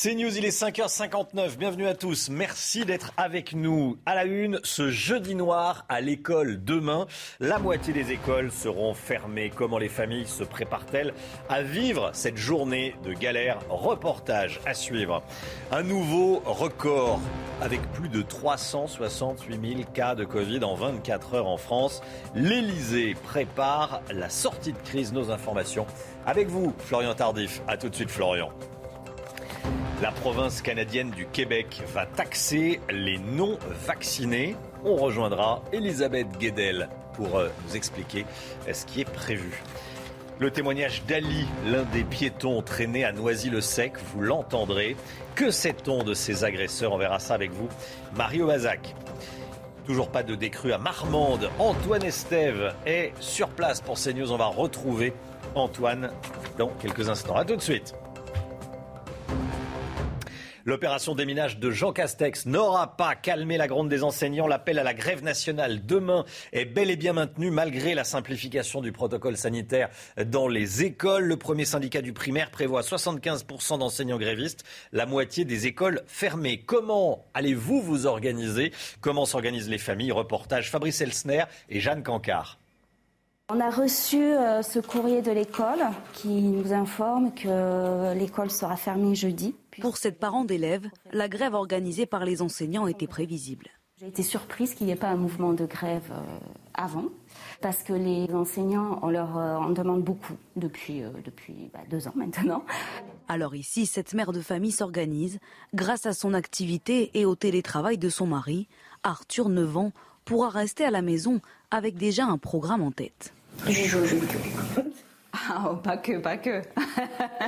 C'est News, il est 5h59. Bienvenue à tous. Merci d'être avec nous. À la une, ce jeudi noir à l'école demain. La moitié des écoles seront fermées. Comment les familles se préparent-elles à vivre cette journée de galère? Reportage à suivre. Un nouveau record avec plus de 368 000 cas de Covid en 24 heures en France. L'Elysée prépare la sortie de crise. Nos informations avec vous, Florian Tardif. À tout de suite, Florian. La province canadienne du Québec va taxer les non-vaccinés. On rejoindra Elisabeth Guedel pour euh, nous expliquer euh, ce qui est prévu. Le témoignage d'Ali, l'un des piétons traînés à Noisy-le-Sec, vous l'entendrez. Que sait-on de ces agresseurs? On verra ça avec vous. Mario Bazac. Toujours pas de décrue à Marmande. Antoine Estève est sur place pour CNews. On va retrouver Antoine dans quelques instants. A tout de suite. L'opération déminage de Jean Castex n'aura pas calmé la gronde des enseignants. L'appel à la grève nationale demain est bel et bien maintenu malgré la simplification du protocole sanitaire dans les écoles. Le premier syndicat du primaire prévoit 75% d'enseignants grévistes, la moitié des écoles fermées. Comment allez-vous vous organiser? Comment s'organisent les familles? Reportage Fabrice Elsner et Jeanne Cancard. On a reçu euh, ce courrier de l'école qui nous informe que l'école sera fermée jeudi. Pour cette parent d'élèves, la grève organisée par les enseignants était prévisible. J'ai été surprise qu'il n'y ait pas un mouvement de grève euh, avant, parce que les enseignants, on leur euh, en demande beaucoup depuis, depuis bah, deux ans maintenant. Alors ici, cette mère de famille s'organise grâce à son activité et au télétravail de son mari. Arthur, 9 ans, pourra rester à la maison avec déjà un programme en tête. Je joue Ah, pas que, pas que.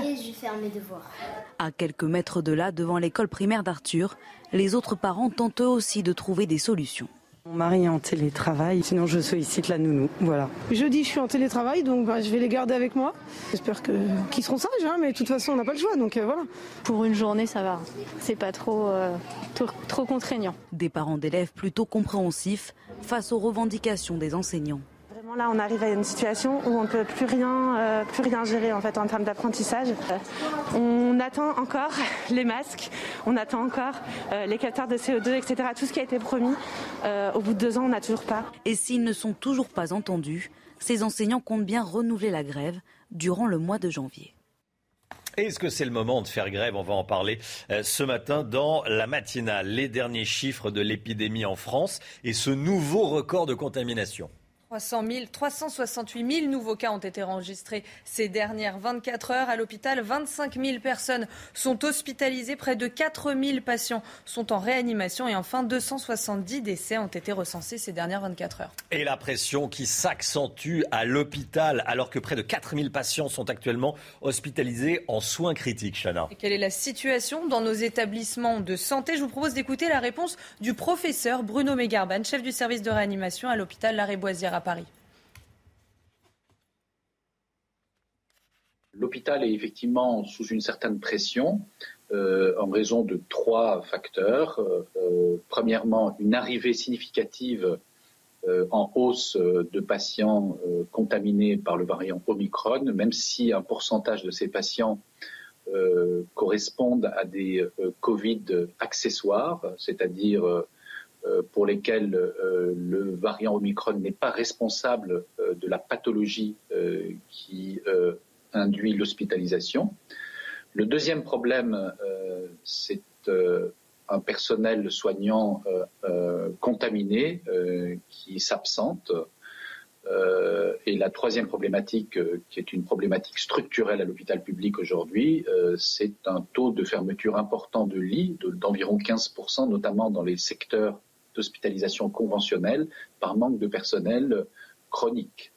Et je vais faire mes devoirs. À quelques mètres de là, devant l'école primaire d'Arthur, les autres parents tentent eux aussi de trouver des solutions. Mon mari est en télétravail, sinon je sollicite la nounou. Voilà. Jeudi, je suis en télétravail, donc bah, je vais les garder avec moi. J'espère que qu'ils seront sages, hein, mais de toute façon, on n'a pas le choix, donc euh, voilà. Pour une journée, ça va. C'est pas trop, euh, trop, trop contraignant. Des parents d'élèves plutôt compréhensifs face aux revendications des enseignants. Vraiment là, on arrive à une situation où on ne peut plus rien, euh, plus rien gérer en fait en termes d'apprentissage. Euh, on attend encore les masques, on attend encore euh, les capteurs de CO2, etc. Tout ce qui a été promis. Euh, au bout de deux ans, on n'a toujours pas. Et s'ils ne sont toujours pas entendus, ces enseignants comptent bien renouveler la grève durant le mois de janvier. Est-ce que c'est le moment de faire grève? On va en parler ce matin dans la matinale. Les derniers chiffres de l'épidémie en France et ce nouveau record de contamination. 300 000, 368 000 nouveaux cas ont été enregistrés ces dernières 24 heures. À l'hôpital, 25 000 personnes sont hospitalisées. Près de 4 000 patients sont en réanimation. Et enfin, 270 décès ont été recensés ces dernières 24 heures. Et la pression qui s'accentue à l'hôpital alors que près de 4 000 patients sont actuellement hospitalisés en soins critiques, Chana. Et quelle est la situation dans nos établissements de santé? Je vous propose d'écouter la réponse du professeur Bruno Mégarban, chef du service de réanimation à l'hôpital Laré-Boisière Paris. L'hôpital est effectivement sous une certaine pression euh, en raison de trois facteurs. Euh, premièrement, une arrivée significative euh, en hausse de patients contaminés par le variant Omicron, même si un pourcentage de ces patients correspondent à des Covid accessoires, c'est-à-dire pour lesquels le variant Omicron n'est pas responsable de la pathologie qui induit l'hospitalisation. Le deuxième problème, euh, c'est euh, un personnel soignant euh, euh contaminé euh, qui s'absente. et la troisième problématique, qui est une problématique structurelle à l'hôpital public aujourd'hui, c'est un taux de fermeture important de lits d'environ 15%, notamment dans les secteurs d'hospitalisation conventionnelle, par manque de personnel chronique.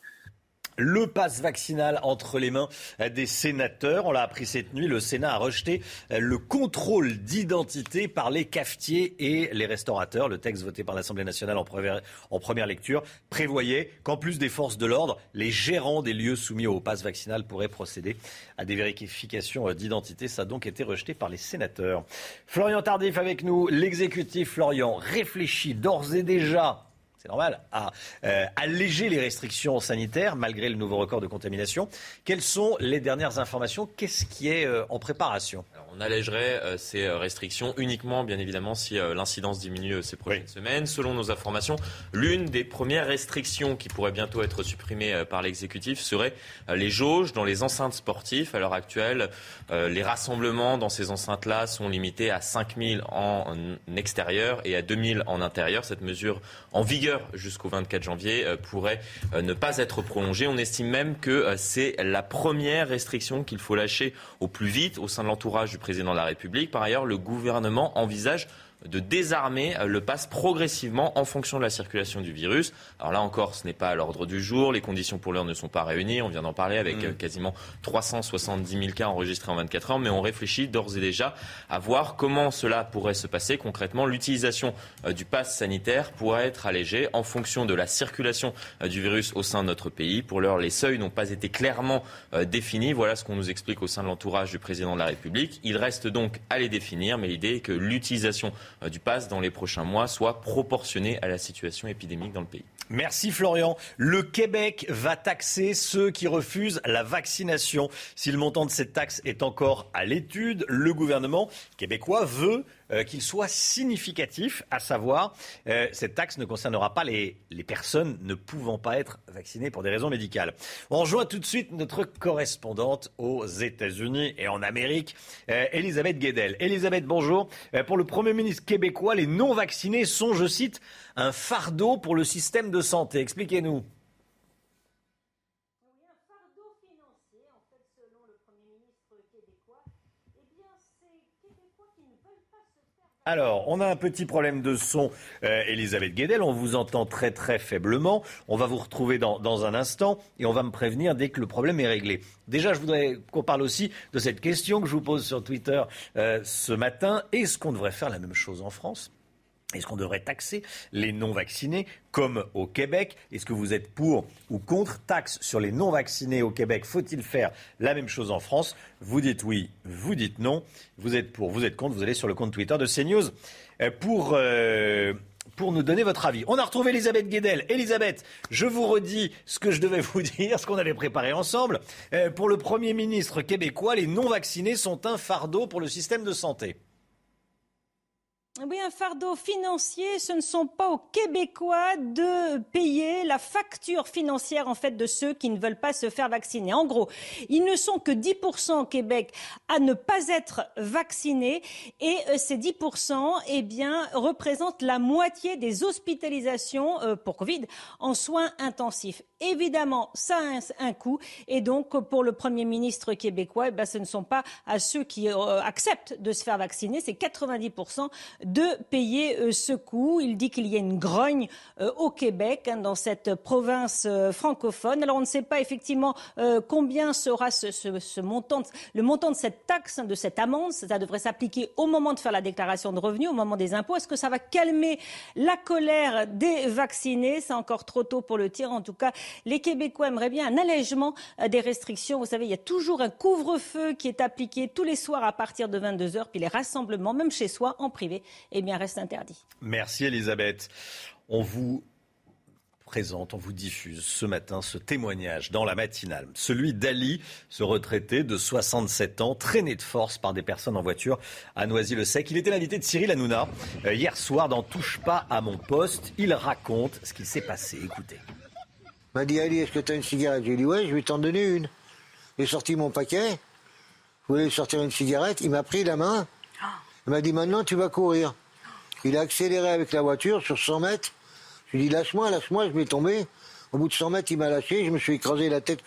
Le passe vaccinal entre les mains des sénateurs. On l'a appris cette nuit. Le Sénat a rejeté le contrôle d'identité par les cafetiers et les restaurateurs. Le texte voté par l'Assemblée nationale en première, lecture prévoyait qu'en plus des forces de l'ordre, les gérants des lieux soumis au passe vaccinal pourraient procéder à des vérifications d'identité. Ça a donc été rejeté par les sénateurs. Florian Tardif avec nous. L'exécutif, Florian, réfléchit d'ores et déjà c'est normal, à euh, alléger les restrictions sanitaires malgré le nouveau record de contamination. Quelles sont les dernières informations? Qu'est-ce qui est euh, en préparation? On allégerait euh, ces restrictions uniquement, bien évidemment, si l'incidence diminue ces prochaines semaines. Selon nos informations, l'une des premières restrictions qui pourrait bientôt être supprimée par l'exécutif serait les jauges dans les enceintes sportives. À l'heure actuelle, les rassemblements dans ces enceintes-là sont limités à 5000 en extérieur et à 2000 en intérieur. Cette mesure en vigueur jusqu'au 24 janvier euh, pourrait euh, ne pas être prolongée. On estime même que euh, c'est la première restriction qu'il faut lâcher au plus vite au sein de l'entourage du président de la République. Par ailleurs, le gouvernement envisage de désarmer le passe progressivement en fonction de la circulation du virus. Alors là encore, ce n'est pas à l'ordre du jour. Les conditions pour l'heure ne sont pas réunies. On vient d'en parler avec mm. euh, quasiment 370 000 cas enregistrés en 24 heures. Mais on réfléchit d'ores et déjà à voir comment cela pourrait se passer concrètement. L'utilisation euh, du passe sanitaire pourrait être allégée en fonction de la circulation euh, du virus au sein de notre pays. Pour l'heure, les seuils n'ont pas été clairement définis. Voilà ce qu'on nous explique au sein de l'entourage du président de la République. Il reste donc à les définir, mais l'idée est que l'utilisation euh, du pass dans les prochains mois soit proportionné à la situation épidémique dans le pays. Merci Florian. Le Québec va taxer ceux qui refusent la vaccination. Si le montant de cette taxe est encore à l'étude, le gouvernement québécois veut euh, qu'il soit significatif, à savoir, euh, cette taxe ne concernera pas les, personnes ne pouvant pas être vaccinées pour des raisons médicales. On rejoint tout de suite notre correspondante aux États-Unis et en Amérique, euh, Elisabeth Guedel. Elisabeth, bonjour. pour le Premier ministre québécois, les non-vaccinés sont, je cite, un fardeau pour le système de santé. Expliquez-nous. Alors, on a un petit problème de son, euh, Elisabeth Guedel. On vous entend très très faiblement. On va vous retrouver dans, un instant et on va me prévenir dès que le problème est réglé. Déjà, je voudrais qu'on parle aussi de cette question que je vous pose sur Twitter euh, ce matin. Est-ce qu'on devrait faire la même chose en France? Est-ce qu'on devrait taxer les non-vaccinés comme au Québec? Est-ce que vous êtes pour ou contre taxe sur les non-vaccinés au Québec? Faut-il faire la même chose en France? Vous dites oui, vous dites non. Vous êtes pour, vous êtes contre. Vous allez sur le compte Twitter de CNews euh, pour, euh, pour nous donner votre avis. On a retrouvé Elisabeth Guedel. Elisabeth, je vous redis ce que je devais vous dire, ce qu'on avait préparé ensemble. Euh, pour le Premier ministre québécois, les non-vaccinés sont un fardeau pour le système de santé. Oui, un fardeau financier, ce ne sont pas aux Québécois de payer la facture financière en fait de ceux qui ne veulent pas se faire vacciner. En gros, ils ne sont que 10% au Québec à ne pas être vaccinés et euh, ces 10% eh bien représentent la moitié des hospitalisations euh, pour Covid en soins intensifs. Évidemment, ça a un, coût et donc pour le Premier ministre québécois, eh ce ne sont pas à ceux qui euh, acceptent de se faire vacciner, c'est 90% de payer euh, ce coût. Il dit qu'il y a une grogne euh, au Québec, hein, dans cette province euh, francophone. Alors on ne sait pas effectivement combien sera ce, montant, le montant de cette taxe, de cette amende. Ça devrait s'appliquer au moment de faire la déclaration de revenus, au moment des impôts. Est-ce que ça va calmer la colère des vaccinés? C'est encore trop tôt pour le dire. En tout cas, les Québécois aimeraient bien un allègement des restrictions. Vous savez, il y a toujours un couvre-feu qui est appliqué tous les soirs à partir de 22 heures, puis les rassemblements, même chez soi, en privé, eh bien, reste interdit. Merci Elisabeth. On vous présente, on vous diffuse ce matin ce témoignage dans la matinale. Celui d'Ali, ce retraité de 67 ans, traîné de force par des personnes en voiture à Noisy-le-Sec. Il était l'invité de Cyril Hanouna euh, hier soir dans Touche pas à mon poste. Il raconte ce qui s'est passé. Écoutez. Il m'a dit Ali, est-ce que tu as une cigarette? J'ai dit ouais, je vais t'en donner une. J'ai sorti mon paquet. Je voulais sortir une cigarette. Il m'a pris la main. Il m'a dit maintenant tu vas courir. Il a accéléré avec la voiture sur 100 mètres. Je lui ai dit lâche-moi, lâche-moi, je vais tomber. Au bout de 100 mètres, il m'a lâché, je me suis écrasé la tête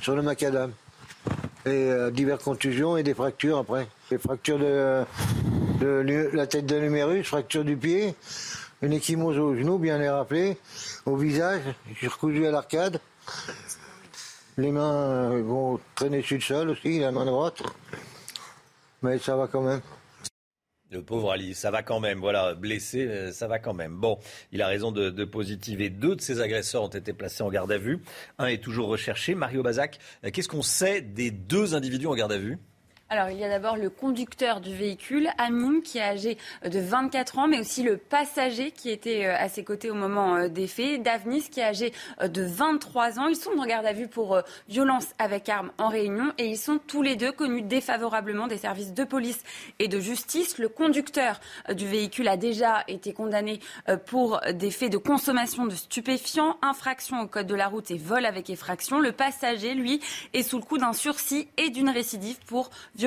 sur le macadam. Et euh, diverses contusions et des fractures après. Des fractures de, la tête de l'humérus, fracture du pied, une échymose au genou, bien les rappeler, au visage, j'ai recousu à l'arcade. Les mains euh, vont traîner sur le sol aussi, la main droite. Mais ça va quand même. Le pauvre Ali, ça va quand même. Voilà, blessé, euh, ça va quand même. Bon, il a raison de, de positiver. Deux de ses agresseurs ont été placés en garde à vue. Un est toujours recherché. Mario Bazac, euh, qu'est-ce qu'on sait des deux individus en garde à vue? Alors, il y a d'abord le conducteur du véhicule, Amine, qui est âgé de 24 ans, mais aussi le passager qui était euh, à ses côtés au moment euh, des faits, Davnis, qui est âgé euh, de 23 ans. Ils sont en garde à vue pour violence avec arme en réunion et ils sont tous les deux connus défavorablement des services de police et de justice. Le conducteur du véhicule a déjà été condamné pour des faits de consommation de stupéfiants, infraction au code de la route et vol avec effraction. Le passager, lui, est sous le coup d'un sursis et d'une récidive pour violence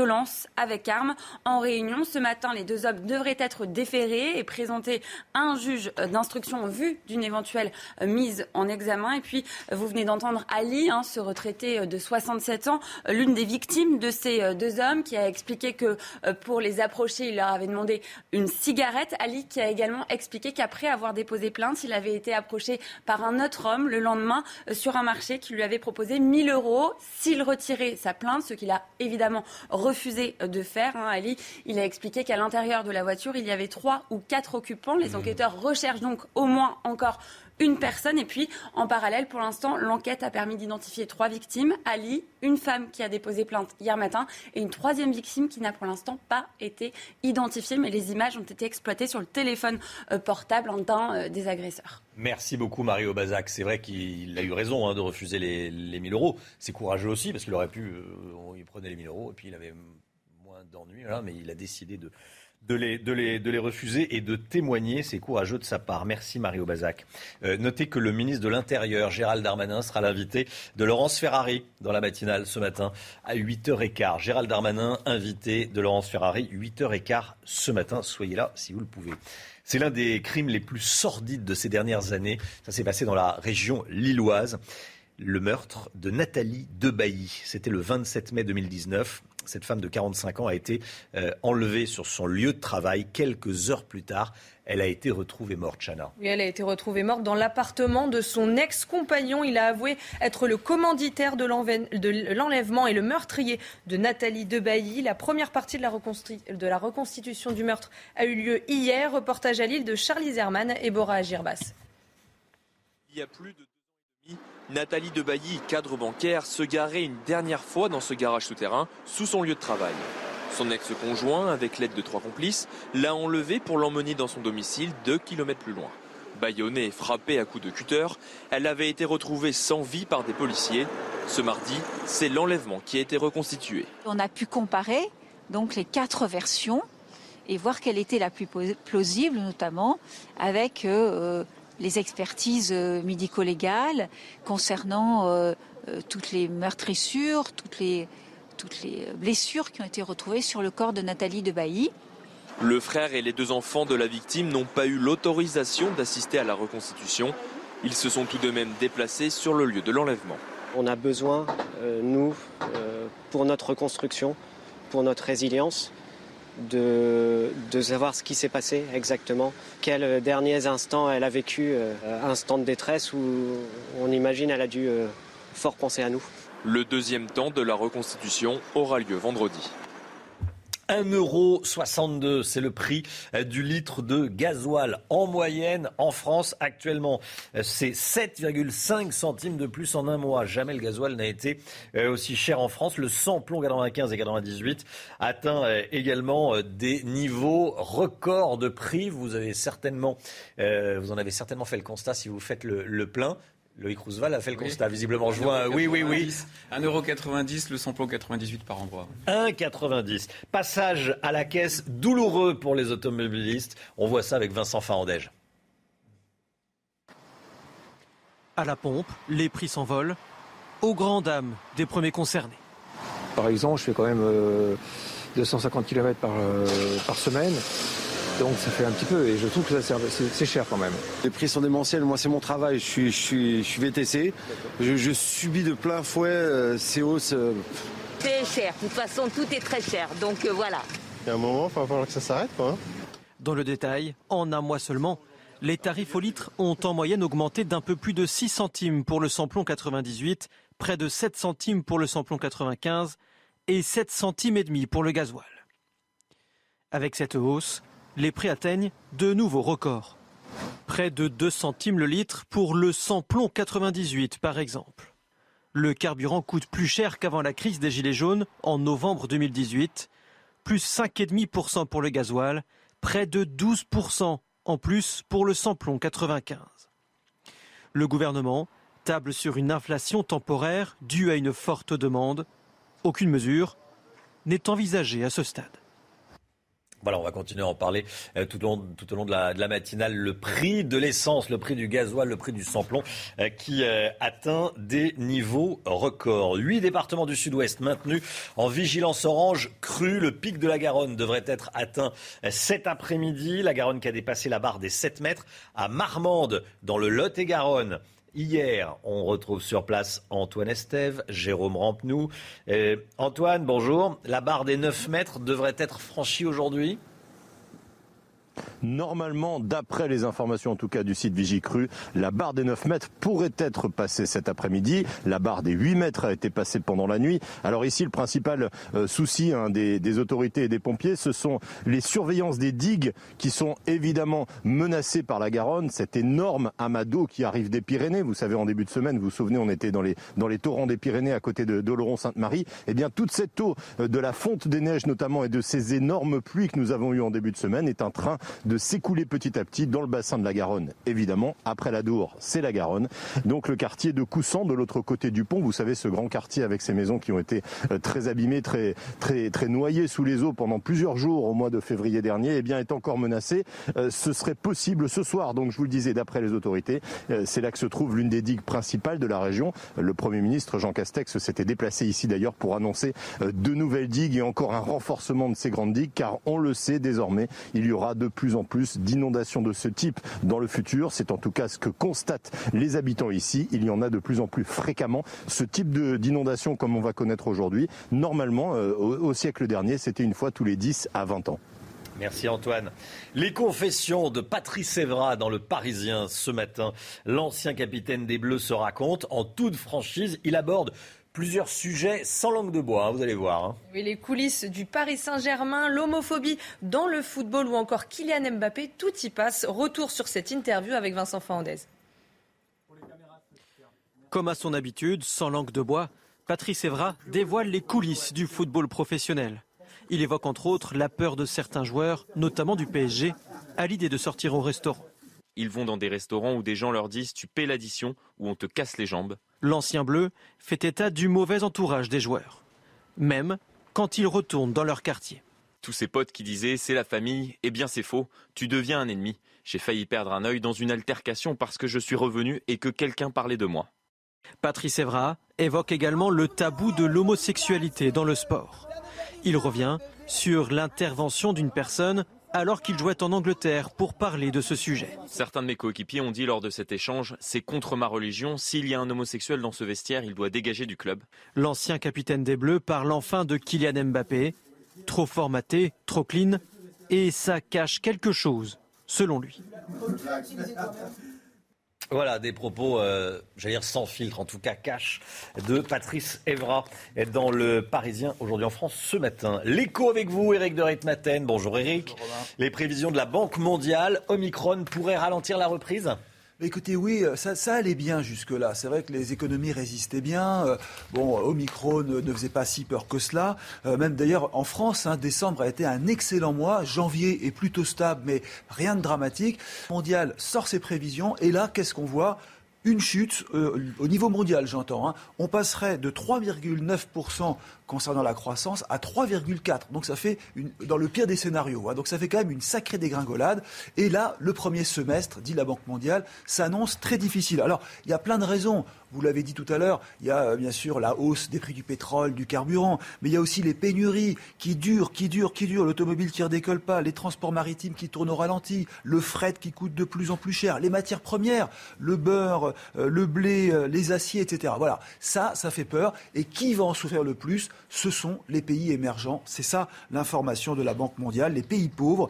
avec arme en réunion. Ce matin, les deux hommes devraient être déférés et présentés à un juge d'instruction en vue d'une éventuelle mise en examen. Et puis, vous venez d'entendre Ali, hein, ce retraité de 67 ans, l'une des victimes de ces deux hommes, qui a expliqué que euh, pour les approcher, il leur avait demandé une cigarette. Ali qui a également expliqué qu'après avoir déposé plainte, il avait été approché par un autre homme le lendemain euh, sur un marché qui lui avait proposé 1000 euros s'il retirait sa plainte, ce qu'il a évidemment refusé de faire. Hein, Ali, il a expliqué qu'à l'intérieur de la voiture, il y avait trois ou quatre occupants. Les enquêteurs recherchent donc au moins encore une personne. Et puis, en parallèle, pour l'instant, l'enquête a permis d'identifier trois victimes. Ali, une femme qui a déposé plainte hier matin et une troisième victime qui n'a pour l'instant pas été identifiée. Mais les images ont été exploitées sur le téléphone euh, portable d'un euh, des agresseurs. Merci beaucoup Mario Bazac. C'est vrai qu'il a eu raison hein, de refuser les, les 1000 euros. C'est courageux aussi parce qu'il aurait pu, euh, il prenait les 1000 euros et puis il avait moins d'ennuis, voilà, mais il a décidé de, de les, refuser et de témoigner. C'est courageux de sa part. Merci Mario Bazac. Euh, notez que le ministre de l'Intérieur, Gérald Darmanin, sera l'invité de Laurence Ferrari dans la matinale ce matin à 8h15. Gérald Darmanin, invité de Laurence Ferrari, 8h15 ce matin. Soyez là si vous le pouvez. C'est l'un des crimes les plus sordides de ces dernières années. Ça s'est passé dans la région lilloise. Le meurtre de Nathalie Debailly. C'était le 27 mai 2019. Cette femme de 45 ans a été euh, enlevée sur son lieu de travail quelques heures plus tard. Elle a été retrouvée morte, Chana. Oui, elle a été retrouvée morte dans l'appartement de son ex-compagnon. Il a avoué être le commanditaire de l'enlèvement et le meurtrier de Nathalie Debailly. La première partie de la, de la reconstitution du meurtre a eu lieu hier. Reportage à Lille de Charlie Zerman et Bora Agirbas. Il y a plus de deux ans et demi, Nathalie Debailly, cadre bancaire, se garait une dernière fois dans ce garage souterrain sous son lieu de travail. Son ex-conjoint, avec l'aide de trois complices, l'a enlevée pour l'emmener dans son domicile deux kilomètres plus loin. Baïonnée et frappée à coups de cutter, elle avait été retrouvée sans vie par des policiers. Ce mardi, c'est l'enlèvement qui a été reconstitué. On a pu comparer donc les quatre versions et voir quelle était la plus plausible, notamment avec euh, les expertises euh, médico-légales concernant euh, euh, toutes les meurtrissures, toutes les, toutes les blessures qui ont été retrouvées sur le corps de Nathalie de Bailly. Le frère et les deux enfants de la victime n'ont pas eu l'autorisation d'assister à la reconstitution. Ils se sont tout de même déplacés sur le lieu de l'enlèvement. On a besoin, nous, pour notre reconstruction, pour notre résilience, de, savoir ce qui s'est passé exactement, quels derniers instants elle a vécu, euh, instant de détresse où on imagine elle a dû euh, fort penser à nous. Le deuxième temps de la reconstitution aura lieu vendredi. 1,62€, c'est le prix euh, du litre de gasoil en moyenne en France actuellement. Euh, c'est 7,5 centimes de plus en un mois. Jamais le gasoil n'a été euh, aussi cher en France. Le samplon 95 et 98 atteint également des niveaux records de prix. Vous avez certainement, vous en avez certainement fait le constat si vous faites le, le plein. Loïc Roosevelt a fait le constat, visiblement juin. Oui, oui, oui. 1,90€, le samplon 98 par endroit. 1,90€. Passage à la caisse douloureux pour les automobilistes. On voit ça avec Vincent Farandège. À la pompe, les prix s'envolent, aux grandes dames des premiers concernés. Par exemple, je fais quand même 250 euh, km par, euh, par semaine. Donc ça fait un petit peu et je trouve que c'est cher quand même. Les prix sont démentiels, moi c'est mon travail, je suis, je suis, je suis VTC, je, subis de plein fouet euh, ces hausses. Euh. C'est cher, de toute façon tout est très cher, donc euh, voilà. Il y a un moment, il va falloir que ça s'arrête quoi. Hein. Dans le détail, en un mois seulement, les tarifs au litre ont en moyenne augmenté d'un peu plus de 6 centimes pour le samplon 98 près de 7 centimes pour le samplon 95 et 7 centimes et demi pour le gasoil. Avec cette hausse, les prix atteignent de nouveaux records. Près de 2 centimes le litre pour le samplon 98 par exemple. Le carburant coûte plus cher qu'avant la crise des Gilets jaunes en novembre 2018, plus 5,5% pour le gasoil, près de 12% en plus pour le samplon 95. Le gouvernement table sur une inflation temporaire due à une forte demande. Aucune mesure n'est envisagée à ce stade. Voilà, on va continuer à en parler euh, tout, au long, de, la, matinale. Le prix de l'essence, le prix du gasoil, le prix du samplon euh, qui euh, atteint des niveaux records. Huit départements du sud-ouest maintenus en vigilance orange crue. Le pic de la Garonne devrait être atteint cet après-midi. La Garonne qui a dépassé la barre des 7 mètres. À Marmande, dans le Lot-et-Garonne, Hier, on retrouve sur place Antoine Estève, Jérôme Rampenou. Euh, Antoine, bonjour. La barre des 9 mètres devrait être franchie aujourd'hui? Normalement, d'après les informations en tout cas du site Vigicru, la barre des 9 mètres pourrait être passée cet après-midi. La barre des 8 mètres a été passée pendant la nuit. Alors ici, le principal euh, souci hein, des, des, autorités et des pompiers, ce sont les surveillances des digues qui sont évidemment menacées par la Garonne. Cet énorme amas d'eau qui arrive des Pyrénées. Vous savez, en début de semaine, vous vous souvenez, on était dans les, dans les torrents des Pyrénées à côté de d'Oloron-Sainte-Marie. Eh bien, toute cette eau euh, de la fonte des neiges notamment et de ces énormes pluies que nous avons eues en début de semaine est en train de s'écouler petit à petit dans le bassin de la Garonne. Évidemment, après la Dour, c'est la Garonne. Donc le quartier de Coussant, de l'autre côté du pont, vous savez, ce grand quartier avec ces maisons qui ont été euh, très abîmées, très, très, très noyées sous les eaux pendant plusieurs jours au mois de février dernier, eh bien, est encore menacé. Euh, ce serait possible ce soir, donc je vous le disais, d'après les autorités, euh, c'est là que se trouve l'une des digues principales de la région. Le Premier ministre Jean Castex s'était déplacé ici d'ailleurs pour annoncer de nouvelles digues et encore un renforcement de ces grandes digues, car on le sait désormais, il y aura de plus en plus d'inondations de ce type dans le futur. C'est en tout cas ce que constatent les habitants ici. Il y en a de plus en plus fréquemment. Ce type d'inondation comme on va connaître aujourd'hui, normalement, euh, au, siècle dernier, c'était une fois tous les 10 à 20 ans. Merci Antoine. Les confessions de Patrice Evra dans le Parisien ce matin. L'ancien capitaine des Bleus se raconte en toute franchise. Il aborde plusieurs sujets sans langue de bois, hein, vous allez voir. Hein. Oui, les coulisses du Paris Saint-Germain, l'homophobie dans le football ou encore Kylian Mbappé, tout y passe. Retour sur cette interview avec Vincent Fernandez. Comme à son habitude, sans langue de bois, Patrice Evra dévoile les coulisses du football professionnel. Il évoque entre autres la peur de certains joueurs, notamment du PSG, à l'idée de sortir au restaurant. Ils vont dans des restaurants où des gens leur disent tu paies l'addition ou on te casse les jambes. L'ancien bleu fait état du mauvais entourage des joueurs, même quand ils retournent dans leur quartier. Tous ces potes qui disaient c'est la famille, eh bien c'est faux, tu deviens un ennemi. J'ai failli perdre un œil dans une altercation parce que je suis revenu et que quelqu'un parlait de moi. Patrice Evra évoque également le tabou de l'homosexualité dans le sport. Il revient sur l'intervention d'une personne alors qu'il jouait en Angleterre pour parler de ce sujet. Certains de mes coéquipiers ont dit lors de cet échange C'est contre ma religion, s'il y a un homosexuel dans ce vestiaire, il doit dégager du club. L'ancien capitaine des Bleus parle enfin de Kylian Mbappé. Trop formaté, trop clean, et ça cache quelque chose, selon lui. Voilà des propos, euh, j'allais dire sans filtre, en tout cas cash, de Patrice Evra dans le Parisien aujourd'hui en France ce matin. L'écho avec vous, Eric de Ritmaten. Bonjour Eric. Les prévisions de la Banque mondiale, Omicron pourrait ralentir la reprise? Écoutez, oui, ça, ça allait bien jusque-là. C'est vrai que les économies résistaient bien. Euh, bon, Omicron ne, faisait pas si peur que cela. Euh, même d'ailleurs, en France, hein, décembre a été un excellent mois. Janvier est plutôt stable, mais rien de dramatique. Mondial sort ses prévisions. Et là, qu'est-ce qu'on voit? Une chute euh, au niveau mondial, j'entends. Hein. On passerait de 3,9% concernant la croissance à 3,4. Donc ça fait une, dans le pire des scénarios. Hein. Donc ça fait quand même une sacrée dégringolade. Et là, le premier semestre, dit la Banque mondiale, s'annonce très difficile. Alors il y a plein de raisons. Vous l'avez dit tout à l'heure, il y a euh, bien sûr la hausse des prix du pétrole, du carburant, mais il y a aussi les pénuries qui durent, qui durent, qui durent, l'automobile qui ne redécolle pas, les transports maritimes qui tournent au ralenti, le fret qui coûte de plus en plus cher, les matières premières, le beurre, euh, le blé, euh, les aciers, etc. Voilà, ça, ça fait peur. Et qui va en souffrir le plus? Ce sont les pays émergents. C'est ça l'information de la Banque mondiale, les pays pauvres.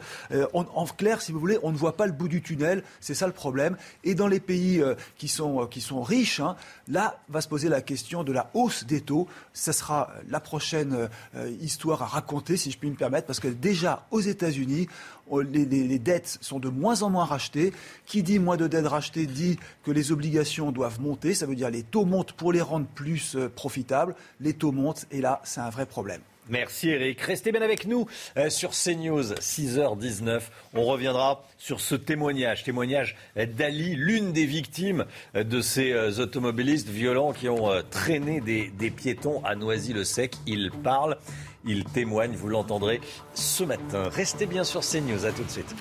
On, en clair, si vous voulez, on ne voit pas le bout du tunnel. C'est ça le problème. Et dans les pays qui sont, qui sont riches, hein, Là va se poser la question de la hausse des taux. Ça sera la prochaine euh, histoire à raconter, si je puis me permettre, parce que déjà aux États-Unis, les, les, dettes sont de moins en moins rachetées. Qui dit moins de dettes rachetées dit que les obligations doivent monter. Ça veut dire les taux montent pour les rendre plus euh, profitables. Les taux montent et là, c'est un vrai problème. Merci Eric. Restez bien avec nous euh, sur CNews, 6h19. On reviendra sur ce témoignage, témoignage d'Ali, l'une des victimes euh, de ces automobilistes violents qui ont traîné des, des piétons à Noisy-le-Sec. Il parle, il témoigne, vous l'entendrez ce matin. Restez bien sur CNews, à tout de suite.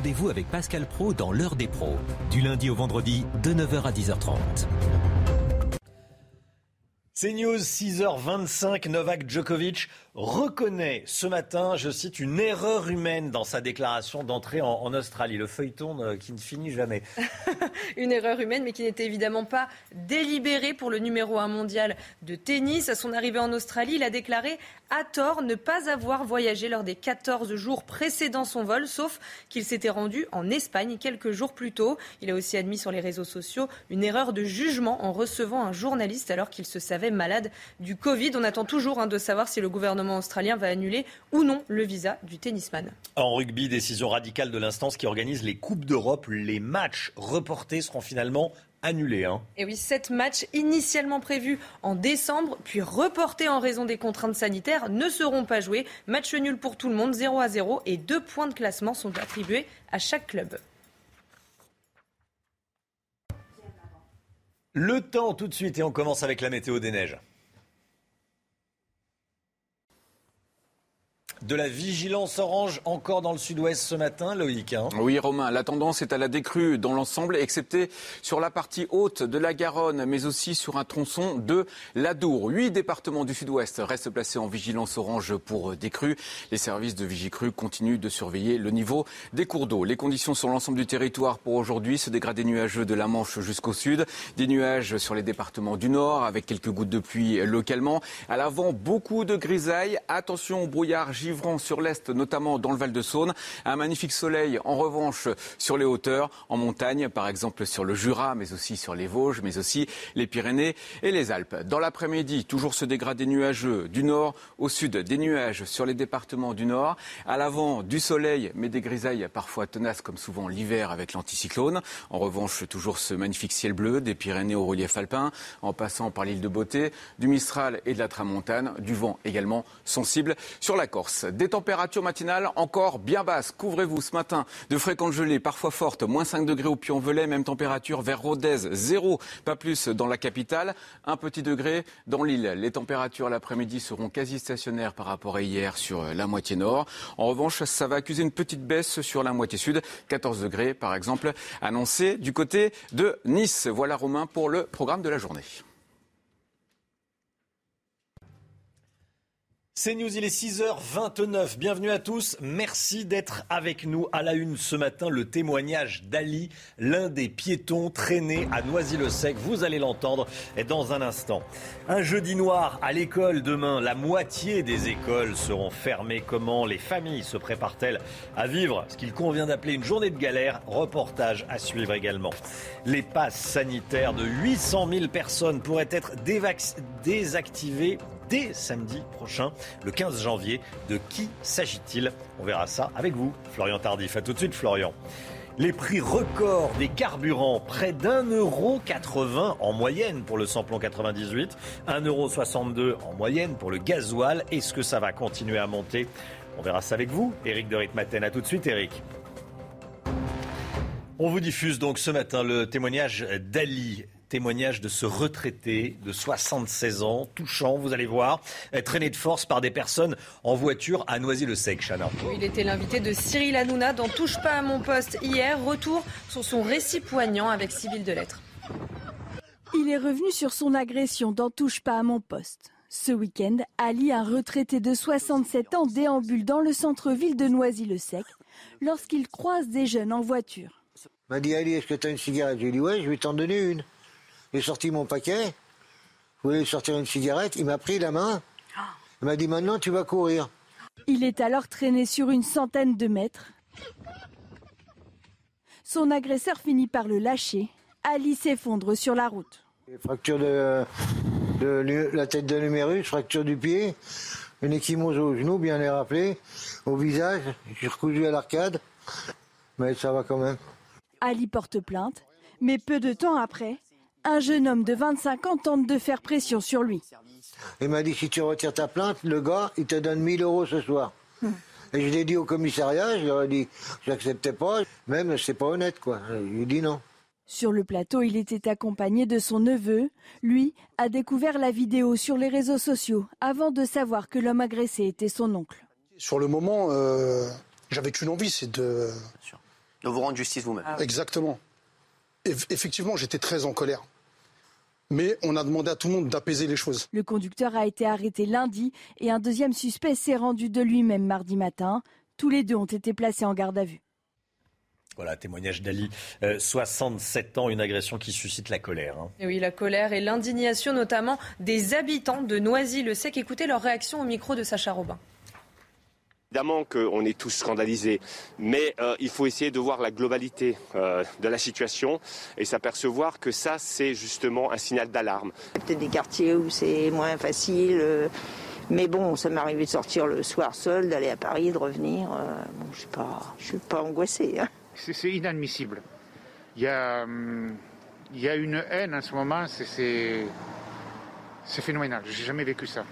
rendez-vous avec Pascal Pro dans l'heure des pros, du lundi au vendredi de 9h à 10h30. C'est News 6h25. Novak Djokovic reconnaît ce matin, je cite, une erreur humaine dans sa déclaration d'entrée en, Australie. Le feuilleton euh, qui ne finit jamais. une erreur humaine, mais qui n'était évidemment pas délibérée pour le numéro 1 mondial de tennis. À son arrivée en Australie, il a déclaré à tort ne pas avoir voyagé lors des 14 jours précédant son vol, sauf qu'il s'était rendu en Espagne quelques jours plus tôt. Il a aussi admis sur les réseaux sociaux une erreur de jugement en recevant un journaliste alors qu'il se savait malade du Covid. On attend toujours hein, de savoir si le gouvernement australien va annuler ou non le visa du tennisman. En rugby, décision radicale de l'instance qui organise les Coupes d'Europe. Les matchs reportés seront finalement annulé. Hein. Et oui, sept matchs initialement prévus en décembre, puis reportés en raison des contraintes sanitaires, ne seront pas joués. Match nul pour tout le monde, 0 à 0, et deux points de classement sont attribués à chaque club. Le temps tout de suite, et on commence avec la météo des neiges. De la vigilance orange encore dans le sud-ouest ce matin, Loïc. Hein. oui, Romain, la tendance est à la décrue dans l'ensemble, excepté sur la partie haute de la Garonne, mais aussi sur un tronçon de l'Adour. Huit départements du sud-ouest restent placés en vigilance orange pour décrue. Les services de Vigicru continuent de surveiller le niveau des cours d'eau. Les conditions sur l'ensemble du territoire pour aujourd'hui se dégradent nuageux de la Manche jusqu'au sud, des nuages sur les départements du nord avec quelques gouttes de pluie localement. À l'avant, beaucoup de grisailles. Attention au brouillard sur l'est, notamment dans le Val de Saône. Un magnifique soleil, en revanche, sur les hauteurs, en montagne, par exemple sur le Jura, mais aussi sur les Vosges, mais aussi les Pyrénées et les Alpes. Dans l'après-midi, toujours ce dégradé nuageux du nord au sud, des nuages sur les départements du nord. À l'avant, du soleil, mais des grisailles parfois tenaces, comme souvent l'hiver avec l'anticyclone. En revanche, toujours ce magnifique ciel bleu des Pyrénées au relief alpin, en passant par l'île de Beauté, du Mistral et de la Tramontane, du vent également sensible sur la Corse. Des températures matinales encore bien basses. Couvrez-vous ce matin de fréquentes gelées, parfois fortes. Moins 5 degrés au Puy-en-Velay, même température vers Rodez. Zéro, pas plus dans la capitale. Un petit degré dans l'île. Les températures l'après-midi seront quasi stationnaires par rapport à hier sur la moitié nord. En revanche, ça va accuser une petite baisse sur la moitié sud. 14 degrés, par exemple, annoncé du côté de Nice. Voilà Romain pour le programme de la journée. C'est News, il est 6h29. Bienvenue à tous. Merci d'être avec nous à la une ce matin. Le témoignage d'Ali, l'un des piétons traînés à Noisy-le-Sec. Vous allez l'entendre dans un instant. Un jeudi noir à l'école demain. La moitié des écoles seront fermées. Comment les familles se préparent-elles à vivre ce qu'il convient d'appeler une journée de galère? Reportage à suivre également. Les passes sanitaires de 800 000 personnes pourraient être désactivées dès samedi prochain, le 15 janvier. De qui s'agit-il? On verra ça avec vous, Florian Tardif. A tout de suite, Florian. Les prix records des carburants, près d'un euro 80 en moyenne pour le samplon 98, 1,62 euro en moyenne pour le gasoil. Est-ce que ça va continuer à monter? On verra ça avec vous, Eric de Ritmaten. A tout de suite, Eric. On vous diffuse donc ce matin le témoignage d'Ali, Témoignage de ce retraité de 76 ans, touchant, vous allez voir, traîné de force par des personnes en voiture à Noisy-le-Sec, Chana. Il était l'invité de Cyril Hanouna dans Touche pas à mon poste hier. Retour sur son récit poignant avec Civil de Lettres. Il est revenu sur son agression dans Touche pas à mon poste. Ce week-end, Ali, un retraité de 67 ans, déambule dans le centre-ville de Noisy-le-Sec lorsqu'il croise des jeunes en voiture. m'a dit Ali, est-ce que tu as une cigarette? J'ai dit ouais, je vais t'en donner une. J'ai sorti mon paquet. Je voulais sortir une cigarette. Il m'a pris la main. Il m'a dit maintenant tu vas courir. Il est alors traîné sur une centaine de mètres. Son agresseur finit par le lâcher. Ali s'effondre sur la route. Fracture de, de la tête de l'humérus, fracture du pied, une échymose au genou, bien les rappeler, au visage, j'ai recousu à l'arcade, mais ça va quand même. Ali porte plainte, mais peu de temps après, un jeune homme de 25 ans tente de faire pression sur lui. Il m'a dit si tu retires ta plainte, le gars, il te donne 1000 euros ce soir. Et je l'ai dit au commissariat, je leur ai dit j'acceptais pas, même c'est pas honnête quoi. Je lui ai dit non. Sur le plateau, il était accompagné de son neveu. Lui a découvert la vidéo sur les réseaux sociaux avant de savoir que l'homme agressé était son oncle. Sur le moment, euh, j'avais qu'une envie, c'est de... De vous rendre justice vous-même. Exactement. Effectivement, j'étais très en colère. Mais on a demandé à tout le monde d'apaiser les choses. Le conducteur a été arrêté lundi et un deuxième suspect s'est rendu de lui-même mardi matin. Tous les deux ont été placés en garde à vue. Voilà, témoignage d'Ali, 67 euh, ans, une agression qui suscite la colère. Hein. oui, la colère et l'indignation notamment des habitants de Noisy-le-Sec. Écoutez leur réaction au micro de Sacha Robin. Évidemment qu'on est tous scandalisés, mais euh, il faut essayer de voir la globalité euh, de la situation et s'apercevoir que ça, c'est justement un signal d'alarme. Peut-être des quartiers où c'est moins facile, mais bon, ça m'est arrivé de sortir le soir seul, d'aller à Paris, de revenir. bon, je ne suis pas angoissée. Hein c'est inadmissible. Il y, a, hum, il y a une haine en ce moment, c'est phénoménal. J'ai jamais vécu ça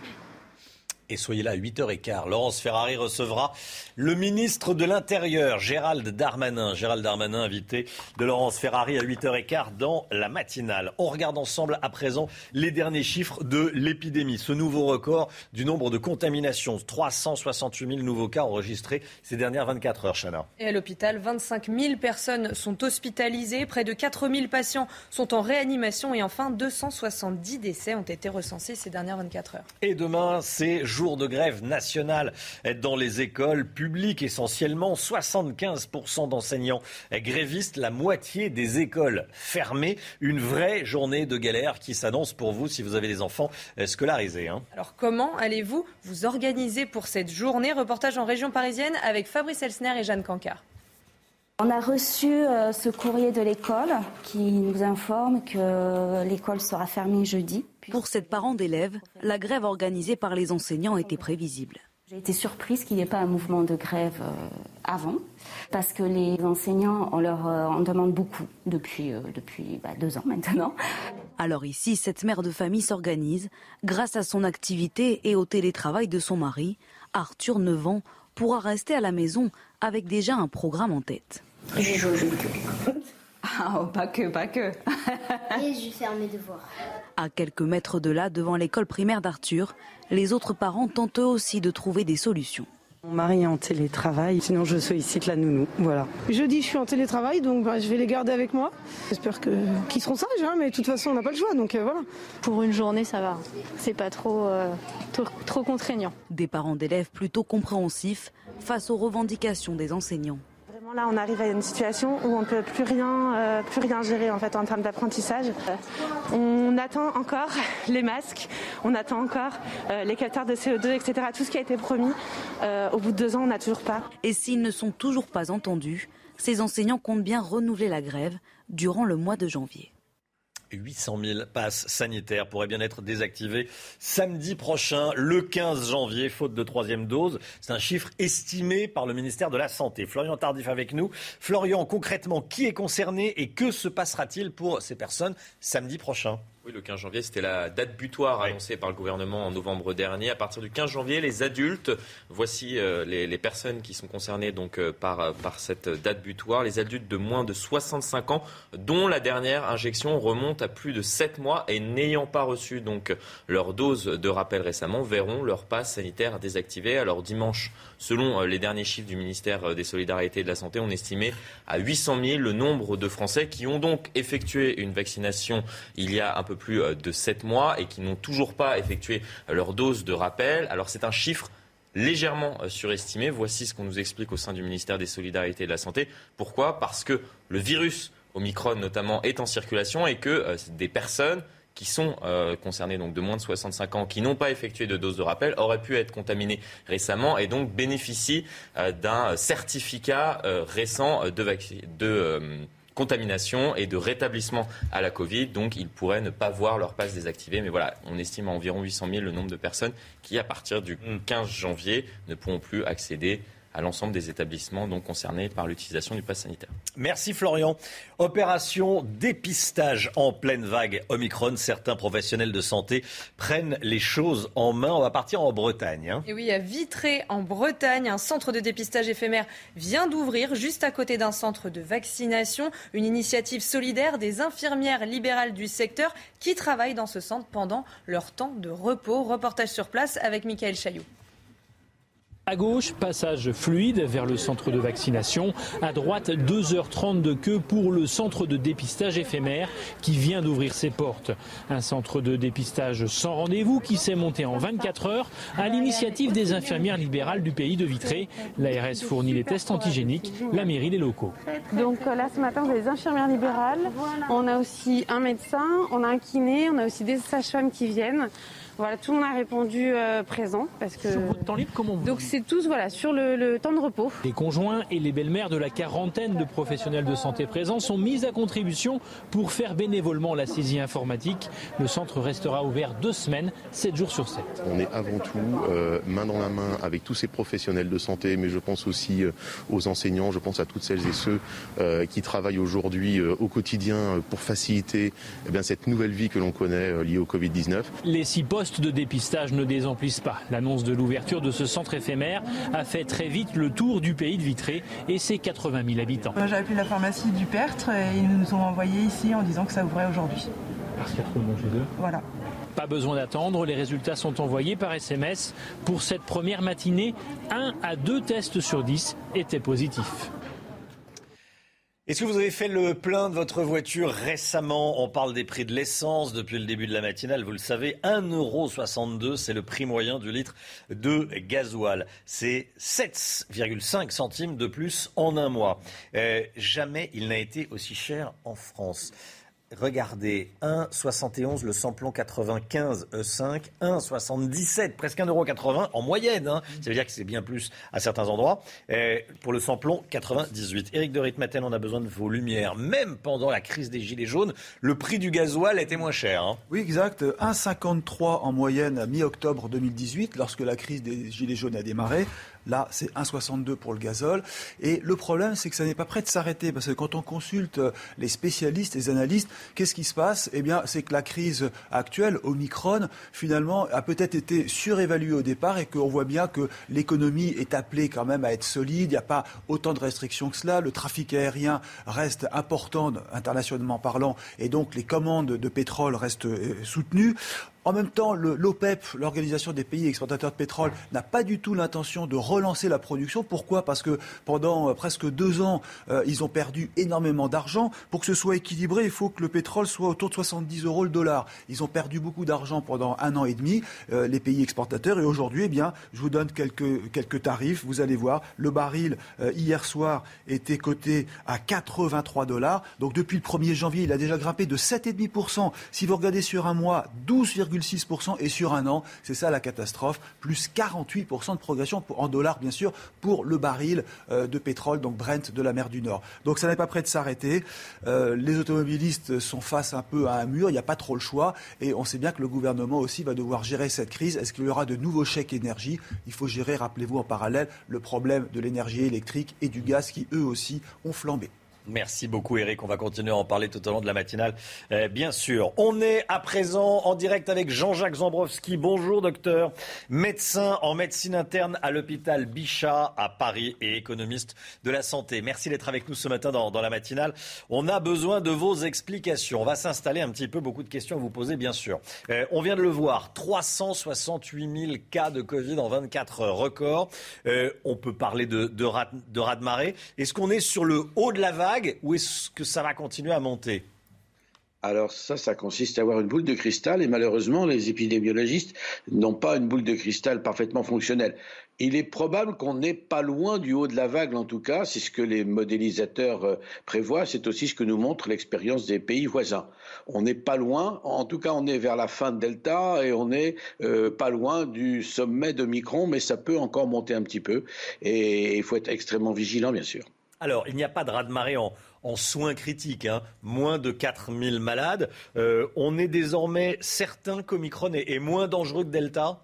et soyez là à 8h15. Laurence Ferrari recevra le ministre de l'Intérieur, Gérald Darmanin. Gérald Darmanin, invité de Laurence Ferrari à 8h15 dans la matinale. On regarde ensemble à présent les derniers chiffres de l'épidémie. Ce nouveau record du nombre de contaminations. 368 000 nouveaux cas enregistrés ces dernières 24 heures, Chana. Et à l'hôpital, 25 000 personnes sont hospitalisées. Près de 4 000 patients sont en réanimation. Et enfin, 270 décès ont été recensés ces dernières 24 heures. Et demain, c'est jour de grève nationale dans les écoles publiques essentiellement. 75% d'enseignants grévistes, la moitié des écoles fermées. Une vraie journée de galère qui s'annonce pour vous si vous avez des enfants scolarisés. Hein. Alors comment allez-vous vous organiser pour cette journée? Reportage en région parisienne avec Fabrice Elsner et Jeanne Cancard. On a reçu euh, ce courrier de l'école qui nous informe que l'école sera fermée jeudi. Pour cette parent d'élèves, la grève organisée par les enseignants était prévisible. J'ai été surprise qu'il n'y ait pas un mouvement de grève euh, avant, parce que les enseignants, on leur euh, en demande beaucoup depuis, depuis bah, deux ans maintenant. Alors ici, cette mère de famille s'organise grâce à son activité et au télétravail de son mari. Arthur, 9 ans, pourra rester à la maison avec déjà un programme en tête. J'ai joué Ah, oh, pas que, pas que. Et je faire mes devoirs. À quelques mètres de là, devant l'école primaire d'Arthur, les autres parents tentent eux aussi de trouver des solutions. Mon mari est en télétravail, sinon je sollicite la nounou. Voilà. Jeudi, je suis en télétravail, donc bah, je vais les garder avec moi. J'espère qu'ils seront sages, hein, mais de toute façon, on n'a pas le choix, donc euh, voilà. Pour une journée, ça va. C'est pas trop, euh, trop contraignant. Des parents d'élèves plutôt compréhensifs face aux revendications des enseignants. Là, on arrive à une situation où on ne peut plus rien, euh, plus rien gérer en fait en termes d'apprentissage. on attend encore les masques, on attend encore euh, les capteurs de CO2, etc. Tout ce qui a été promis. Euh, au bout de deux ans, on n'a toujours pas. Et s'ils ne sont toujours pas entendus, ces enseignants comptent bien renouveler la grève durant le mois de janvier. 800 000 passes sanitaires pourraient bien être désactivées samedi prochain, le 15 janvier, faute de troisième dose. C'est un chiffre estimé par le ministère de la Santé. Florian Tardif avec nous. Florian, concrètement, qui est concerné et que se passera-t-il pour ces personnes samedi prochain? Oui, le 15 janvier, c'était la date butoir annoncée par le gouvernement en novembre dernier. À partir du 15 janvier, les adultes, voici euh, les, personnes qui sont concernées donc euh, par, euh, par cette date butoir, les adultes de moins de 65 ans, dont la dernière injection remonte à plus de 7 mois et n'ayant pas reçu donc leur dose de rappel récemment, verront leur passe sanitaire désactivé. Alors dimanche, selon les derniers chiffres du ministère des Solidarités et de la Santé, on estimait à 800 000 le nombre de Français qui ont donc effectué une vaccination il y a un peu plus euh, de 7 mois et qui n'ont toujours pas effectué leur dose de rappel. Alors c'est un chiffre légèrement euh, surestimé. Voici ce qu'on nous explique au sein du ministère des Solidarités et de la Santé. Pourquoi? Parce que le virus Omicron notamment est en circulation et que euh, des personnes qui sont euh, concernés, donc de moins de 65 ans, qui n'ont pas effectué de dose de rappel, auraient pu être contaminés récemment et donc bénéficient euh, d'un certificat euh, récent de, de contamination et de rétablissement à la Covid. Donc, ils pourraient ne pas voir leur passe désactivée. Mais voilà, on estime à environ 800 000 le nombre de personnes qui, à partir du 15 janvier, ne pourront plus accéder à l'ensemble des établissements donc concernés par l'utilisation du pass sanitaire. Merci Florian. Opération dépistage en pleine vague Omicron. Certains professionnels de santé prennent les choses en main. On va partir en Bretagne. Hein. Et oui, à Vitré, en Bretagne, un centre de dépistage éphémère vient d'ouvrir juste à côté d'un centre de vaccination. Une initiative solidaire des infirmières libérales du secteur qui travaillent dans ce centre pendant leur temps de repos. Reportage sur place avec Michael Chailloux. À gauche, passage fluide vers le centre de vaccination. À droite, 2h30 de queue pour le centre de dépistage éphémère qui vient d'ouvrir ses portes. Un centre de dépistage sans rendez-vous qui s'est monté en 24 heures à l'initiative des infirmières libérales du pays de Vitré. L'ARS fournit les tests antigéniques, la mairie les locaux. Donc euh, là ce matin, on a des infirmières libérales, on a aussi un médecin, on a un kiné, on a aussi des sages-femmes qui viennent. Voilà, tout le monde a répondu euh, présent parce que. Sur votre temps libre, comment vous Donc c'est tous voilà sur le, temps de repos. Les conjoints et les belles-mères de la quarantaine de professionnels de santé présents sont mis à contribution pour faire bénévolement la saisie informatique. Le centre restera ouvert deux semaines, sept jours sur sept. On est avant tout euh, main dans la main avec tous ces professionnels de santé, mais je pense aussi euh, aux enseignants, je pense à toutes celles et ceux qui travaillent aujourd'hui au quotidien pour faciliter eh bien, cette nouvelle vie que l'on connaît liée au Covid-19. Les six postes de dépistage ne désemplissent pas. L'annonce de l'ouverture de ce centre éphémère a fait très vite le tour du pays de Vitré et ses 80 000 habitants. J'ai appelé la pharmacie du Pertre et ils nous ont envoyé ici en disant que ça ouvrait aujourd'hui. Parce qu'il y a trop de monde chez eux Voilà. Pas besoin d'attendre, les résultats sont envoyés par SMS. Pour cette première matinée, un à deux tests sur 10 étaient positifs. Est-ce que vous avez fait le plein de votre voiture récemment? On parle des prix de l'essence depuis le début de la matinale. Vous le savez, 1,62€, c'est le prix moyen du litre de gasoil. C'est 7,5 centimes de plus en un mois. Euh, jamais il n'a été aussi cher en France. Regardez, 1,71 le samplon 95 E5, 1,77, presque 1,80€ en moyenne. Hein. Ça veut dire que c'est bien plus à certains endroits. pour le samplon 98. Éric de Ritmaten, on a besoin de vos lumières. Même pendant la crise des Gilets jaunes, le prix du gasoil était moins cher. Hein. Oui, exact. 1,53 en moyenne à mi-octobre 2018, lorsque la crise des Gilets jaunes a démarré. Là, c'est 1,62 pour le gazole. Et le problème, c'est que ça n'est pas prêt de s'arrêter. Parce que quand on consulte les spécialistes, les analystes, qu'est-ce qui se passe? Eh bien, c'est que la crise actuelle, Omicron, finalement, a peut-être été surévaluée au départ et qu'on voit bien que l'économie est appelée quand même à être solide. Il n'y a pas autant de restrictions que cela. Le trafic aérien reste important, internationalement parlant. Et donc, les commandes de pétrole restent euh, soutenues. En même temps, l'OPEP, l'Organisation des pays exportateurs de pétrole, n'a pas du tout l'intention de relancer la production. Pourquoi? Parce que pendant euh, presque deux ans, euh, ils ont perdu énormément d'argent. Pour que ce soit équilibré, il faut que le pétrole soit autour de 70 euros le dollar. Ils ont perdu beaucoup d'argent pendant un an et demi, euh, les pays exportateurs. Et aujourd'hui, eh bien, je vous donne quelques, quelques tarifs. Vous allez voir, le baril, hier soir, était coté à 83 dollars. Donc depuis le 1er janvier, il a déjà grimpé de 7,5%. Si vous regardez sur un mois, 12, 6% et sur un an, c'est ça la catastrophe, plus 48% de progression en dollars bien sûr pour le baril euh, de pétrole, donc Brent de la mer du Nord. Donc ça n'est pas prêt de s'arrêter. Euh, les automobilistes sont face un peu à un mur, il n'y a pas trop le choix et on sait bien que le gouvernement aussi va devoir gérer cette crise. Est-ce qu'il y aura de nouveaux chèques énergie? Il faut gérer, rappelez-vous en parallèle, le problème de l'énergie électrique et du gaz qui eux aussi ont flambé. Merci beaucoup Eric. On va continuer à en parler tout au long de la matinale, euh, bien sûr. On est à présent en direct avec Jean-Jacques Zambrowski. Bonjour docteur, médecin en médecine interne à l'hôpital Bichat à Paris et économiste de la santé. Merci d'être avec nous ce matin dans, la matinale. On a besoin de vos explications. On va s'installer un petit peu, beaucoup de questions à vous poser bien sûr. Euh, on vient de le voir, 368 000 cas de Covid en 24 heures, record. Euh, on peut parler de, rat, de raz-de-marée. Est-ce qu'on est sur le haut de la vague? Ou est-ce que ça va continuer à monter? Alors ça, ça consiste à avoir une boule de cristal et malheureusement, les épidémiologistes n'ont pas une boule de cristal parfaitement fonctionnelle. Il est probable qu'on n'est pas loin du haut de la vague, en tout cas, c'est ce que les modélisateurs euh, prévoient, c'est aussi ce que nous montre l'expérience des pays voisins. On n'est pas loin, en tout cas on est vers la fin de Delta et on n'est euh, pas loin du sommet de Micron, mais ça peut encore monter un petit peu et il faut être extrêmement vigilant, bien sûr. Alors, il n'y a pas de raz-de-marée en, en soins critiques, hein. moins de 4000 malades. Euh, on est désormais certain qu'Omicron est moins dangereux que Delta?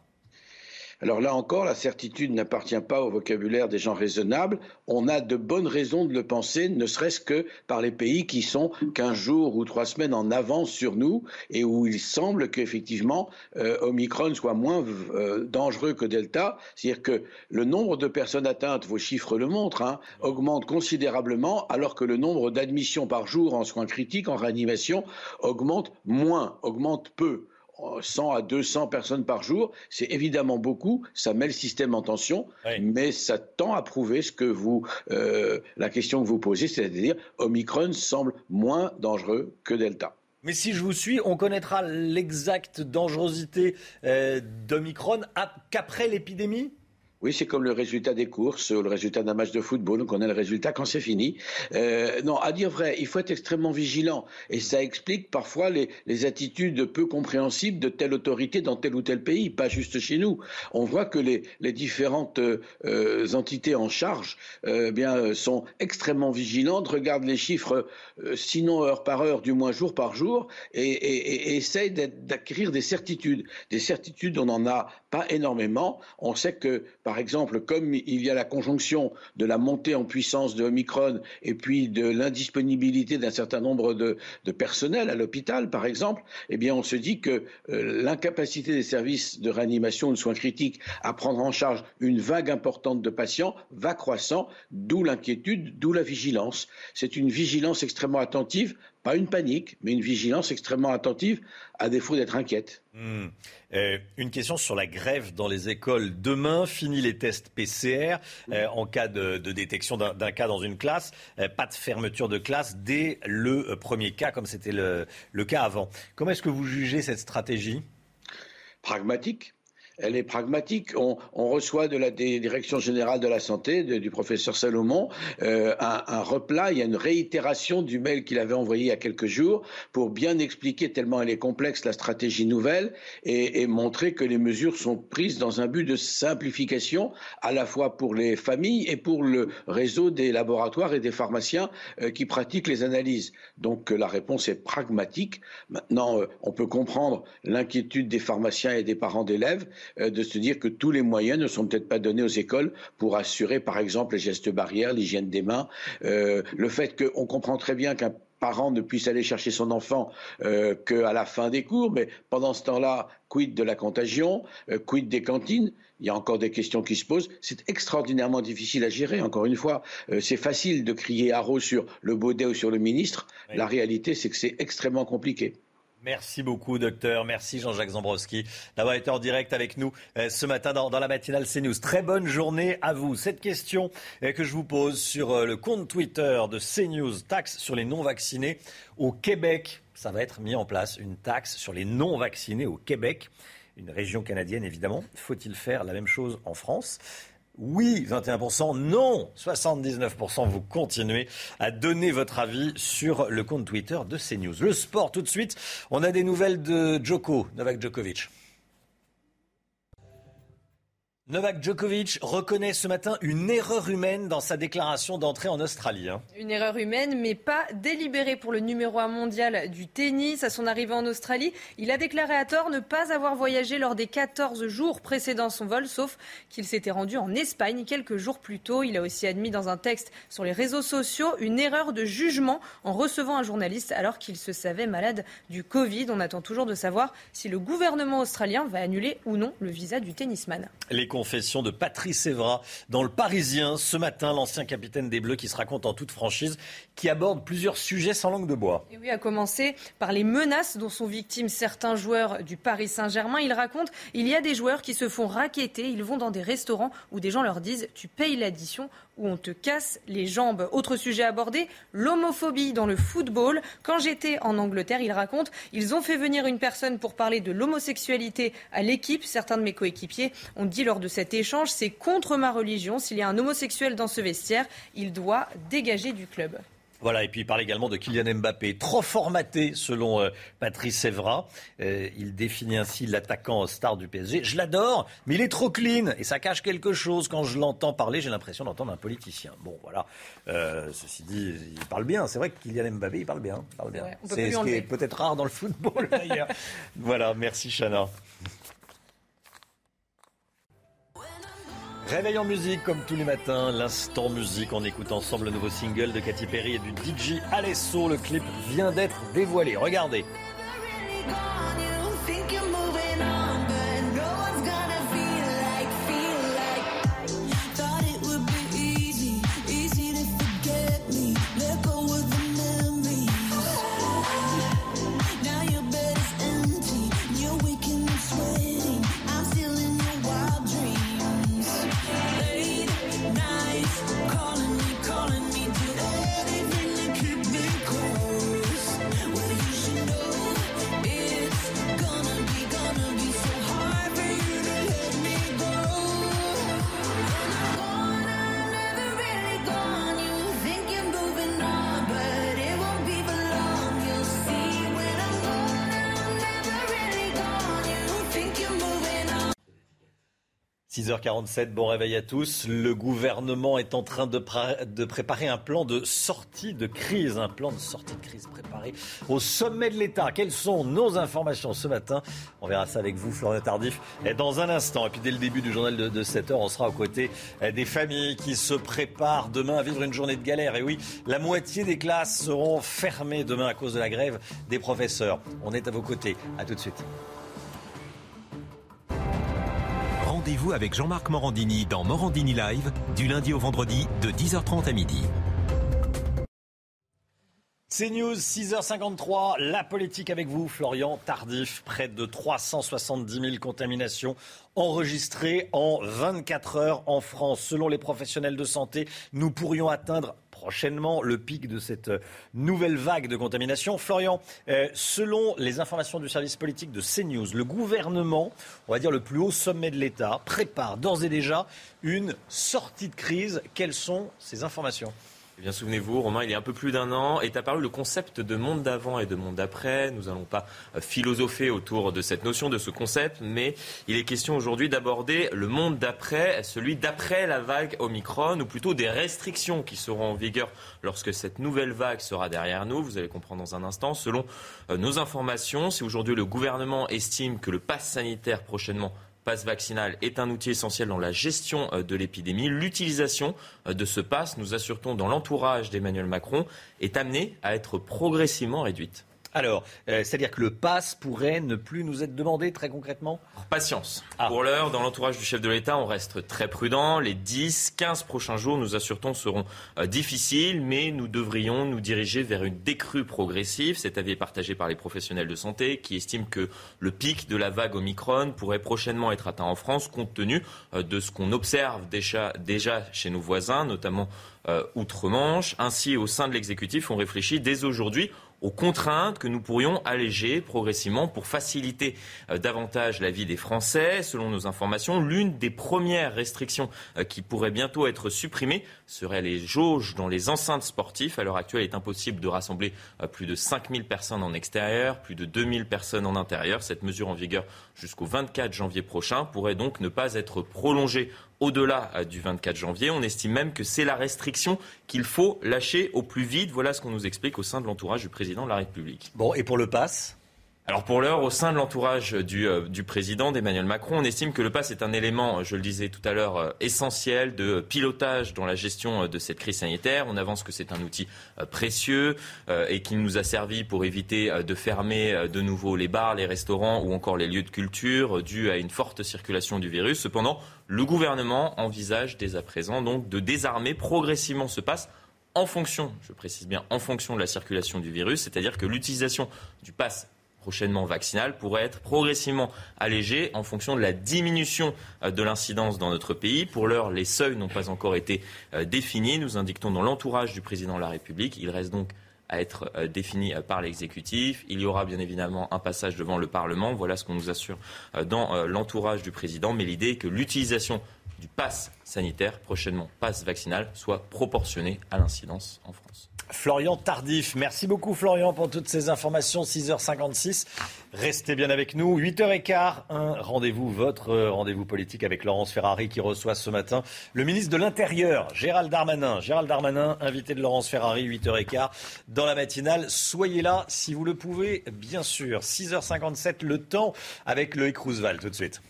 Alors là encore, la certitude n'appartient pas au vocabulaire des gens raisonnables. On a de bonnes raisons de le penser, ne serait-ce que par les pays qui sont 15 jours ou 3 semaines en avance sur nous et où il semble qu'effectivement euh, Omicron soit moins euh, dangereux que Delta. C'est-à-dire que le nombre de personnes atteintes, vos chiffres le montrent, hein, augmente considérablement alors que le nombre d'admissions par jour en soins critiques, en réanimation, augmente moins, augmente peu. 100 à 200 personnes par jour, c'est évidemment beaucoup, ça met le système en tension, mais ça tend à prouver ce que vous, euh, la question que vous posez, c'est-à-dire Omicron semble moins dangereux que Delta. Mais si je vous suis, on connaîtra l'exacte dangerosité euh, d'Omicron qu'après l'épidémie? Oui, c'est comme le résultat des courses, le résultat d'un match de football. Donc on a le résultat quand c'est fini. Euh, non, à dire vrai, il faut être extrêmement vigilant. Et ça explique parfois les, attitudes peu compréhensibles de telle autorité dans tel ou tel pays, pas juste chez nous. On voit que les, différentes euh, entités en charge euh, sont extrêmement vigilantes, regardent les chiffres, sinon heure par heure, du moins jour par jour, et, et, et essayent d'acquérir des certitudes. Des certitudes, on n'en a pas énormément. On sait que, par par exemple, comme il y a la conjonction de la montée en puissance de Omicron et puis de l'indisponibilité d'un certain nombre de, de personnel à l'hôpital, par exemple, eh bien, on se dit que euh, l'incapacité des services de réanimation ou de soins critiques à prendre en charge une vague importante de patients va croissant, d'où l'inquiétude, d'où la vigilance. C'est une vigilance extrêmement attentive pas une panique, mais une vigilance extrêmement attentive, à défaut d'être inquiète. Hmm. Euh, une question sur la grève dans les écoles. Demain, fini les tests PCR euh, en cas de, détection d'un cas dans une classe. Euh, pas de fermeture de classe dès le premier cas, comme c'était le, le cas avant. Comment est-ce que vous jugez cette stratégie? Pragmatique elle est pragmatique. On, reçoit de la Direction générale de la santé, du professeur Salomon, euh, un, replat, il y a une réitération du mail qu'il avait envoyé il y a quelques jours pour bien expliquer tellement elle est complexe la stratégie nouvelle et, montrer que les mesures sont prises dans un but de simplification à la fois pour les familles et pour le réseau des laboratoires et des pharmaciens euh, qui pratiquent les analyses. Donc euh, la réponse est pragmatique. Maintenant, on peut comprendre l'inquiétude des pharmaciens et des parents d'élèves. Euh, de se dire que tous les moyens ne sont peut-être pas donnés aux écoles pour assurer, par exemple, les gestes barrières, l'hygiène des mains, euh, le fait qu'on comprend très bien qu'un parent ne puisse aller chercher son enfant euh, qu'à la fin des cours, mais pendant ce temps-là, quid de la contagion, quid des cantines? Il y a encore des questions qui se posent. C'est extraordinairement difficile à gérer. Encore une fois, c'est facile de crier haro sur le Baudet ou sur le ministre. La réalité, c'est que c'est extrêmement compliqué. Merci beaucoup, docteur. Merci, Jean-Jacques Zambrowski, d'avoir été en direct avec nous euh, ce matin dans, la matinale CNews. Très bonne journée à vous. Cette question euh, que je vous pose sur euh, le compte Twitter de CNews, taxe sur les non-vaccinés au Québec. Ça va être mis en place, une taxe sur les non-vaccinés au Québec, une région canadienne évidemment. Faut-il faire la même chose en France? Oui, 21%. Non, 79%. Vous continuez à donner votre avis sur le compte Twitter de CNews. Le sport, tout de suite. On a des nouvelles de Djoko, Novak Djokovic. Novak Djokovic reconnaît ce matin une erreur humaine dans sa déclaration d'entrée en Australie. Hein. Une erreur humaine, mais pas délibérée pour le numéro 1 mondial du tennis. À son arrivée en Australie, il a déclaré à tort ne pas avoir voyagé lors des 14 jours précédant son vol, sauf qu'il s'était rendu en Espagne quelques jours plus tôt. Il a aussi admis dans un texte sur les réseaux sociaux une erreur de jugement en recevant un journaliste alors qu'il se savait malade du Covid. On attend toujours de savoir si le gouvernement australien va annuler ou non le visa du tennisman confession de Patrice Evra dans le Parisien ce matin, l'ancien capitaine des Bleus qui se raconte en toute franchise, qui aborde plusieurs sujets sans langue de bois. Et oui, à commencer par les menaces dont sont victimes certains joueurs du Paris Saint-Germain. Il raconte il y a des joueurs qui se font raqueter, ils vont dans des restaurants où des gens leur disent tu payes l'addition ou on te casse les jambes. Autre sujet abordé, l'homophobie dans le football. Quand j'étais en Angleterre, il raconte, ils ont fait venir une personne pour parler de l'homosexualité à l'équipe. Certains de mes coéquipiers ont dit lors cet échange, c'est contre ma religion. S'il y a un homosexuel dans ce vestiaire, il doit dégager du club. Voilà, et puis il parle également de Kylian Mbappé, trop formaté selon euh, Patrice Evra. Euh, il définit ainsi l'attaquant star du PSG. Je l'adore, mais il est trop clean et ça cache quelque chose. Quand je l'entends parler, j'ai l'impression d'entendre un politicien. Bon, voilà. Euh, ceci dit, il parle bien. C'est vrai que Kylian Mbappé, il parle bien. Parle bien. C'est ce qui est peut-être rare dans le football d'ailleurs. voilà, merci Chana. Réveil en musique comme tous les matins, l'instant musique. On écoute ensemble le nouveau single de Katy Perry et du DJ Alesso. Le clip vient d'être dévoilé. Regardez. « 6h47, bon réveil à tous. Le gouvernement est en train de, préparer un plan de sortie de crise, un plan de sortie de crise préparé au sommet de l'État. Quelles sont nos informations ce matin? On verra ça avec vous, Florian Tardif, dans un instant. Et puis dès le début du journal de, de 7h, on sera aux côtés des familles qui se préparent demain à vivre une journée de galère. Et oui, la moitié des classes seront fermées demain à cause de la grève des professeurs. On est à vos côtés. À tout de suite. Rendez-vous avec Jean-Marc Morandini dans Morandini Live du lundi au vendredi de 10h30 à midi. C'est News, 6h53, la politique avec vous, Florian Tardif. Près de 370 000 contaminations enregistrées en 24 heures en France. Selon les professionnels de santé, nous pourrions atteindre prochainement le pic de cette nouvelle vague de contamination. Florian, euh, selon les informations du service politique de CNews, le gouvernement, on va dire le plus haut sommet de l'État, prépare d'ores et déjà une sortie de crise. Quelles sont ces informations? Eh bien, souvenez-vous, Romain, il y a un peu plus d'un an est apparu le concept de monde d'avant et de monde d'après. Nous n'allons pas euh, philosopher autour de cette notion, de ce concept, mais il est question aujourd'hui d'aborder le monde d'après, celui d'après la vague Omicron, ou plutôt des restrictions qui seront en vigueur lorsque cette nouvelle vague sera derrière nous. Vous allez comprendre dans un instant. Selon euh, nos informations, si aujourd'hui le gouvernement estime que le pass sanitaire prochainement passe vaccinal est un outil essentiel dans la gestion euh, de l'épidémie. L'utilisation euh, de ce passe, nous assurons dans l'entourage d'Emmanuel Macron, est amenée à être progressivement réduite. Alors, euh, c'est-à-dire que le pass pourrait ne plus nous être demandé très concrètement Patience. Ah. Pour l'heure, dans l'entourage du chef de l'État, on reste très prudent. Les 10, 15 prochains jours, nous assurons, seront euh, difficiles, mais nous devrions nous diriger vers une décrue progressive. Cet avis est partagé par les professionnels de santé qui estiment que le pic de la vague Omicron pourrait prochainement être atteint en France compte tenu euh, de ce qu'on observe déjà, déjà chez nos voisins, notamment outre-Manche. Ainsi, au sein de l'exécutif, on réfléchit dès aujourd'hui aux contraintes que nous pourrions alléger progressivement pour faciliter euh, davantage la vie des Français. Selon nos informations, l'une des premières restrictions euh, qui pourrait bientôt être supprimée serait les jauges dans les enceintes sportives. À l'heure actuelle, il est impossible de rassembler euh, plus de 5000 personnes en extérieur, plus de 2000 personnes en intérieur. Cette mesure en vigueur jusqu'au 24 janvier prochain pourrait donc ne pas être prolongée au-delà euh, du 24 janvier. On estime même que c'est la restriction qu'il faut lâcher au plus vite. Voilà ce qu'on nous explique au sein de l'entourage du président de la République. Bon, et pour le pass? Alors pour l'heure, au sein de l'entourage du, euh, du, président d'Emmanuel Macron, on estime que le pass est un élément, je le disais tout à l'heure, euh, essentiel de pilotage dans la gestion de cette crise sanitaire. On avance que c'est un outil précieux et qui nous a servi pour éviter de fermer de nouveau les bars, les restaurants ou encore les lieux de culture dû à une forte circulation du virus. Cependant, le gouvernement envisage dès à présent donc de désarmer progressivement ce pass en fonction, je précise bien, en fonction de la circulation du virus, c'est-à-dire que l'utilisation du pass prochainement vaccinal pourrait être progressivement allégé en fonction de la diminution euh, de l'incidence dans notre pays. Pour l'heure, les seuils n'ont pas encore été euh, définis. Nous indiquons dans l'entourage du président de la République. Il reste donc à être euh, défini par l'exécutif. Il y aura bien évidemment un passage devant le Parlement. Voilà ce qu'on nous assure dans l'entourage du président. Mais l'idée est que l'utilisation du pass sanitaire, prochainement pass vaccinal, soit proportionnée à l'incidence en France. Florian Tardif. Merci beaucoup Florian pour toutes ces informations. 6h56. Restez bien avec nous. 8h15, un rendez-vous, votre euh, rendez-vous politique avec Laurence Ferrari qui reçoit ce matin le ministre de l'Intérieur, Gérald Darmanin. Gérald Darmanin, invité de Laurence Ferrari, 8h15 dans la matinale. Soyez là si vous le pouvez, bien sûr. 6h57, le temps avec Loïc Roosevelt tout de suite.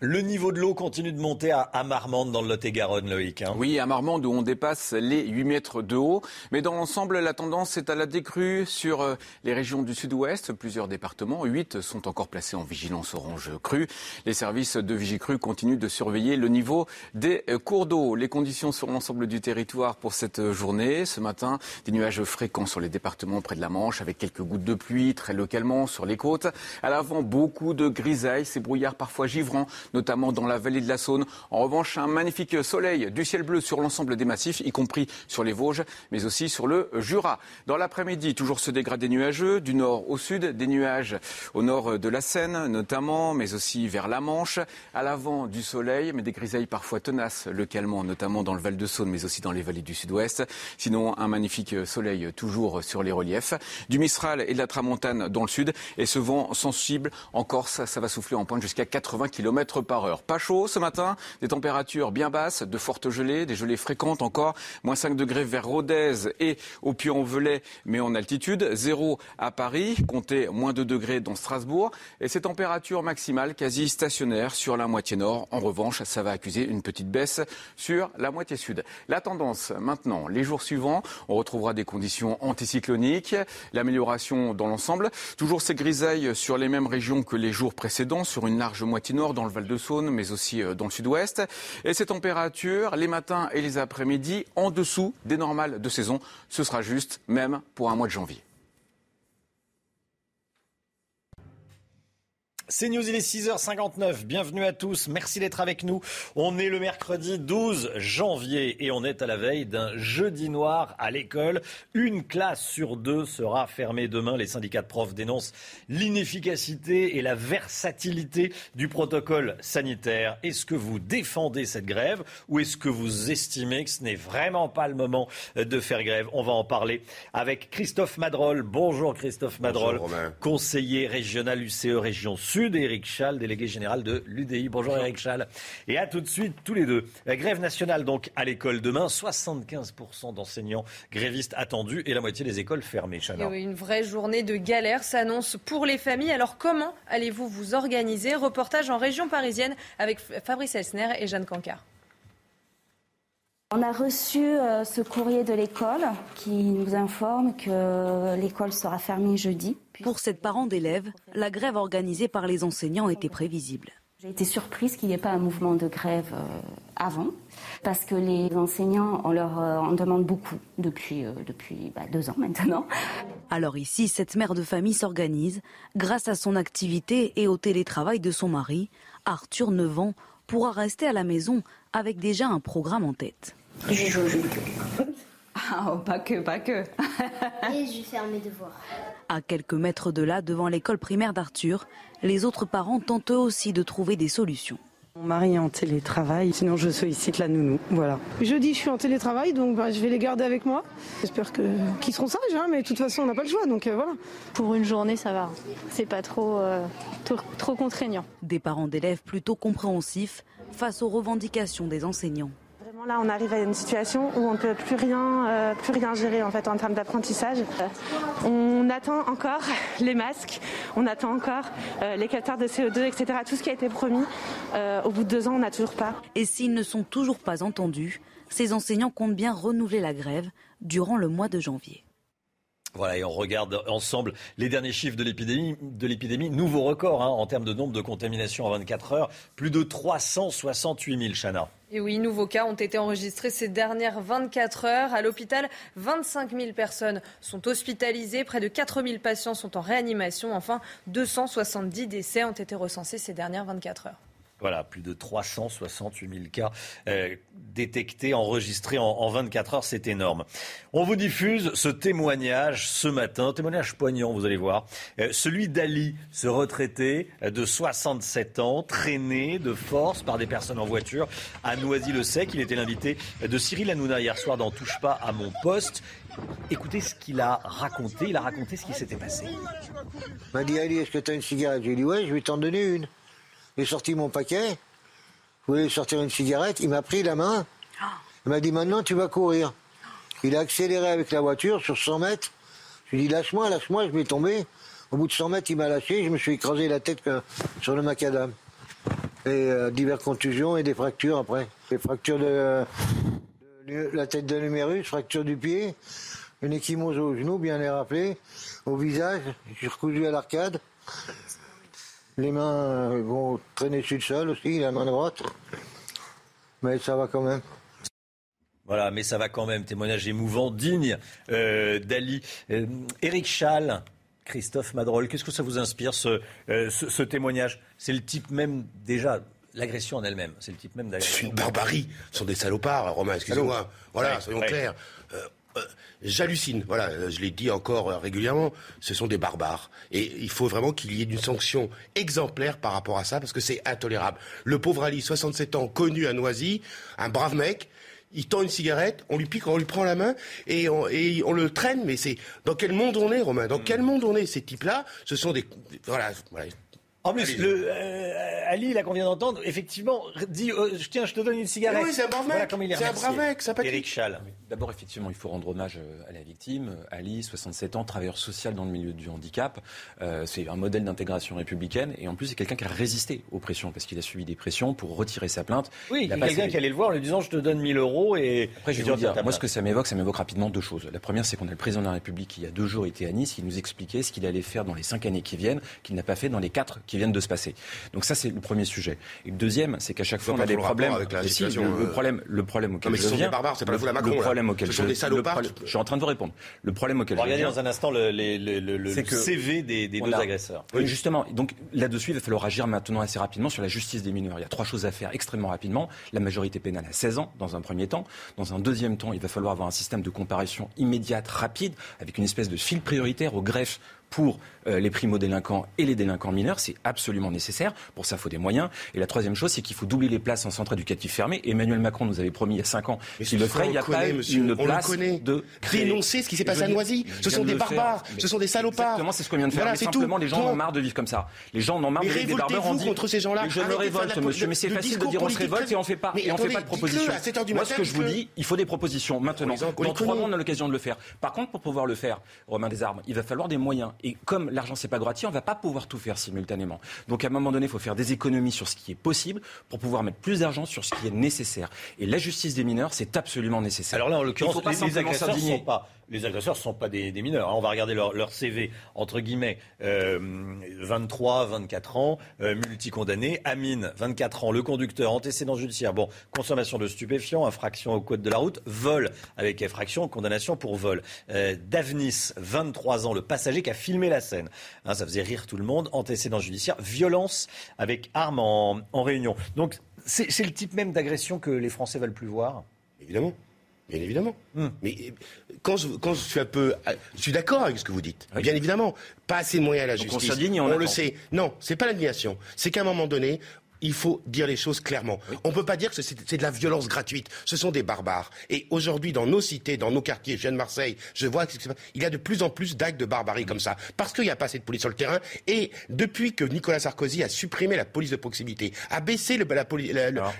Le niveau de l'eau continue de monter à, Marmande, dans le Lot-et-Garonne, Loïc. Hein. Oui, à Marmande, où on dépasse les 8 mètres de haut. Mais dans l'ensemble, la tendance est à la décrue sur euh, les régions du sud-ouest. Plusieurs départements, 8, sont encore placés en vigilance orange crue. Les services de Vigicru continuent de surveiller le niveau des euh, cours d'eau. Les conditions sur l'ensemble du territoire pour cette journée. Ce matin, des nuages fréquents sur les départements près de la Manche, avec quelques gouttes de pluie, très localement sur les côtes. À l'avant, beaucoup de grisailles, ces brouillards parfois givrants notamment dans la vallée de la Saône. En revanche, un magnifique soleil, du ciel bleu sur l'ensemble des massifs, y compris sur les Vosges, mais aussi sur le Jura. Dans l'après-midi, toujours ce dégradé nuageux, du nord au sud, des nuages au nord de la Seine notamment, mais aussi vers la Manche. À l'avant du soleil, mais des grisailles parfois tenaces localement, notamment dans le Val de Saône, mais aussi dans les vallées du sud-ouest. Sinon, un magnifique soleil toujours sur les reliefs. Du Mistral et de la Tramontane dans le sud. Et ce vent sensible en Corse, ça va souffler en pointe jusqu'à 80 km par heure. Pas chaud ce matin, des températures bien basses, de fortes gelées, des gelées fréquentes encore, moins 5 degrés vers Rodez et au Puy-en-Velay, mais en altitude, zéro à Paris, comptez moins 2 degrés dans Strasbourg, et ces températures maximales quasi stationnaires sur la moitié nord. En revanche, ça va accuser une petite baisse sur la moitié sud. La tendance maintenant, les jours suivants, on retrouvera des conditions anticycloniques, l'amélioration dans l'ensemble, toujours ces grisailles sur les mêmes régions que les jours précédents, sur une large moitié nord dans le Val de Saône, mais aussi euh, dans le sud-ouest. Et ces températures, les matins et les après-midi, en dessous des normales de saison. Ce sera juste, même pour un mois de janvier. C'est News, il est 6h59. Bienvenue à tous. Merci d'être avec nous. On est le mercredi 12 janvier et on est à la veille d'un jeudi noir à l'école. Une classe sur deux sera fermée demain. Les syndicats de profs dénoncent l'inefficacité et la versatilité du protocole sanitaire. Est-ce que vous défendez cette grève ou est-ce que vous estimez que ce n'est vraiment pas le moment de faire grève? On va en parler avec Christophe Madrol. Bonjour Christophe Madrol, conseiller régional UCE Région Sud. Éric Schall, délégué général de l'UDI. Bonjour Éric Schall. Et à tout de suite, tous les deux. La grève nationale donc à l'école demain. 75% d'enseignants grévistes attendus et la moitié des écoles fermées. une vraie journée de galère s'annonce pour les familles. Alors comment allez-vous vous organiser? Reportage en région parisienne avec Fabrice Elsner et Jeanne Cancard. On a reçu euh, ce courrier de l'école qui nous informe que l'école sera fermée jeudi. Pour cette parent d'élèves, la grève organisée par les enseignants était prévisible. J'ai été surprise qu'il n'y ait pas un mouvement de grève euh, avant, parce que les enseignants, on leur euh, en demande beaucoup depuis, depuis bah, deux ans maintenant. Alors ici, cette mère de famille s'organise grâce à son activité et au télétravail de son mari. Arthur, 9 ans, pourra rester à la maison avec déjà un programme en tête. Je joue Ah, oh, pas que, pas que. Et je vais faire mes devoirs. À quelques mètres de là, devant l'école primaire d'Arthur, les autres parents tentent eux aussi de trouver des solutions. Mon mari est en télétravail, sinon je sollicite la nounou. Voilà. Jeudi, je suis en télétravail, donc bah, je vais les garder avec moi. J'espère qu'ils seront sages, hein, mais de toute façon, on n'a pas le choix, donc euh, voilà. Pour une journée, ça va. C'est pas trop, euh, trop contraignant. Des parents d'élèves plutôt compréhensifs face aux revendications des enseignants. Là, on arrive à une situation où on ne peut plus rien, euh, plus rien gérer en fait en termes d'apprentissage. Euh, on attend encore les masques, on attend encore euh, les capteurs de CO2, etc. Tout ce qui a été promis. au bout de deux ans, on n'a toujours pas. Et s'ils ne sont toujours pas entendus, ces enseignants comptent bien renouveler la grève durant le mois de janvier. Voilà, et on regarde ensemble les derniers chiffres de l'épidémie. De l'épidémie, nouveau record hein, en termes de nombre de contaminations en 24 heures, plus de 368 000, Chana. Et oui, nouveaux cas ont été enregistrés ces dernières 24 heures. À l'hôpital, 25 000 personnes sont hospitalisées, près de 4 000 patients sont en réanimation. Enfin, 270 décès ont été recensés ces dernières 24 heures. Voilà, plus de 368 000 cas euh, détectés, enregistrés en, 24 heures, c'est énorme. On vous diffuse ce témoignage ce matin, témoignage poignant, vous allez voir. Euh, celui d'Ali, ce retraité de 67 ans, traîné de force par des personnes en voiture à Noisy-le-Sec. Il était l'invité de Cyril Hanouna hier soir dans Touche pas à mon poste. Écoutez ce qu'il a raconté. Il a raconté ce qui s'était passé. Il m'a dit Ali, est-ce que tu as une cigarette? J'ai dit ouais, je vais t'en donner une. J'ai sorti mon paquet. Je voulais sortir une cigarette. Il m'a pris la main. Il m'a dit maintenant tu vas courir. Il a accéléré avec la voiture sur 100 mètres. Je lui ai dit lâche-moi, lâche-moi, je vais tomber. Au bout de 100 mètres, il m'a lâché. Je me suis écrasé la tête sur le macadam. Et euh, diverses contusions et des fractures après. Des fractures de, la tête de l'humérus, fracture du pied, une échymose au genou, bien les rappeler, au visage, j'ai recousu à l'arcade. Les mains euh, vont traîner sur le sol aussi, la main droite. Mais ça va quand même. Voilà, mais ça va quand même. Témoignage émouvant, digne euh, d'Ali. Euh, Éric Schall, Christophe Madrol, qu'est-ce que ça vous inspire ce, témoignage? C'est le type même déjà. L'agression en elle-même, c'est le type même d'agression. C'est une barbarie. Ce sont des salopards, Romain, excusez-moi. Voilà, soyons clairs. Euh, j'hallucine. Voilà, euh, je l'ai dit encore euh, régulièrement. Ce sont des barbares. Et il faut vraiment qu'il y ait une sanction exemplaire par rapport à ça, parce que c'est intolérable. Le pauvre Ali, 67 ans, connu à Noisy, un brave mec, il tend une cigarette, on lui pique, on lui prend la main et on, et on le traîne. Mais c'est dans quel monde on est, Romain? Dans quel monde on est? Ces types-là, ce sont des voilà, voilà en plus, le, euh, Ali, là qu'on vient d'entendre, effectivement, dit euh, Tiens, je te donne une cigarette. Oui, c'est un brave mec. c'est un brave mec. Eric Schall. D'abord, effectivement, il faut rendre hommage euh, à la victime. Ali, 67 ans, travailleur social dans le milieu du handicap. c'est un modèle d'intégration républicaine. Et en plus, c'est quelqu'un qui a résisté aux pressions, parce qu'il a subi des pressions pour retirer sa plainte. Oui, il y a quelqu'un qui allait le voir en lui disant Je te donne 1000 euros. Et après, je vais vous dire, moi, ce que ça m'évoque, ça m'évoque rapidement deux choses. La première, c'est qu'on a le président de la République qui, il y a deux jours, était à Nice. Il nous expliquait ce qu'il allait faire dans les cinq années qui viennent, qu'il n'a pas fait dans les quatre qui viennent de se passer. Donc ça, c'est le premier sujet. Et le deuxième, c'est qu'à chaque fois, on a des problèmes. Avec la situation, le, euh, problème, le problème auquel non, mais ce sont des barbares, c'est pas la Macron. Le problème auquel ce sont des salopards. je suis en train de vous répondre. Le problème auquel on va regarder dans un instant le, le CV des, des deux agresseurs. Oui, justement. Donc là-dessus, il va falloir agir maintenant assez rapidement sur la justice des mineurs. Il y a trois choses à faire extrêmement rapidement. La majorité pénale à 16 ans, dans un premier temps. Dans un deuxième temps, il va falloir avoir un système de comparution immédiate, rapide, avec une espèce de fil prioritaire au greffe pour euh, les primo-délinquants et les délinquants mineurs. C'est absolument nécessaire. Pour ça, il faut des moyens. Et la troisième chose, c'est qu'il faut doubler les places en centre éducatif fermé. Emmanuel Macron nous avait promis il y a cinq ans qu'il le ferait. Il n'y a pas une place de dénoncer ce qui s'est passé à Noisy. Ce sont des barbares, ce sont des salopards. Exactement, c'est ce qu'on vient de faire. mais simplement, les gens en ont marre de vivre comme ça. Les gens en ont marre de vivre des barbares. Dit contre ces gens-là. Je me révolte, monsieur, mais c'est facile de dire on se révolte et on fait pas et on fait pas de propositions. Moi, ce que je vous dis, il faut des propositions maintenant. Dans trois mois, on a l'occasion de le faire. Par contre, pour pouvoir le faire, Romain Desarmes, il va falloir des moyens. Et comme l'argent c'est pas gratuit, on va pas pouvoir tout faire simultanément. Donc à un moment donné, il faut faire des économies sur ce qui est possible pour pouvoir mettre plus d'argent sur ce qui est nécessaire. Et la justice des mineurs, c'est absolument nécessaire. Alors là, en l'occurrence, les, les agresseurs ne sont pas les agresseurs ne sont pas des, mineurs. Hein. On va regarder leur, CV, entre guillemets, 23, euh, 24 ans, euh, multi-condamné. Amine, 24 ans, le conducteur, antécédent judiciaire. Bon, consommation de stupéfiants, infraction au code de la route, vol avec infraction, condamnation pour vol. Euh, Davnis, 23 ans, le passager qui a filmé la scène. Hein, ça faisait rire tout le monde. Antécédent judiciaire, violence avec arme en, en réunion. Donc, c'est le type même d'agression que les Français veulent plus voir? Évidemment. Bien évidemment. Hmm. Mais quand je, quand je suis un peu. Je suis d'accord avec ce que vous dites. Bien évidemment. Pas assez de moyens à la justice. On, on le sait. Non, c'est pas l'indignation. C'est qu'à un moment donné, il faut dire les choses clairement. On ne peut pas dire que c'est de la violence gratuite. Ce sont des barbares. Et aujourd'hui, dans nos cités, dans nos quartiers, je viens de Marseille, je vois qu'il y a de plus en plus d'actes de barbarie comme ça. Parce qu'il n'y a pas assez de police sur le terrain. Et depuis que Nicolas Sarkozy a supprimé la police de proximité, a baissé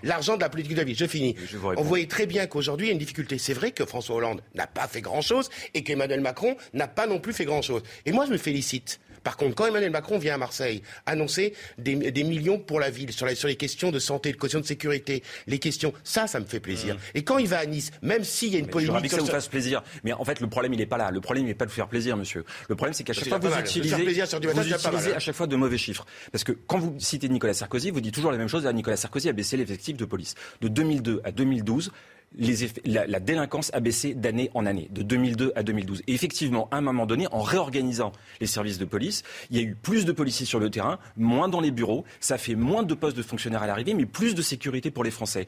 l'argent de la politique de la ville, je finis. on voyait très bien qu'aujourd'hui, il y a une difficulté. C'est vrai que François Hollande n'a pas fait grand-chose et qu'Emmanuel Macron n'a pas non plus fait grand-chose. Et moi, je me félicite Par contre, quand Emmanuel Macron vient à Marseille annoncer des, millions pour la ville sur, sur les questions de santé, de questions de sécurité, les questions, ça, ça me fait plaisir. Mmh. Et quand il va à Nice, même s'il y a une polémique... Je que ça vous fasse plaisir. Mais en fait, le problème, il n'est pas là. Le problème, il n'est pas de faire plaisir, monsieur. Le problème, c'est qu'à chaque fois, vous utilisez, vous utilisez à chaque fois de mauvais chiffres. Parce que quand vous citez Nicolas Sarkozy, vous dites toujours la même chose. Nicolas Sarkozy a baissé l'effectif de police. De 2002 à 2012, la, délinquance a baissé d'année en année, de 2002 à 2012. Et effectivement, à un moment donné, en réorganisant les services de police, il y a eu plus de policiers sur le terrain, moins dans les bureaux, ça fait moins de postes de fonctionnaires à l'arrivée, mais plus de sécurité pour les Français.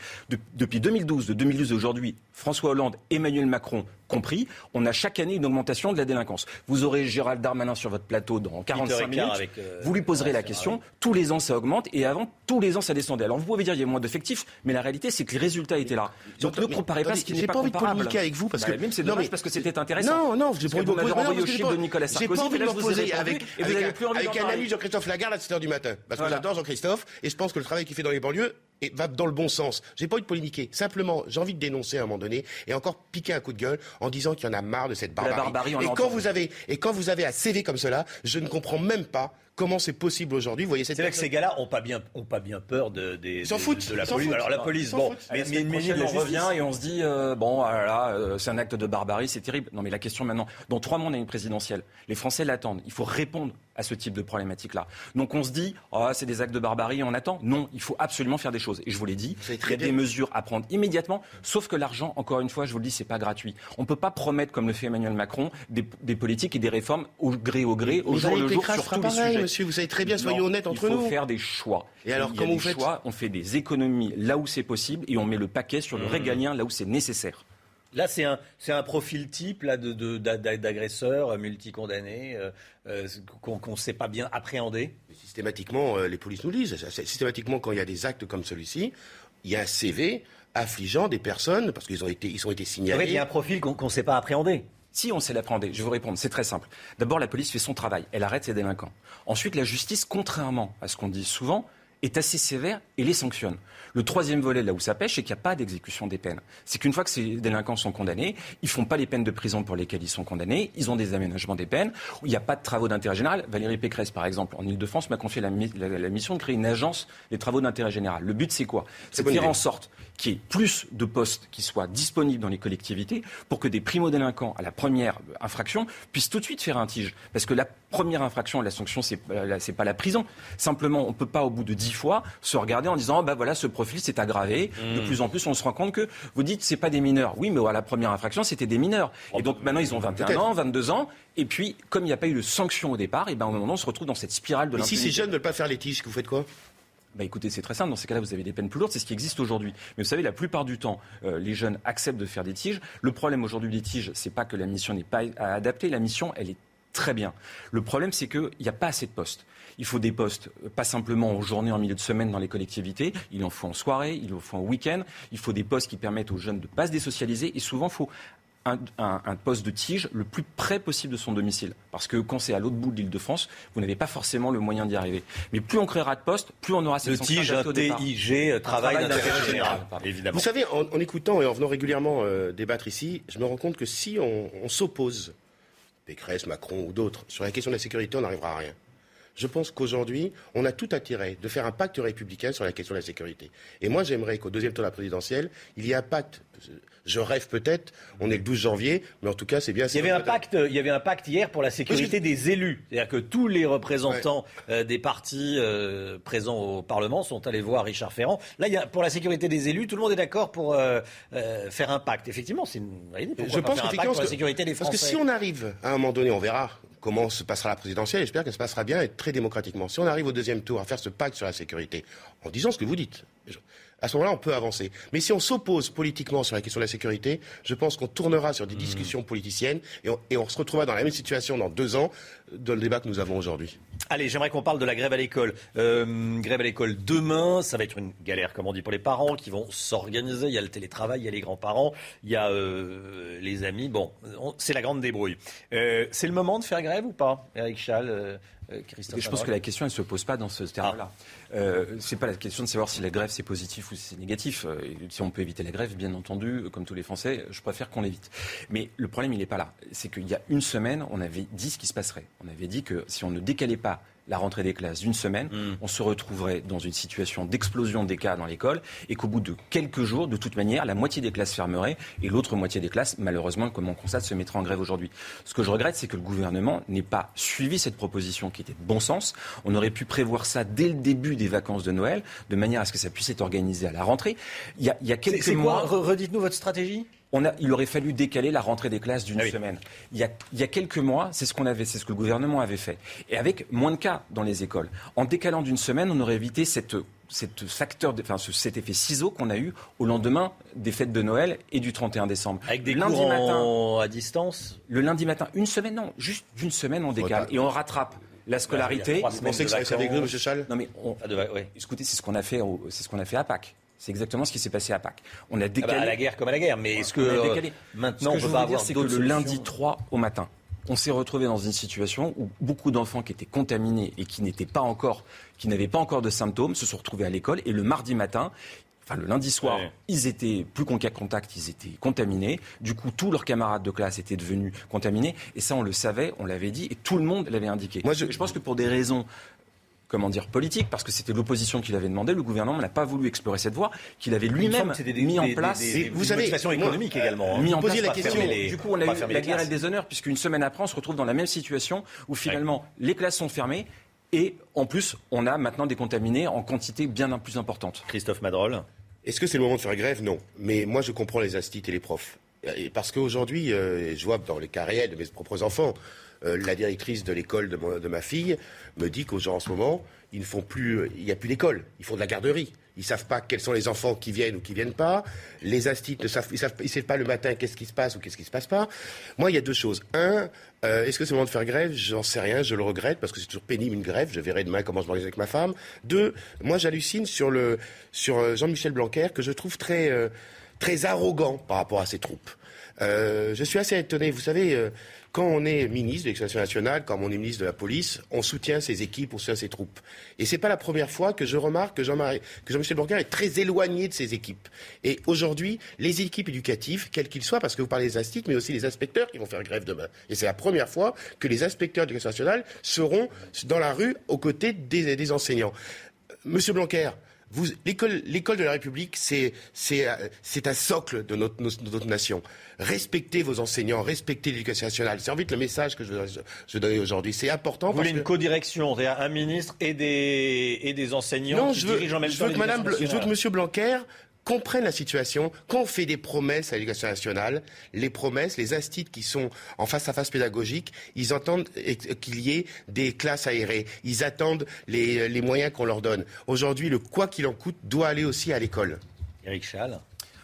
depuis 2012, de 2012 à aujourd'hui, François Hollande, Emmanuel Macron compris, on a chaque année une augmentation de la délinquance. Vous aurez Gérald Darmanin sur votre plateau dans 45 minutes, euh, vous lui poserez la question, tous les ans ça augmente, et avant, tous les ans ça descendait. Alors vous pouvez dire qu'il y a moins d'effectifs, mais la réalité c'est que les résultats étaient là. Donc ne comparez pas ce qui n'est pas, pas envie de avec vous, parce que... Bah, même c'est dommage parce que c'était intéressant. Non, non, j'ai pas envie de vous renvoyer au chiffre de Nicolas Sarkozy, j'ai pas envie de m'opposer avec, avec un ami Jean-Christophe Lagarde à 7h du matin, parce que j'adore Jean-Christophe, et je pense que le travail qu'il fait dans les banlieues et va dans le bon sens. J'ai pas envie de polémiquer. Simplement, j'ai envie de dénoncer à un moment donné et encore piquer un coup de gueule en disant qu'il y en a marre de cette barbarie. et quand vous avez et quand vous avez un CV comme cela, je ne comprends même pas Comment c'est possible aujourd'hui Vous voyez C'est vrai que ces gars-là ont pas bien, ont pas bien peur de, de, de, la police. Alors la police, bon, mais, mais une minute, on revient et on se dit euh, bon, voilà, euh, c'est un acte de barbarie, c'est terrible. Non, mais la question maintenant, dans trois mois on a une présidentielle. Les Français l'attendent. Il faut répondre à ce type de problématique-là. Donc on se dit, oh, c'est des actes de barbarie, on attend. Non, il faut absolument faire des choses. Et je vous l'ai dit, il y a des mesures à prendre immédiatement, sauf que l'argent, encore une fois, je vous le dis, c'est pas gratuit. On ne peut pas promettre, comme le fait Emmanuel Macron, des, politiques et des réformes au gré au gré, au jour le jour, sur tous les sujets. Monsieur, vous savez très bien, soyons honnêtes entre nous. Il faut faire des choix. Et alors, comment vous faites choix, On fait des économies là où c'est possible et on met le paquet sur le mmh. régalien là où c'est nécessaire. Là, c'est un, un, profil type là, d'agresseurs de, multicondamnés euh, euh, qu'on ne sait pas bien appréhender. Systématiquement, euh, les polices nous disent, systématiquement, quand il y a des actes comme celui-ci, il y a un CV affligeant des personnes parce qu'ils ont été, ils ont été signalés. il y a un profil qu'on ne sait pas appréhender. Si on sait l'appréhender, je vais vous répondre, c'est très simple. D'abord, la police fait son travail, elle arrête ses délinquants. Ensuite, la justice, contrairement à ce qu'on dit souvent, est assez sévère et les sanctionne. Le troisième volet, là où ça pêche, c'est qu'il n'y a pas d'exécution des peines. C'est qu'une fois que ces délinquants sont condamnés, ils ne font pas les peines de prison pour lesquelles ils sont condamnés, ils ont des aménagements des peines, où il n'y a pas de travaux d'intérêt général. Valérie Pécresse, par exemple, en Ile-de-France, m'a confié la, mission de créer une agence des travaux d'intérêt général. Le but, c'est quoi? C'est de faire en sorte qu'il y ait plus de postes qui soient disponibles dans les collectivités pour que des primo-délinquants à la première infraction puissent tout de suite faire un tige. Parce que la première infraction, la sanction, c'est n'est euh, pas la prison. Simplement, on ne peut pas, au bout de dix fois, se regarder en disant, oh, bah voilà, ce profil s'est aggravé. De hmm. plus en plus, on se rend compte que vous dites, c'est pas des mineurs. Oui, mais à la première infraction, c'était des mineurs. Et donc maintenant, ils ont 21 ans, 22 ans. Et puis, comme il n'y a pas eu de sanction au départ, et ben, au moment, on se retrouve dans cette spirale de l'impunité. si ces jeunes ne veulent pas faire les tiges, vous faites quoi? Bah écoutez, c'est très simple. Dans ces cas-là, vous avez des peines plus lourdes. C'est ce qui existe aujourd'hui. Mais vous savez, la plupart du temps, euh, les jeunes acceptent de faire des tiges. Le problème aujourd'hui des tiges, c'est pas que la mission n'est pas adaptée. La mission, elle est très bien. Le problème, c'est qu'il n'y a pas assez de postes. Il faut des postes, euh, pas simplement en journée, en milieu de semaine dans les collectivités. Il en faut en soirée, il en faut en week-end. Il faut des postes qui permettent aux jeunes de ne pas se désocialiser. Et souvent, il faut un, poste de tige le plus près possible de son domicile. Parce que quand c'est à l'autre bout de l'île de France, vous n'avez pas forcément le moyen d'y arriver. Mais plus on créera de postes, plus on aura cette tige, TIG, travail d'intérêt général, évidemment. Vous savez, en, écoutant et en venant régulièrement euh, débattre ici, je me rends compte que si on, on s'oppose, Pécresse, Macron ou d'autres, sur la question de la sécurité, on n'arrivera à rien je pense qu'aujourd'hui, on a tout intérêt de faire un pacte républicain sur la question de la sécurité. Et moi, j'aimerais qu'au deuxième tour de la présidentielle, il y ait un pacte je rêve peut-être. On est le 12 janvier, mais en tout cas, c'est bien. Il y avait un pacte. Il y avait un pacte hier pour la sécurité des élus. C'est-à-dire que tous les représentants euh, des partis euh, présents au Parlement sont allés voir Richard Ferrand. Là, il y a, pour la sécurité des élus, tout le monde est d'accord pour euh, faire un pacte. Effectivement, c'est une Je pense faire un pacte pour la sécurité des Français. Parce que si on arrive à un moment donné, on verra comment se passera la présidentielle. J'espère qu'elle se passera bien et très démocratiquement. Si on arrive au deuxième tour à faire ce pacte sur la sécurité, en disant ce que vous dites, à ce moment-là, on peut avancer. Mais si on s'oppose politiquement sur la question de la sécurité, je pense qu'on tournera sur des mmh. discussions politiciennes et on, se retrouvera dans la même situation dans deux ans dans le débat que nous avons aujourd'hui. Allez, j'aimerais qu'on parle de la grève à l'école. Euh, grève à l'école demain, ça va être une galère, comme on dit, pour les parents qui vont s'organiser. Il y a le télétravail, il y a les grands-parents, il y a euh, les amis. Bon, c'est la grande débrouille. Euh, c'est le moment de faire grève ou pas, Eric Schall euh, je pense que la question ne se pose pas dans ce terme-là. Ah. Euh, c'est pas la question de savoir si la grève c'est positif ou si c'est négatif. Euh, si on peut éviter la grève, bien entendu, comme tous les Français, je préfère qu'on l'évite. Mais le problème, il n'est pas là. C'est qu'il y a une semaine, on avait dit ce qui se passerait. On avait dit que si on ne décalait pas la rentrée des classes d'une semaine, hmm. on se retrouverait dans une situation d'explosion des cas dans l'école et qu'au bout de quelques jours, de toute manière, la moitié des classes fermeraient et l'autre moitié des classes, malheureusement, comme on constate, se mettrait en grève aujourd'hui. Ce que je regrette, c'est que le gouvernement n'ait pas suivi cette proposition qui était de bon sens. On aurait pu prévoir ça dès le début des vacances de Noël, de manière à ce que ça puisse être organisé à la rentrée. Il y a, il y a quelques mois. Redites-nous votre stratégie il aurait fallu décaler la rentrée des classes d'une ah semaine. Il y, a, quelques mois, c'est ce qu'on avait, c'est ce que le gouvernement avait fait. Et avec moins de cas dans les écoles. En décalant d'une semaine, on aurait évité cette, facteur, enfin, cet effet ciseau qu'on a eu au lendemain des fêtes de Noël et du 31 décembre. Avec des lundi matin, à distance Le lundi matin, une semaine, non, juste d'une semaine, on décale et on rattrape la scolarité. Vous pensez que ça avec M. Chal Non, mais écoutez, c'est ce qu'on a fait, c'est ce qu'on a fait à Pâques. C'est exactement ce qui s'est passé à Pâques. On a décalé. Ah bah, à la guerre comme à la guerre, mais est-ce que euh, maintenant ce que on peut dire, c'est que le lundi 3 au matin, on s'est retrouvé dans une situation où beaucoup d'enfants qui étaient contaminés et qui n'étaient pas encore, qui n'avaient pas encore de symptômes, se sont retrouvés à l'école et le mardi matin. Enfin, le lundi soir, ils étaient plus qu'en cas contact, ils étaient contaminés. Du coup, tous leurs camarades de classe étaient devenus contaminés. Et ça, on le savait, on l'avait dit, et tout le monde l'avait indiqué. Moi, je pense que pour des raisons comment dire, politique, parce que c'était l'opposition qui l'avait demandé. Le gouvernement n'a pas voulu explorer cette voie, qu'il avait lui-même mis en place. vous savez, économique également. Hein. Mis en place la question. du coup, on a eu la guerre et le déshonneur, puisqu'une semaine après, on se retrouve dans la même situation où finalement les classes sont fermées. Et en plus, on a maintenant des contaminés en quantité bien plus importante. Christophe Madrol. Est-ce que c'est le moment de faire grève? Non. Mais moi, je comprends les instituts et les profs. Parce qu'aujourd'hui, euh, je vois dans les cas réels de mes propres enfants, euh, la directrice de l'école de, ma fille me dit qu'aux gens en ce moment, ne plus, il n'y a plus d'école, ils font de la garderie. Ils ne savent pas quels sont les enfants qui viennent ou qui viennent pas. Les instituts ne savent, ils savent, savent pas le matin qu'est-ce qui se passe ou qu'est-ce qui se passe pas. Moi, il y a deux choses. Un, euh, est-ce que c'est le moment de faire grève? J'en sais rien, je le regrette parce que c'est toujours pénible une grève. Je verrai demain comment je m'organise avec ma femme. Deux, moi, j'hallucine sur euh, Jean-Michel Blanquer que je trouve très arrogant par rapport à ses troupes. je suis assez étonné. Vous savez, quand on est ministre de l'Éducation nationale, quand on est ministre de la police, on soutient ses équipes, on soutient ses troupes. Et c'est pas la première fois que je remarque que Jean-Michel Blanquer est très éloigné de ses équipes. Et aujourd'hui, les équipes éducatives, quelles qu'ils soient, parce que vous parlez des instituts, mais aussi les inspecteurs qui vont faire grève demain. Et c'est la première fois que les inspecteurs de l'Éducation nationale seront dans la rue aux côtés des, des enseignants. Monsieur Blanquer, l'école, l'école de la République, c'est, c'est, c'est un socle de notre, notre, nation. Respectez vos enseignants, respectez l'éducation nationale. C'est en vite le message que je veux, je donner aujourd'hui. C'est important. Vous voulez une codirection, c'est-à-dire un ministre et des, et des enseignants non, je veux, je veux que Madame, je veux que Monsieur Blanquer comprennent la situation. Quand on fait des promesses à l'éducation nationale, les promesses, les instituts qui sont en face à face pédagogique, ils entendent qu'il y ait des classes aérées. Ils attendent les, les moyens qu'on leur donne. Aujourd'hui, le quoi qu'il en coûte doit aller aussi à l'école. Eric Schall.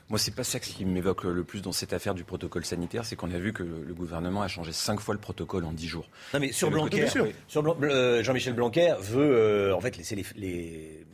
Moi, c'est pas ça qui m'évoque le plus dans cette affaire du protocole sanitaire, c'est qu'on a vu que le gouvernement a changé cinq fois le protocole en dix jours. Non, mais sur Blanquer, sur euh, Jean-Michel Blanquer veut euh, en fait laisser les, les,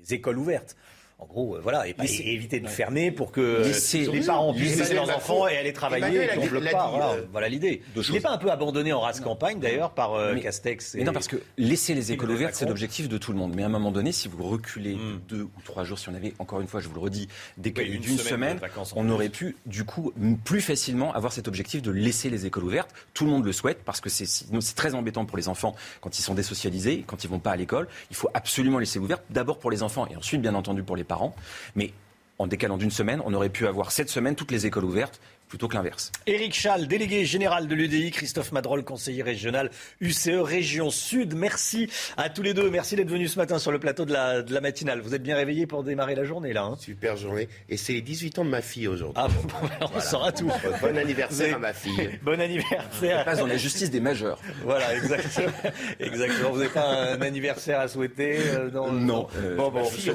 les écoles ouvertes. En gros, euh, voilà, et, éviter de fermer pour que les parents puissent laisser leurs enfants et aller travailler et qu'on bloque pas. Voilà, l'idée. Il n'est pas un peu abandonné en race campagne d'ailleurs par euh, Castex et... Non, parce que laisser les écoles ouvertes, c'est l'objectif de tout le monde. Mais à un moment donné, si vous reculez hmm. deux ou trois jours, si on avait, encore une fois, je vous le redis, décalé d'une semaine, on aurait pu, du coup, plus facilement avoir cet objectif de laisser les écoles ouvertes. Tout le monde le souhaite parce que c'est très embêtant pour les enfants quand ils sont désocialisés, quand ils vont pas à l'école. Il faut absolument laisser ouvert, d'abord pour les enfants et ensuite, bien entendu, pour les parents. Mais en décalant d'une semaine, on aurait pu avoir cette semaine toutes les écoles ouvertes plutôt que l'inverse. Éric Schall, délégué général de l'UDI, Christophe Madrol, conseiller régional UCE Région Sud. Merci à tous les deux. Merci d'être venus ce matin sur le plateau de la, de la matinale. Vous êtes bien réveillés pour démarrer la journée là. Hein Super journée. Et c'est les 18 ans de ma fille aujourd'hui. Ah bon, on saura tout. Bon anniversaire à ma fille. Bon anniversaire. Passe dans la justice des majeurs. Voilà, exactement. exactement. Vous n'avez pas un anniversaire à souhaiter euh, Non. Euh, bon, bon, fille,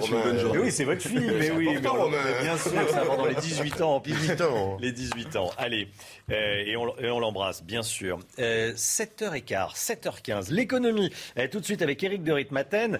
Oui, c'est votre fille, mais oui. Mais bien sûr, ça va dans les 18 ans. 18 ans. Les 18 Allez, euh, et on, l'embrasse, bien sûr. 7h15, euh, 7h15, l'économie. Euh, tout de suite avec Eric de Ritmaten,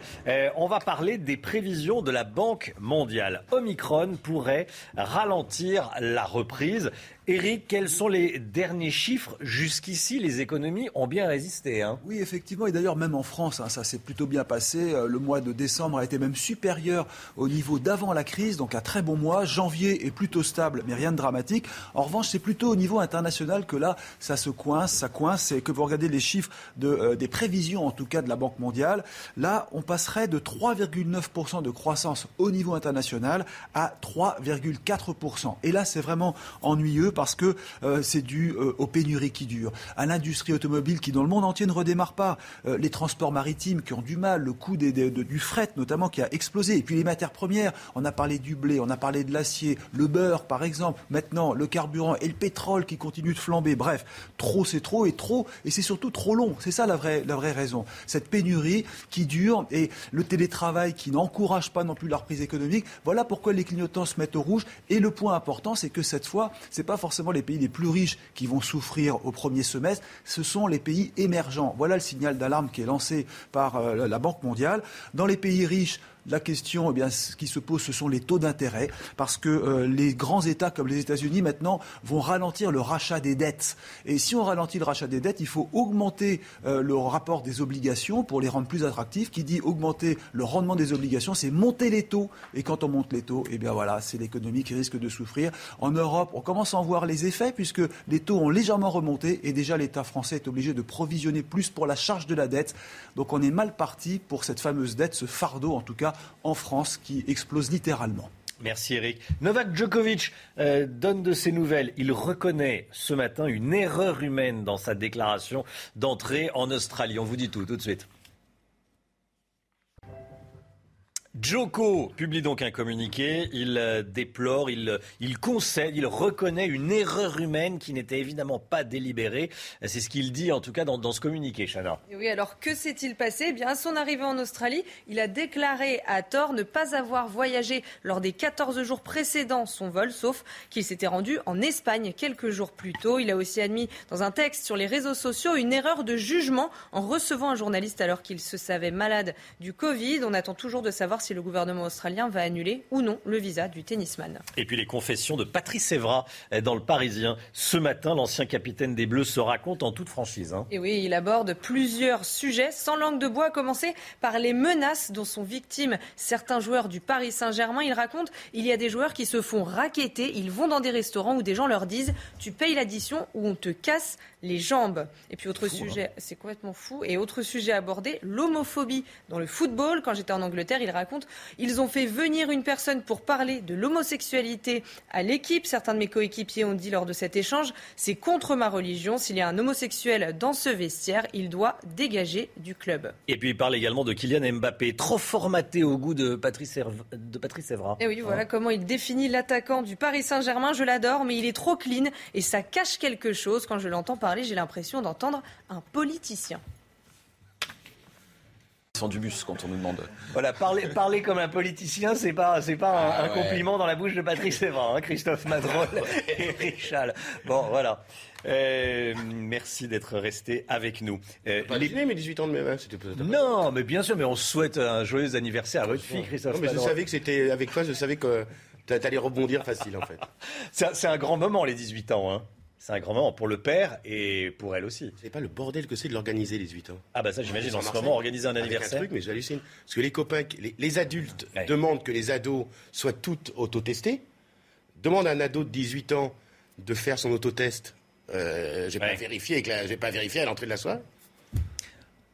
on va parler des prévisions de la Banque mondiale. Omicron pourrait ralentir la reprise. Eric, quels sont les derniers chiffres Jusqu'ici, les économies ont bien résisté. Hein. Oui, effectivement. Et d'ailleurs, même en France, hein, ça s'est plutôt bien passé. Euh, le mois de décembre a été même supérieur au niveau d'avant la crise, donc un très bon mois. Janvier est plutôt stable, mais rien de dramatique. En revanche, c'est plutôt au niveau international que là, ça se coince, ça coince. Et que vous regardez les chiffres de, euh, des prévisions, en tout cas de la Banque mondiale, là, on passerait de 3,9% de croissance au niveau international à 3,4%. Et là, c'est vraiment ennuyeux parce que euh, c'est dû euh, aux pénuries qui durent, à l'industrie automobile qui, dans le monde entier, ne redémarre pas, euh, les transports maritimes qui ont du mal, le coût des, du fret notamment qui a explosé, et puis les matières premières. On a parlé du blé, on a parlé de l'acier, le beurre par exemple, maintenant le carburant et le pétrole qui continue de flamber. Bref, trop c'est trop et trop, et c'est surtout trop long. C'est ça la vraie, la vraie raison. Cette pénurie qui dure et le télétravail qui n'encourage pas non plus la reprise économique. Voilà pourquoi les clignotants se mettent au rouge. Et le point important, c'est que cette fois, ce n'est pas forcément les pays les plus riches qui vont souffrir au premier semestre, ce sont les pays émergents. Voilà le signal d'alarme qui est lancé par euh, la Banque mondiale. Dans les pays riches, la question, eh bien, qui se pose, ce sont les taux d'intérêt, parce que euh, les grands États comme les États-Unis maintenant vont ralentir le rachat des dettes. Et si on ralentit le rachat des dettes, il faut augmenter euh, le rapport des obligations pour les rendre plus attractifs. Qui dit augmenter le rendement des obligations, c'est monter les taux. Et quand on monte les taux, eh bien voilà, c'est l'économie qui risque de souffrir. En Europe, on commence à en voir les effets puisque les taux ont légèrement remonté et déjà l'État français est obligé de provisionner plus pour la charge de la dette. Donc on est mal parti pour cette fameuse dette, ce fardeau en tout cas en France qui explose littéralement. Merci Eric. Novak Djokovic euh, donne de ses nouvelles. Il reconnaît ce matin une erreur humaine dans sa déclaration d'entrée en Australie. On vous dit tout tout de suite. Joko publie donc un communiqué, il euh, déplore, il, il concède, il reconnaît une erreur humaine qui n'était évidemment pas délibérée. C'est ce qu'il dit en tout cas dans, dans ce communiqué, Chana. oui, alors que s'est-il passé? Eh bien, À son arrivée en Australie, il a déclaré à tort ne pas avoir voyagé lors des 14 jours précédents son vol, sauf qu'il s'était rendu en Espagne quelques jours plus tôt. Il a aussi admis dans un texte sur les réseaux sociaux une erreur de jugement en recevant un journaliste alors qu'il se savait malade du Covid. On attend toujours de savoir si le gouvernement australien va annuler ou non le visa du tennisman. Et puis les confessions de Patrice Evra dans le Parisien. Ce matin, l'ancien capitaine des Bleus se raconte en toute franchise. Hein. Et oui, il aborde plusieurs sujets sans langue de bois, à commencer par les menaces dont sont victimes certains joueurs du Paris Saint-Germain. Il raconte il y a des joueurs qui se font raqueter, ils vont dans des restaurants où des gens leur disent tu payes l'addition ou on te casse les jambes. Et puis autre sujet, hein. c'est complètement fou. Et autre sujet abordé, l'homophobie dans le football. Quand j'étais en Angleterre, il raconte, ils ont fait venir une personne pour parler de l'homosexualité à l'équipe. Certains de mes coéquipiers ont dit lors de cet échange, c'est contre ma religion. S'il y a un homosexuel dans ce vestiaire, il doit dégager du club. Et puis il parle également de Kylian Mbappé, trop formaté au goût de Patrice, de Patrice Evra. Et oui, voilà hein. comment il définit l'attaquant du Paris Saint-Germain. Je l'adore, mais il est trop clean et ça cache quelque chose quand je l'entends parler j'ai l'impression d'entendre un politicien du bus quand on nous demande. Voilà, parler, parler comme un politicien, c'est pas, c'est pas un, ah compliment dans la bouche de Patrice Evra, hein, Christophe Madrol et Richal. Bon, voilà. Euh, merci d'être resté avec nous. Euh, pas les... mes 18 ans de mai, c'était Non, mais bien sûr, mais on souhaite un joyeux anniversaire à votre fille, Christophe. Non, mais je savais que c'était avec toi, je savais que tu allais rebondir facile en fait. c'est un grand moment les 18 ans. Hein. C'est un grand moment pour le père et pour elle aussi. C'est pas le bordel que c'est de l'organiser les 8 ans. Ah bah ça j'imagine en ce moment organiser un anniversaire. Un truc, mais j'hallucine. Parce que les copains, les, adultes demandent que les ados soient toutes autotestés. Demande à un ado de 18 ans de faire son autotest. Euh, j'ai pas vérifié, j'ai pas vérifié à l'entrée de la soirée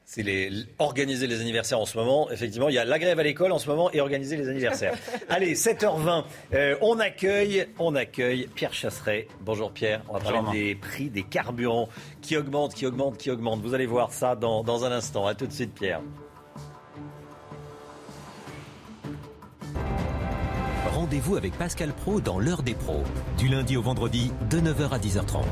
c'est les, organiser les anniversaires en ce moment. Effectivement, il y a la grève à l'école en ce moment et organiser les anniversaires. Allez, 7h20, euh, on accueille, on accueille Pierre Chasseret. Bonjour Pierre, on va parler des prix des carburants qui augmentent, qui augmentent, qui augmentent. Vous allez voir ça dans, dans un instant. À tout de suite Pierre. Rendez-vous avec Pascal Pro dans l'heure des pros, du lundi au vendredi de 9h à 10h30.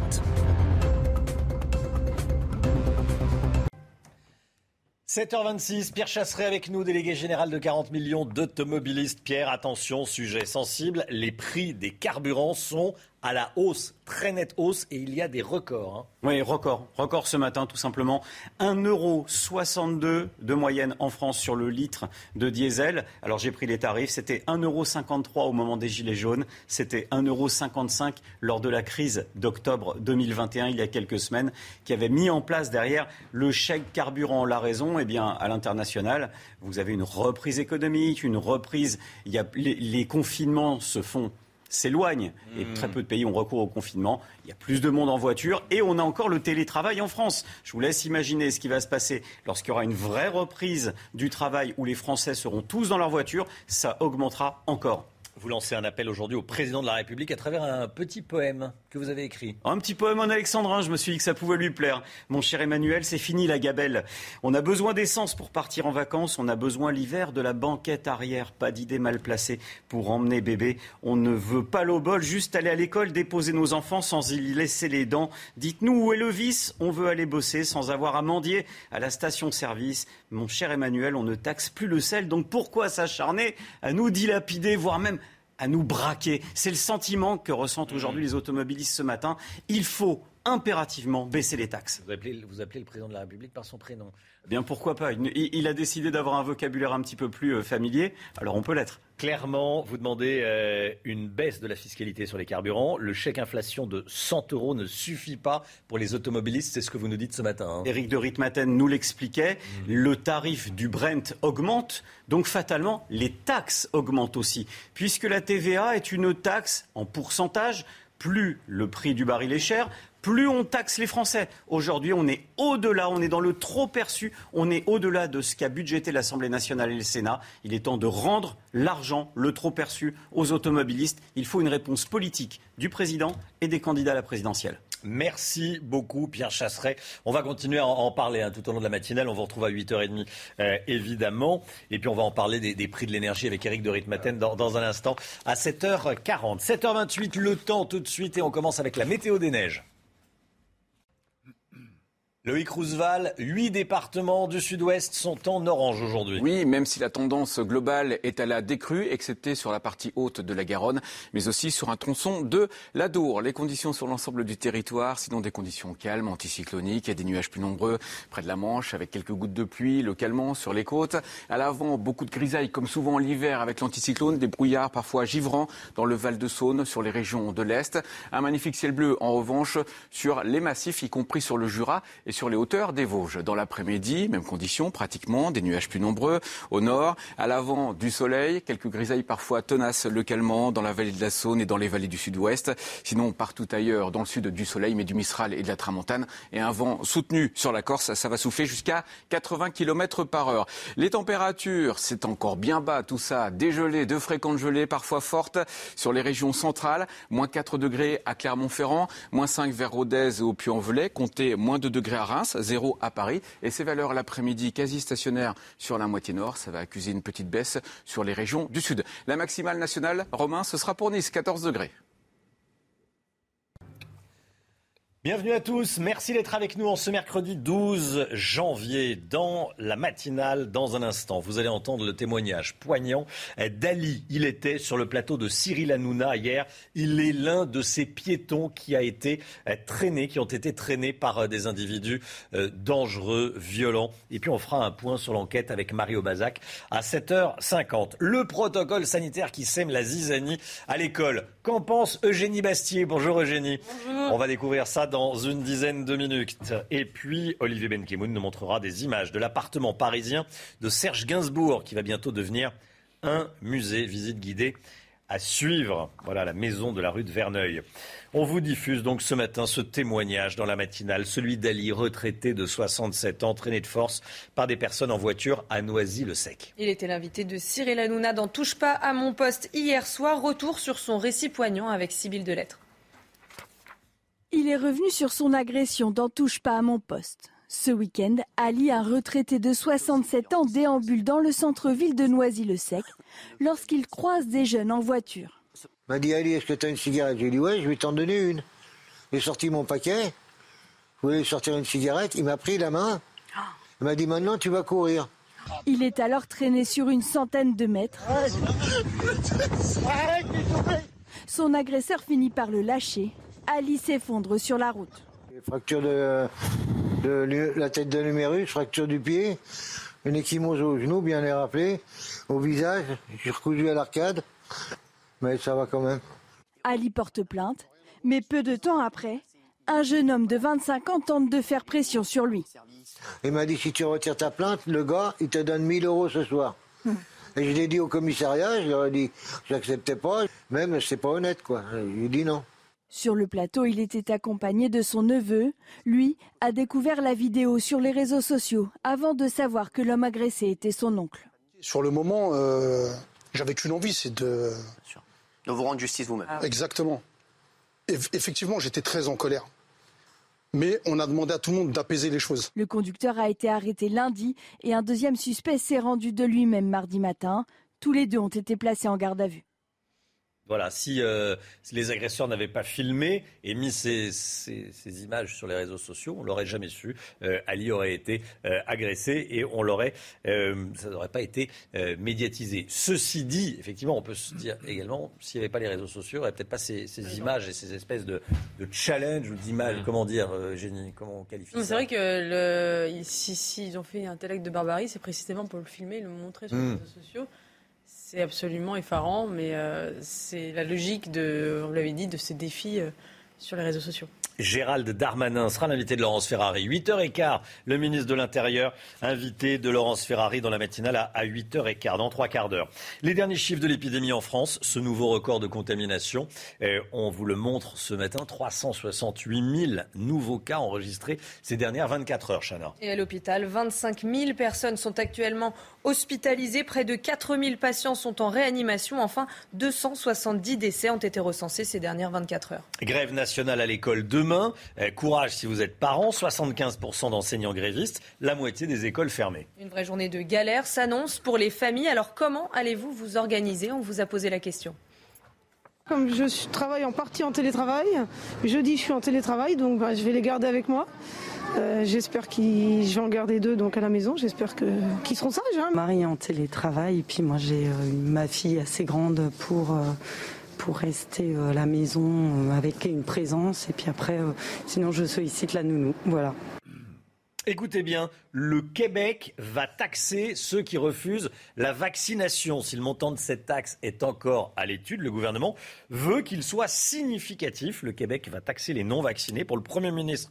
7h26, Pierre Chasseret avec nous, délégué général de 40 millions d'automobilistes. Pierre, attention, sujet sensible, les prix des carburants sont à la hausse, très nette hausse, et il y a des records. Hein. Oui, record. Record ce matin, tout simplement. 1,62€ de moyenne en France sur le litre de diesel. Alors j'ai pris les tarifs. C'était 1,53€ au moment des Gilets jaunes. C'était 1,55€ lors de la crise d'octobre 2021, il y a quelques semaines, qui avait mis en place derrière le chèque carburant. La raison, eh bien, à l'international, vous avez une reprise économique, une reprise. Les confinements se font s'éloigne et hmm. très peu de pays ont recours au confinement. Il y a plus de monde en voiture et on a encore le télétravail en France. Je vous laisse imaginer ce qui va se passer lorsqu'il y aura une vraie reprise du travail où les Français seront tous dans leur voiture. Ça augmentera encore. Vous lancez un appel aujourd'hui au président de la République à travers un petit poème que vous avez écrit. Un petit poème en alexandrin, je me suis dit que ça pouvait lui plaire. Mon cher Emmanuel, c'est fini la gabelle. On a besoin d'essence pour partir en vacances, on a besoin l'hiver de la banquette arrière, pas d'idée mal placée pour emmener bébé. On ne veut pas l'eau bol, juste aller à l'école, déposer nos enfants sans y laisser les dents. Dites-nous où est le vice, on veut aller bosser sans avoir à mendier à la station-service. Mon cher Emmanuel, on ne taxe plus le sel, donc pourquoi s'acharner à nous dilapider, voire même à nous braquer. C'est le sentiment que ressentent aujourd'hui les automobilistes ce matin. Il faut impérativement baisser les taxes. Vous appelez, vous appelez le président de la République par son prénom eh Bien pourquoi pas? Il, a décidé d'avoir un vocabulaire un petit peu plus euh, familier, alors on peut l'être. Clairement, vous demandez euh, une baisse de la fiscalité sur les carburants. Le chèque inflation de 100 euros ne suffit pas pour les automobilistes, c'est ce que vous nous dites ce matin. Hein. Éric de Ritmaten nous l'expliquait, mmh. le tarif du Brent augmente, donc fatalement les taxes augmentent aussi, puisque la TVA est une taxe en pourcentage plus le prix du baril est cher, plus on taxe les Français. Aujourd'hui, on est au-delà, on est dans le trop perçu, on est au-delà de ce qu'a budgété l'Assemblée nationale et le Sénat. Il est temps de rendre l'argent, le trop perçu, aux automobilistes. Il faut une réponse politique du président et des candidats à la présidentielle. Merci beaucoup, Pierre Chasseret. On va continuer à en parler hein, tout au long de la matinale. On vous retrouve à 8h30, euh, évidemment. Et puis, on va en parler des, prix de l'énergie avec Eric de Ritmaten dans, dans un instant à 7h40. 7h28, le temps tout de suite. Et on commence avec la météo des neiges. Loïc Roosevelt, huit départements du sud-ouest sont en orange aujourd'hui. Oui, même si la tendance globale est à la décrue, excepté sur la partie haute de la Garonne, mais aussi sur un tronçon de la Dour. Les conditions sur l'ensemble du territoire, sinon des conditions calmes, anticycloniques, et des nuages plus nombreux près de la Manche, avec quelques gouttes de pluie localement sur les côtes. À l'avant, beaucoup de grisailles, comme souvent l'hiver avec l'anticyclone, des brouillards parfois givrants dans le Val de Saône, sur les régions de l'Est. Un magnifique ciel bleu, en revanche, sur les massifs, y compris sur le Jura sur les hauteurs des Vosges. Dans l'après-midi, même condition pratiquement, des nuages plus nombreux au nord, à l'avant du soleil, quelques grisailles parfois tenaces localement dans la vallée de la Saône et dans les vallées du sud-ouest. Sinon, partout ailleurs, dans le sud du soleil, mais du Mistral et de la Tramontane, et un vent soutenu sur la Corse, ça va souffler jusqu'à 80 km par heure. Les températures, c'est encore bien bas, tout ça, dégelé, de fréquentes gelées, parfois fortes sur les régions centrales, moins 4 degrés à Clermont-Ferrand, moins 5 vers Rodez et au Puy-en-Velay, comptez moins 2 degrés à Reims, 0 à Paris. Et ces valeurs l'après-midi quasi stationnaires sur la moitié nord. Ça va accuser une petite baisse sur les régions du sud. La maximale nationale, Romain, ce sera pour Nice, 14 degrés. Bienvenue à tous, merci d'être avec nous en ce mercredi 12 janvier dans la matinale. Dans un instant, vous allez entendre le témoignage poignant d'Ali. Il était sur le plateau de Cyril Hanouna hier. Il est l'un de ces piétons qui a été traîné, qui ont été traînés par euh, des individus euh, dangereux, violents. Et puis on fera un point sur l'enquête avec Mario Bazac à 7h50. Le protocole sanitaire qui sème la zizanie à l'école. Qu'en pense Eugénie Bastier? Bonjour Eugénie. Bonjour. On va découvrir ça dans dans une dizaine de minutes. Et puis, Olivier Benkemoun nous montrera des images de l'appartement parisien de Serge Gainsbourg, qui va bientôt devenir un musée, visite guidée à suivre. Voilà la maison de la rue de Verneuil. On vous diffuse donc ce matin ce témoignage dans la matinale, celui d'Ali, retraité de 67 ans, traîné de force par des personnes en voiture à Noisy-le-Sec. Il était l'invité de Cyril Hanouna dans Touche pas à mon poste hier soir. Retour sur son récit poignant avec Sybille Delettre. Il est revenu sur son agression dans Touche pas à mon poste. Ce week-end, Ali, un retraité de 67 ans, déambule dans le centre-ville de Noisy-le-Sec lorsqu'il croise des jeunes en voiture. Il m'a dit Ali, est-ce que tu as une cigarette? J'ai dit ouais, je vais t'en donner une. J'ai sorti mon paquet, je voulais sortir une cigarette, il m'a pris la main, il m'a dit maintenant tu vas courir. Il est alors traîné sur une centaine de mètres. Son agresseur finit par le lâcher. Ali s'effondre sur la route. Fracture de, de la tête de l'humérus, fracture du pied, une échymose au genou, bien les rappeler, au visage, j'ai recousu à l'arcade, mais ça va quand même. Ali porte plainte, mais peu de temps après, un jeune homme de 25 ans tente de faire pression sur lui. Il m'a dit si tu retires ta plainte, le gars, il te donne 1000 euros ce soir. Et je l'ai dit au commissariat, je leur ai dit, j'acceptais pas, même c'est pas honnête quoi. ai dit non. Sur le plateau, il était accompagné de son neveu. Lui a découvert la vidéo sur les réseaux sociaux avant de savoir que l'homme agressé était son oncle. Sur le moment, euh, j'avais qu'une envie, c'est de... De vous rendre justice vous-même. Exactement. effectivement, j'étais très en colère mais on a demandé à tout le monde d'apaiser les choses. Le conducteur a été arrêté lundi et un deuxième suspect s'est rendu de lui-même mardi matin. Tous les deux ont été placés en garde à vue. Voilà, si, euh, les agresseurs n'avaient pas filmé et mis ces, images sur les réseaux sociaux, on l'aurait jamais su. Euh, Ali aurait été euh, agressé et on l'aurait, ça n'aurait pas été médiatisé. Ceci dit, effectivement, on peut se dire également, s'il n'y avait pas les réseaux sociaux, il n'y aurait peut-être pas ces, images et ces espèces de, de challenge ou d'images. Comment dire, Génie Comment on qualifie C'est vrai que le, si, ont fait un tel acte de barbarie, c'est précisément pour le filmer, le montrer sur les hmm. réseaux sociaux. C'est absolument effarant, mais euh, c'est la logique de, on l'avait dit, de ces défis euh, sur les réseaux sociaux. Gérald Darmanin sera l'invité de Laurence Ferrari. 8h15, le ministre de l'Intérieur, invité de Laurence Ferrari dans la matinale à 8h15, dans trois quarts d'heure. Les derniers chiffres de l'épidémie en France, ce nouveau record de contamination, eh, on vous le montre ce matin, 368 000 nouveaux cas enregistrés ces dernières 24 heures, Chana. Et à l'hôpital, 25 000 personnes sont actuellement hospitalisées, près de 4 000 patients sont en réanimation, enfin 270 décès ont été recensés ces dernières 24 heures. Grève nationale à l'école demain demain. Eh, courage si vous êtes parent, 75% d'enseignants grévistes, la moitié des écoles fermées. Une vraie journée de galère s'annonce pour les familles. Alors comment allez-vous vous organiser? On vous a posé la question. Comme je travaille en partie en télétravail, jeudi je suis en télétravail, donc bah, je vais les garder avec moi. Euh, j'espère qu'ils, je vais en garder deux donc à la maison. J'espère qu'ils seront sages. Hein. Marie est en télétravail et puis moi j'ai euh, ma fille assez grande pour euh, pour rester euh, à la maison euh, avec une présence. Et puis après, euh, sinon, je sollicite la nounou. Voilà. Écoutez bien, le Québec va taxer ceux qui refusent la vaccination. Si le montant de cette taxe est encore à l'étude, le gouvernement veut qu'il soit significatif. Le Québec va taxer les non-vaccinés. Pour le Premier ministre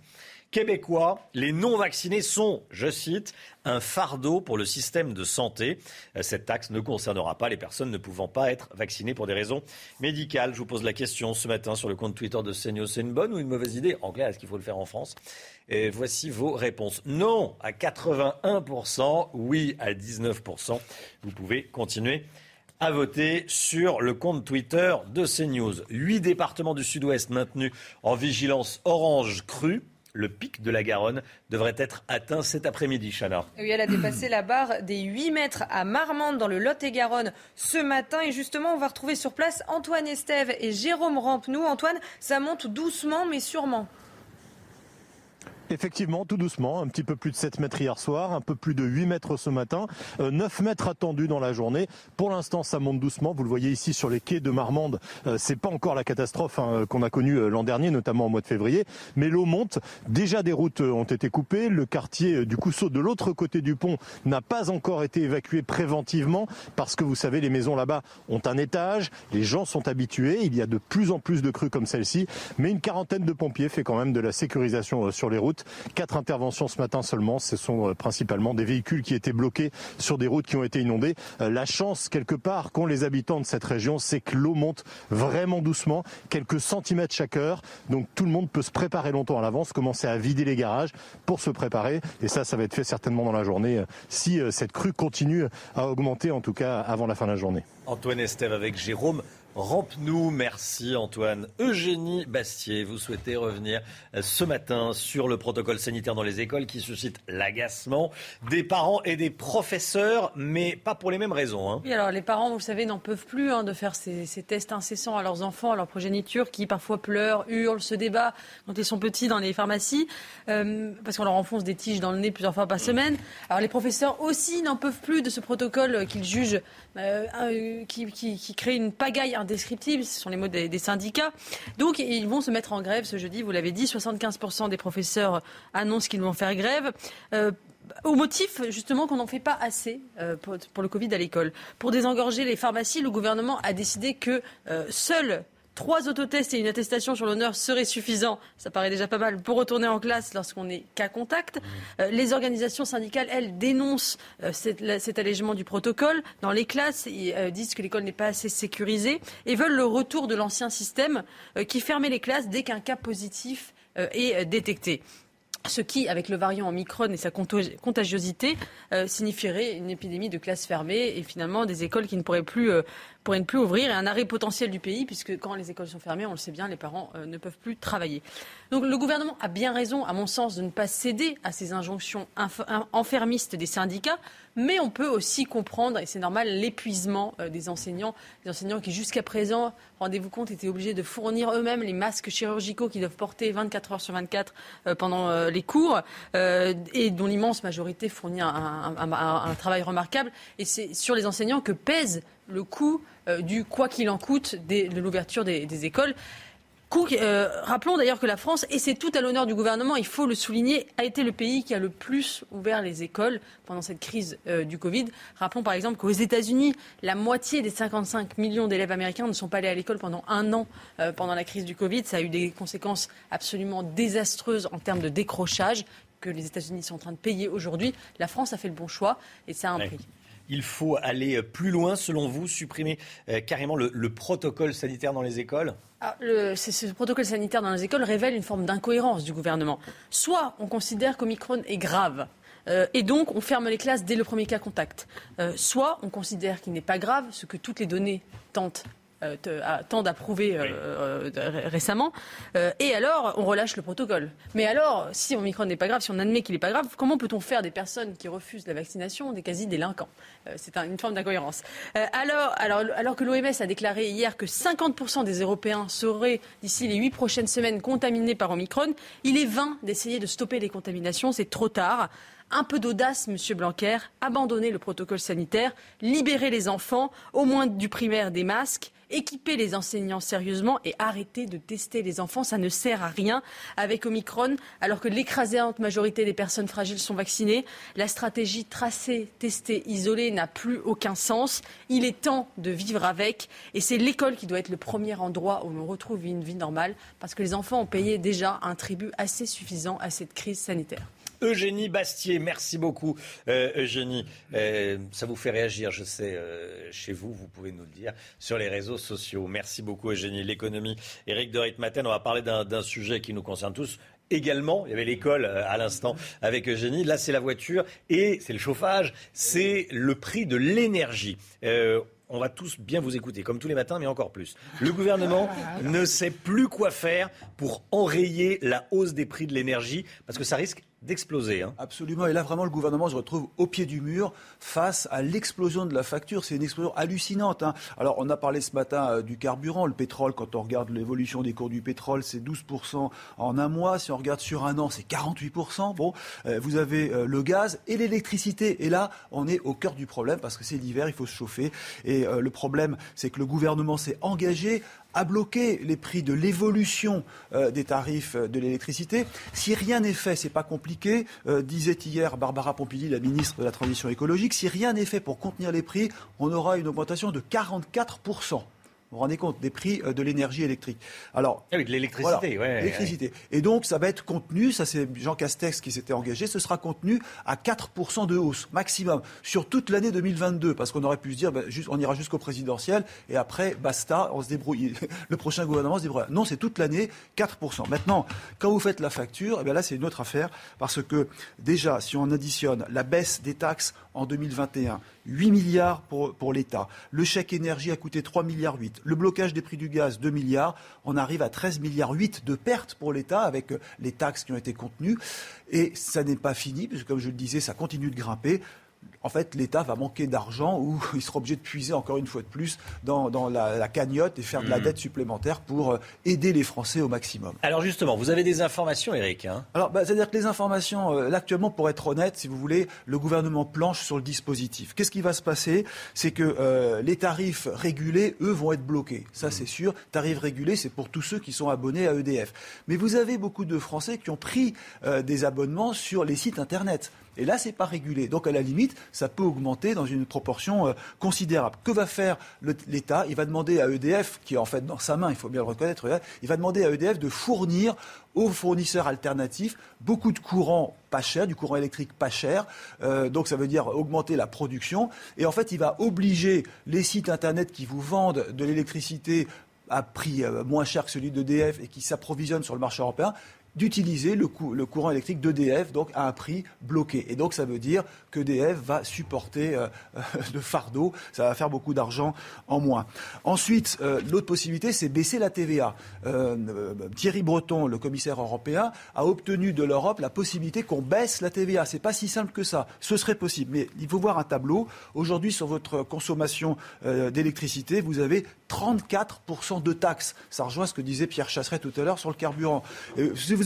québécois, les non-vaccinés sont, je cite, un fardeau pour le système de santé. Euh, cette taxe ne concernera pas les personnes ne pouvant pas être vaccinées pour des raisons médicales. Je vous pose la question ce matin sur le compte Twitter de CNews. C'est une bonne ou une mauvaise idée En clair, est-ce qu'il faut le faire en France? Voici vos réponses. Non à 81%, oui à 19%. Vous pouvez continuer à voter sur le compte Twitter de CNews. Huit départements du sud-ouest maintenus en vigilance orange crue le pic de la Garonne devrait être atteint cet après-midi, Chana. Oui, elle a dépassé la barre des 8 mètres à Marmande dans le Lot-et-Garonne ce matin. Et justement, on va retrouver sur place Antoine Estève et Jérôme Rampenou. Antoine, ça monte doucement mais sûrement. Effectivement, tout doucement, un petit peu plus de 7 mètres hier soir, un peu plus de 8 mètres ce matin, 9 euh, mètres attendus dans la journée. Pour l'instant, ça monte doucement. Vous le voyez ici sur les quais de Marmande. Euh, c'est pas encore la catastrophe hein, qu'on a connue euh, l'an dernier, notamment au mois de février. Mais l'eau monte. Déjà, des routes ont été coupées. Le quartier du Cousseau, de l'autre côté du pont, n'a pas encore été évacué préventivement parce que vous savez, les maisons là-bas ont un étage. Les gens sont habitués. Il y a de plus en plus de crues comme celle-ci. Mais une quarantaine de pompiers fait quand même de la sécurisation sur les routes. Quatre interventions ce matin seulement. Ce sont euh, principalement des véhicules qui étaient bloqués sur des routes qui ont été inondées. Euh, la chance, quelque part, qu'ont les habitants de cette région, c'est que l'eau monte vraiment doucement, quelques centimètres chaque heure. Donc tout le monde peut se préparer longtemps à l'avance, commencer à vider les garages pour se préparer. Et ça, ça va être fait certainement dans la journée euh, si cette crue continue à augmenter, en tout cas avant la fin de la journée. Antoine avec Jérôme Rampe-nous, merci Antoine. Eugénie Bastier, vous souhaitez revenir euh, ce matin sur le protocole sanitaire dans les écoles qui suscite l'agacement des parents et des professeurs, mais pas pour les mêmes raisons. Hein. Oui, alors les parents, vous le savez, n'en peuvent plus hein, de faire ces, tests incessants à leurs enfants, à leur progéniture, qui parfois pleurent, hurlent, se débattent quand ils sont petits dans les pharmacies, euh, parce qu'on leur enfonce des tiges dans le nez plusieurs fois par semaine. Alors les professeurs aussi n'en peuvent plus de ce protocole qu'ils jugent, euh, qui, qui crée une pagaille indescriptible. Ce sont les mots des, syndicats. Donc, ils vont se mettre en grève ce jeudi. Vous l'avez dit, 75% des professeurs annoncent qu'ils vont faire grève. Euh, au motif justement qu'on n'en fait pas assez euh, pour, le Covid à l'école. Pour désengorger les pharmacies, le gouvernement a décidé que seuls Trois autotests et une attestation sur l'honneur seraient suffisants. Ça paraît déjà pas mal pour retourner en classe lorsqu'on est cas contact. Mmh. Euh, les organisations syndicales, elles, dénoncent euh, cet allègement du protocole. Dans les classes, ils euh, disent que l'école n'est pas assez sécurisée et veulent le retour de l'ancien système qui fermait les classes dès qu'un cas positif est détecté. Ce qui, avec le variant Omicron et sa contagiosité, signifierait une épidémie de classes fermées et finalement des écoles qui ne pourraient plus pourrait ne plus ouvrir et un arrêt potentiel du pays, puisque quand les écoles sont fermées, on le sait bien, les parents euh, ne peuvent plus travailler. Donc le gouvernement a bien raison, à mon sens, de ne pas céder à ces injonctions enfermistes des syndicats, mais on peut aussi comprendre, et c'est normal, l'épuisement euh, des enseignants, des enseignants qui jusqu'à présent, rendez-vous compte, étaient obligés de fournir eux-mêmes les masques chirurgicaux qu'ils doivent porter 24 heures sur 24 euh, pendant les cours, et dont l'immense majorité fournit un, un travail remarquable. Et c'est sur les enseignants que pèse le coût euh, du quoi qu'il en coûte de l'ouverture des, écoles. Euh, rappelons d'ailleurs que la France, et c'est tout à l'honneur du gouvernement, il faut le souligner, a été le pays qui a le plus ouvert les écoles pendant cette crise euh, du Covid. Rappelons par exemple qu'aux États-Unis, la moitié des 55 millions d'élèves américains ne sont pas allés à l'école pendant un an pendant la crise du Covid. Ça a eu des conséquences absolument désastreuses en termes de décrochage que les États-Unis sont en train de payer aujourd'hui. La France a fait le bon choix et ça a un prix il faut aller plus loin, selon vous, supprimer euh, carrément le, protocole sanitaire dans les écoles? Ah, ce protocole sanitaire dans les écoles révèle une forme d'incohérence du gouvernement. Soit on considère qu'Omicron est grave, euh, et donc on ferme les classes dès le premier cas contact. Euh, soit on considère qu'il n'est pas grave, ce que toutes les données tentent euh, tant d'approuver euh, euh, récemment. et alors, on relâche le protocole. Mais alors, si Omicron n'est pas grave, si on admet qu'il n'est pas grave, comment peut-on faire des personnes qui refusent la vaccination des quasi-délinquants C'est une forme d'incohérence. alors, alors, alors que l'OMS a déclaré hier que 50% des Européens seraient, d'ici les huit prochaines semaines, contaminés par Omicron, il est vain d'essayer de stopper les contaminations. C'est trop tard. Un peu d'audace, Monsieur Blanquer, abandonner le protocole sanitaire, libérer les enfants, au moins du primaire des masques, équiper les enseignants sérieusement et arrêter de tester les enfants. Ça ne sert à rien avec Omicron, alors que l'écrasante majorité des personnes fragiles sont vaccinées. La stratégie tracer, tester, isoler n'a plus aucun sens. Il est temps de vivre avec et c'est l'école qui doit être le premier endroit où l'on retrouve une vie normale parce que les enfants ont payé déjà un tribut assez suffisant à cette crise sanitaire. Eugénie Bastier, merci beaucoup euh, Eugénie. Euh, ça vous fait réagir, je sais, euh, chez vous, vous pouvez nous le dire, sur les réseaux sociaux. Merci beaucoup Eugénie. L'économie, Eric de Ritmaten, on va parler d'un sujet qui nous concerne tous. Également, il y avait l'école à l'instant avec Eugénie. Là, c'est la voiture et c'est le chauffage, c'est le prix de l'énergie on va tous bien vous écouter, comme tous les matins, mais encore plus. Le gouvernement ne sait plus quoi faire pour enrayer la hausse des prix de l'énergie, parce que ça risque d'exploser. Hein. Absolument. Et là, vraiment, le gouvernement se retrouve au pied du mur face à l'explosion de la facture. C'est une explosion hallucinante. Hein. Alors, on a parlé ce matin euh, du carburant. Le pétrole, quand on regarde l'évolution des cours du pétrole, c'est 12% en un mois. Si on regarde sur un an, c'est 48%. Bon, euh, vous avez euh, le gaz et l'électricité. Et là, on est au cœur du problème parce que c'est l'hiver, il faut se chauffer. Et le problème, c'est que le gouvernement s'est engagé à bloquer les prix de l'évolution euh, des tarifs euh, de l'électricité. Si rien n'est fait, c'est pas compliqué, euh, disait hier Barbara Pompili, la ministre de la Transition écologique. Si rien n'est fait pour contenir les prix, on aura une augmentation de 44 vous vous rendez compte des prix euh, de l'énergie électrique. Alors, ah oui, de l'électricité, l'électricité. Et donc, ça va être contenu, ça c'est Jean Castex qui s'était engagé, ce sera contenu à 4% de hausse maximum sur toute l'année 2022, parce qu'on aurait pu se dire, ben, juste, on ira jusqu'au présidentiel et après, basta, on se débrouille. Le prochain gouvernement se débrouille. Non, c'est toute l'année 4%. Maintenant, quand vous faites la facture, eh bien là, c'est une autre affaire, parce que déjà, si on additionne la baisse des taxes en 2021, 8 milliards pour, l'État. Le chèque énergie a coûté 3 milliards 8. Le blocage des prix du gaz, 2 milliards. On arrive à 13 milliards 8 de pertes pour l'État avec les taxes qui ont été contenues. Et ça n'est pas fini, puisque comme je le disais, ça continue de grimper en fait, l'État va manquer d'argent ou il sera obligé de puiser encore une fois de plus dans, la, cagnotte et faire de la hmm. dette supplémentaire pour euh, aider les Français au maximum. Alors justement, vous avez des informations, Eric hein? Alors, bah, c'est-à-dire que les informations, euh, là actuellement, pour être honnête, si vous voulez, le gouvernement planche sur le dispositif. Qu'est-ce qui va se passer? C'est que euh, les tarifs régulés, eux, vont être bloqués. Ça, c'est sûr. Tarifs régulés, c'est pour tous ceux qui sont abonnés à EDF. Mais vous avez beaucoup de Français qui ont pris des abonnements sur les sites Internet. Et là, c'est pas régulé. Donc, à la limite, ça peut augmenter dans une proportion euh, considérable. Que va faire l'État? Il va demander à EDF, qui est en fait dans sa main, il faut bien le reconnaître, il va demander à EDF de fournir aux fournisseurs alternatifs beaucoup de courant pas cher, du courant électrique pas cher. Euh, donc ça veut dire augmenter la production. Et en fait, il va obliger les sites Internet qui vous vendent de l'électricité à prix euh, moins cher que celui d'EDF et qui s'approvisionnent sur le marché européen, d'utiliser le, courant électrique d'EDF donc à un prix bloqué. Et donc ça veut dire qu'EDF va supporter euh, le fardeau, ça va faire beaucoup d'argent en moins. Ensuite, euh, l'autre possibilité, c'est baisser la TVA. Euh, Thierry Breton, le commissaire européen, a obtenu de l'Europe la possibilité qu'on baisse la TVA. C'est pas si simple que ça. Ce serait possible, mais il faut voir un tableau. Aujourd'hui, sur votre consommation d'électricité, vous avez 34% de taxes. Ça rejoint ce que disait Pierre Chasseret tout à l'heure sur le carburant.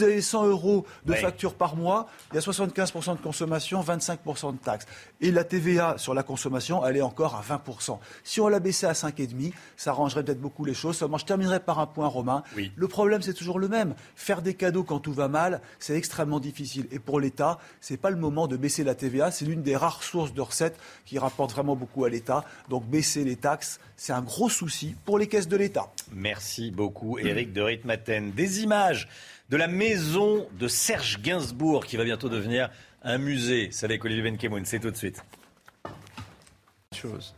Avez 100 euros de facture par mois, il y a 75% de consommation, 25% de taxes. Et la TVA sur la consommation, elle est encore à 20%. Si on la baissait à 5,5, ça arrangerait peut-être beaucoup les choses. Seulement, je terminerai par un point, Romain. Le problème, c'est toujours le même. Faire des cadeaux quand tout va mal, c'est extrêmement difficile. Et pour l'État, ce n'est pas le moment de baisser la TVA. C'est l'une des rares sources de recettes qui rapporte vraiment beaucoup à l'État. Donc, baisser les taxes, c'est un gros souci pour les caisses de l'État. Merci beaucoup, Éric de Ritmaten. Des images de la maison de Serge Gainsbourg qui va bientôt devenir un musée. C'est avec Olivier Benkemoun, c'est tout de suite. Chose.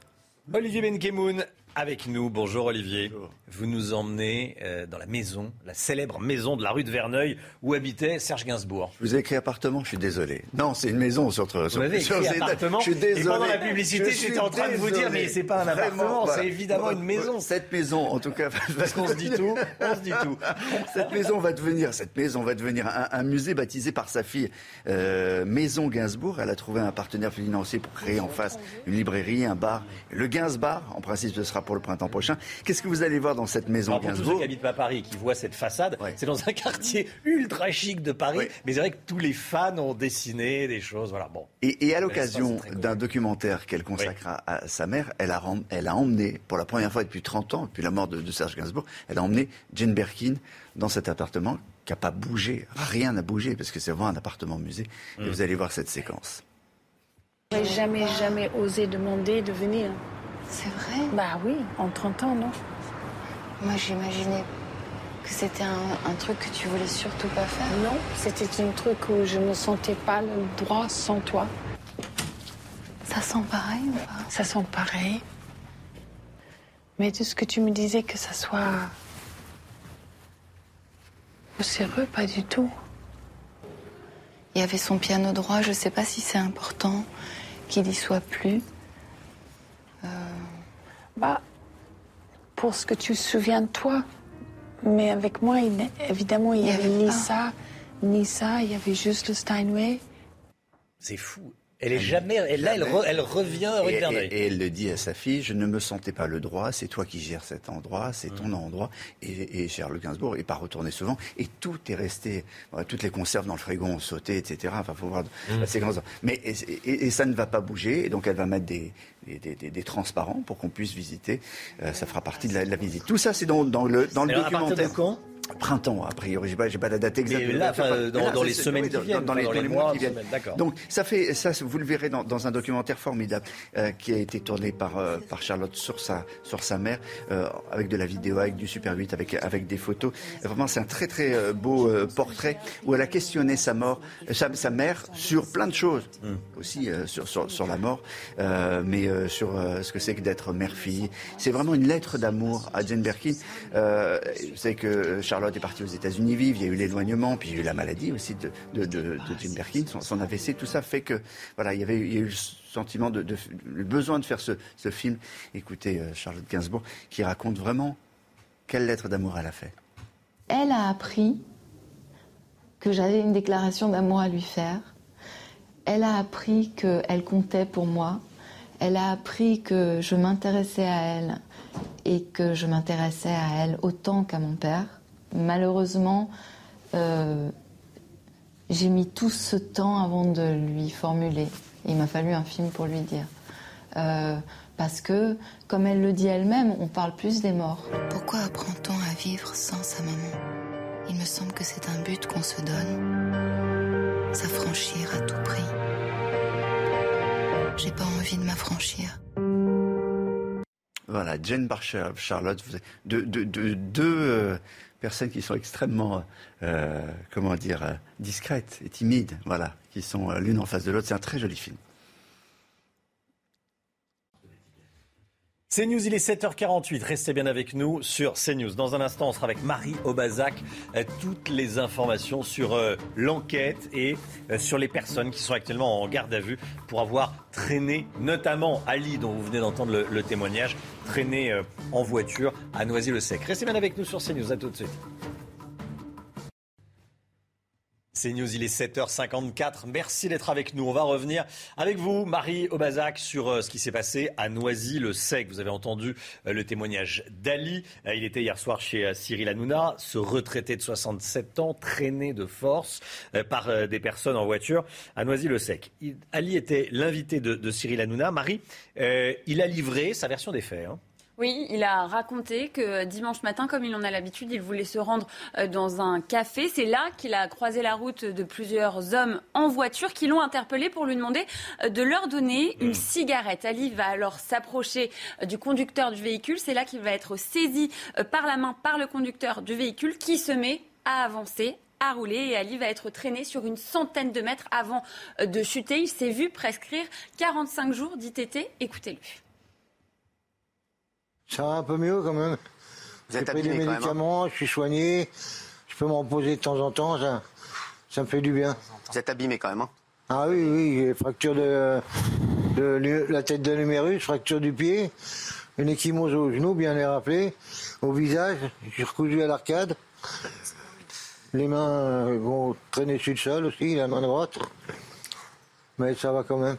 Olivier Benkemoun avec nous. Bonjour Olivier. Vous nous emmenez euh, dans la maison, la célèbre maison de la rue de Verneuil où habitait Serge Gainsbourg. Je vous ai écrit appartement, je suis désolé. Non, c'est une maison sur, sur, vous avez écrit appartement. Je suis désolé. Et pendant la publicité, j'étais en train de vous dire, mais c'est pas un appartement, c'est évidemment une maison. Cette maison, en tout cas, parce qu'on se dit tout, on se dit tout. Cette maison va devenir, cette maison va devenir un, musée baptisé par sa fille euh, Maison Gainsbourg. Elle a trouvé un partenaire financier pour créer en face une librairie, un bar, le Gainsbar. En principe, ce sera pour le printemps prochain. Qu'est-ce que vous allez voir dans cette maison Alors, Pour tous ceux qui n'habitent pas Paris, qui voient cette façade, c'est dans un quartier ultra chic de Paris. Mais c'est vrai que tous les fans ont dessiné des choses. Voilà. Bon. Et, à l'occasion d'un documentaire qu'elle consacre à, sa mère, elle a, elle a emmené, pour la première fois depuis 30 ans, depuis la mort de, Serge Gainsbourg, elle a emmené Jane Birkin dans cet appartement qui n'a pas bougé. Rien n'a bougé parce que c'est vraiment un appartement musée. Et mm. vous allez voir cette séquence. J'aurais jamais, jamais osé demander de venir. C'est vrai? Bah oui, en 30 ans, non? Moi, j'imaginais que c'était un, truc que tu voulais surtout pas faire. Non, c'était un truc où je ne sentais pas le droit sans toi. Ça sent pareil ou pas? Ça sent pareil. Mais tout ce que tu me disais que ça soit poussiéreux, pas du tout. Il y avait son piano droit, je sais pas si c'est important qu'il y soit plus. Euh, bah, pour ce que tu souviens de toi. Mais avec moi, évidemment, il n'y avait, ni ça, ni ça. Il y avait juste le Steinway. C'est fou. Elle est jamais. Elle, là, elle, elle revient et, et, elle le dit à sa fille je ne me sentais pas le droit, c'est toi qui gères cet endroit, c'est ton mmh. endroit. Et, Charles Gainsbourg n'est pas retourné souvent. Et tout est resté. toutes les conserves dans le frigo ont sauté, etc. Enfin, faut voir mmh. ces grands. Mais et, ça ne va pas bouger. Et donc, elle va mettre des, des, des, transparents pour qu'on puisse visiter. Euh, ça fera partie de la, visite. Tout ça, c'est dans, dans, le, dans le documentaire. quand? Printemps, a priori, j'ai pas, pas la date exacte. Mais là, dans, les semaines qui viennent, dans, les, mois qui viennent. Donc ça fait, ça, vous le verrez dans, un documentaire formidable euh, qui a été tourné par euh, par Charlotte sur sa sur sa mère, euh, avec de la vidéo, avec du Super 8, avec avec des photos. Vraiment, c'est un très très beau portrait où elle a questionné sa mort, sa, mère sur plein de choses, hmm. aussi sur, sur, sur la mort, mais sur ce que c'est que d'être mère-fille. C'est vraiment une lettre d'amour à Jane Birkin. vous savez que Charlotte est partie aux États-Unis vivre, il y a eu l'éloignement, puis il y a eu la maladie aussi de, de, de, Jim Birkin, son, AVC, tout ça fait que voilà, il y avait eu, le sentiment de, besoin de faire ce, film. Écoutez, euh, Charlotte Gainsbourg, qui raconte vraiment quelle lettre d'amour elle a fait. Elle a appris que j'avais une déclaration d'amour à lui faire. elle a appris qu'elle comptait pour moi. Elle a appris que je m'intéressais à elle et que je m'intéressais à elle autant qu'à mon père. Malheureusement, euh, j'ai mis tout ce temps avant de lui formuler. Il m'a fallu un film pour lui dire. Euh, parce que, comme elle le dit elle-même, on parle plus des morts. Pourquoi apprend-on à vivre sans sa maman? Il me semble que c'est un but qu'on se donne. S'affranchir à tout prix. J'ai pas envie de m'affranchir. Voilà, Jane Barcher, Charlotte, deux, deux personnes qui sont extrêmement, euh, comment dire, euh, discrètes et timides, voilà, qui sont euh, l'une en face de l'autre. C'est un très joli film. CNews, il est 7h48. Restez bien avec nous sur CNews. Dans un instant, on sera avec Marie Obazac. Toutes les informations sur l'enquête et sur les personnes qui sont actuellement en garde à vue pour avoir traîné, notamment Ali, dont vous venez d'entendre le, le, témoignage, traîné en voiture à Noisy-le-Sec. Restez bien avec nous sur CNews. À tout de suite. C'est News, il est 7h54. Merci d'être avec nous. On va revenir avec vous, Marie Obazac, sur euh, ce qui s'est passé à Noisy-le-Sec. Vous avez entendu euh, le témoignage d'Ali. Euh, il était hier soir chez Cyril Hanouna, ce retraité de 67 ans, traîné de force par des personnes en voiture à Noisy-le-Sec. Ali était l'invité de, Cyril Hanouna. Marie, il a livré sa version des faits. Hein. Oui, il a raconté que dimanche matin, comme il en a l'habitude, il voulait se rendre euh, dans un café. C'est là qu'il a croisé la route de plusieurs hommes en voiture qui l'ont interpellé pour lui demander euh, de leur donner une hmm. cigarette. Ali va alors s'approcher euh, du conducteur du véhicule. C'est là qu'il va être saisi par la main par le conducteur du véhicule qui se met à avancer à rouler et Ali va être traîné sur une centaine de mètres avant de chuter. Il s'est vu prescrire 45 jours d'ITT. Écoutez-le. Ça va un peu mieux quand même. Vous êtes pris des hein médicaments, je suis soigné, je peux me reposer de temps en temps, ça, ça me fait du bien. Vous êtes abîmé quand même, hein Ah oui, oui, j'ai fracture de, de, la tête de l'humérus, fracture du pied, une échymose au genou, bien les rappeler, au visage, j'ai recousu à l'arcade. Les mains euh, vont traîner sur le sol aussi, la main droite. Mais ça va quand même.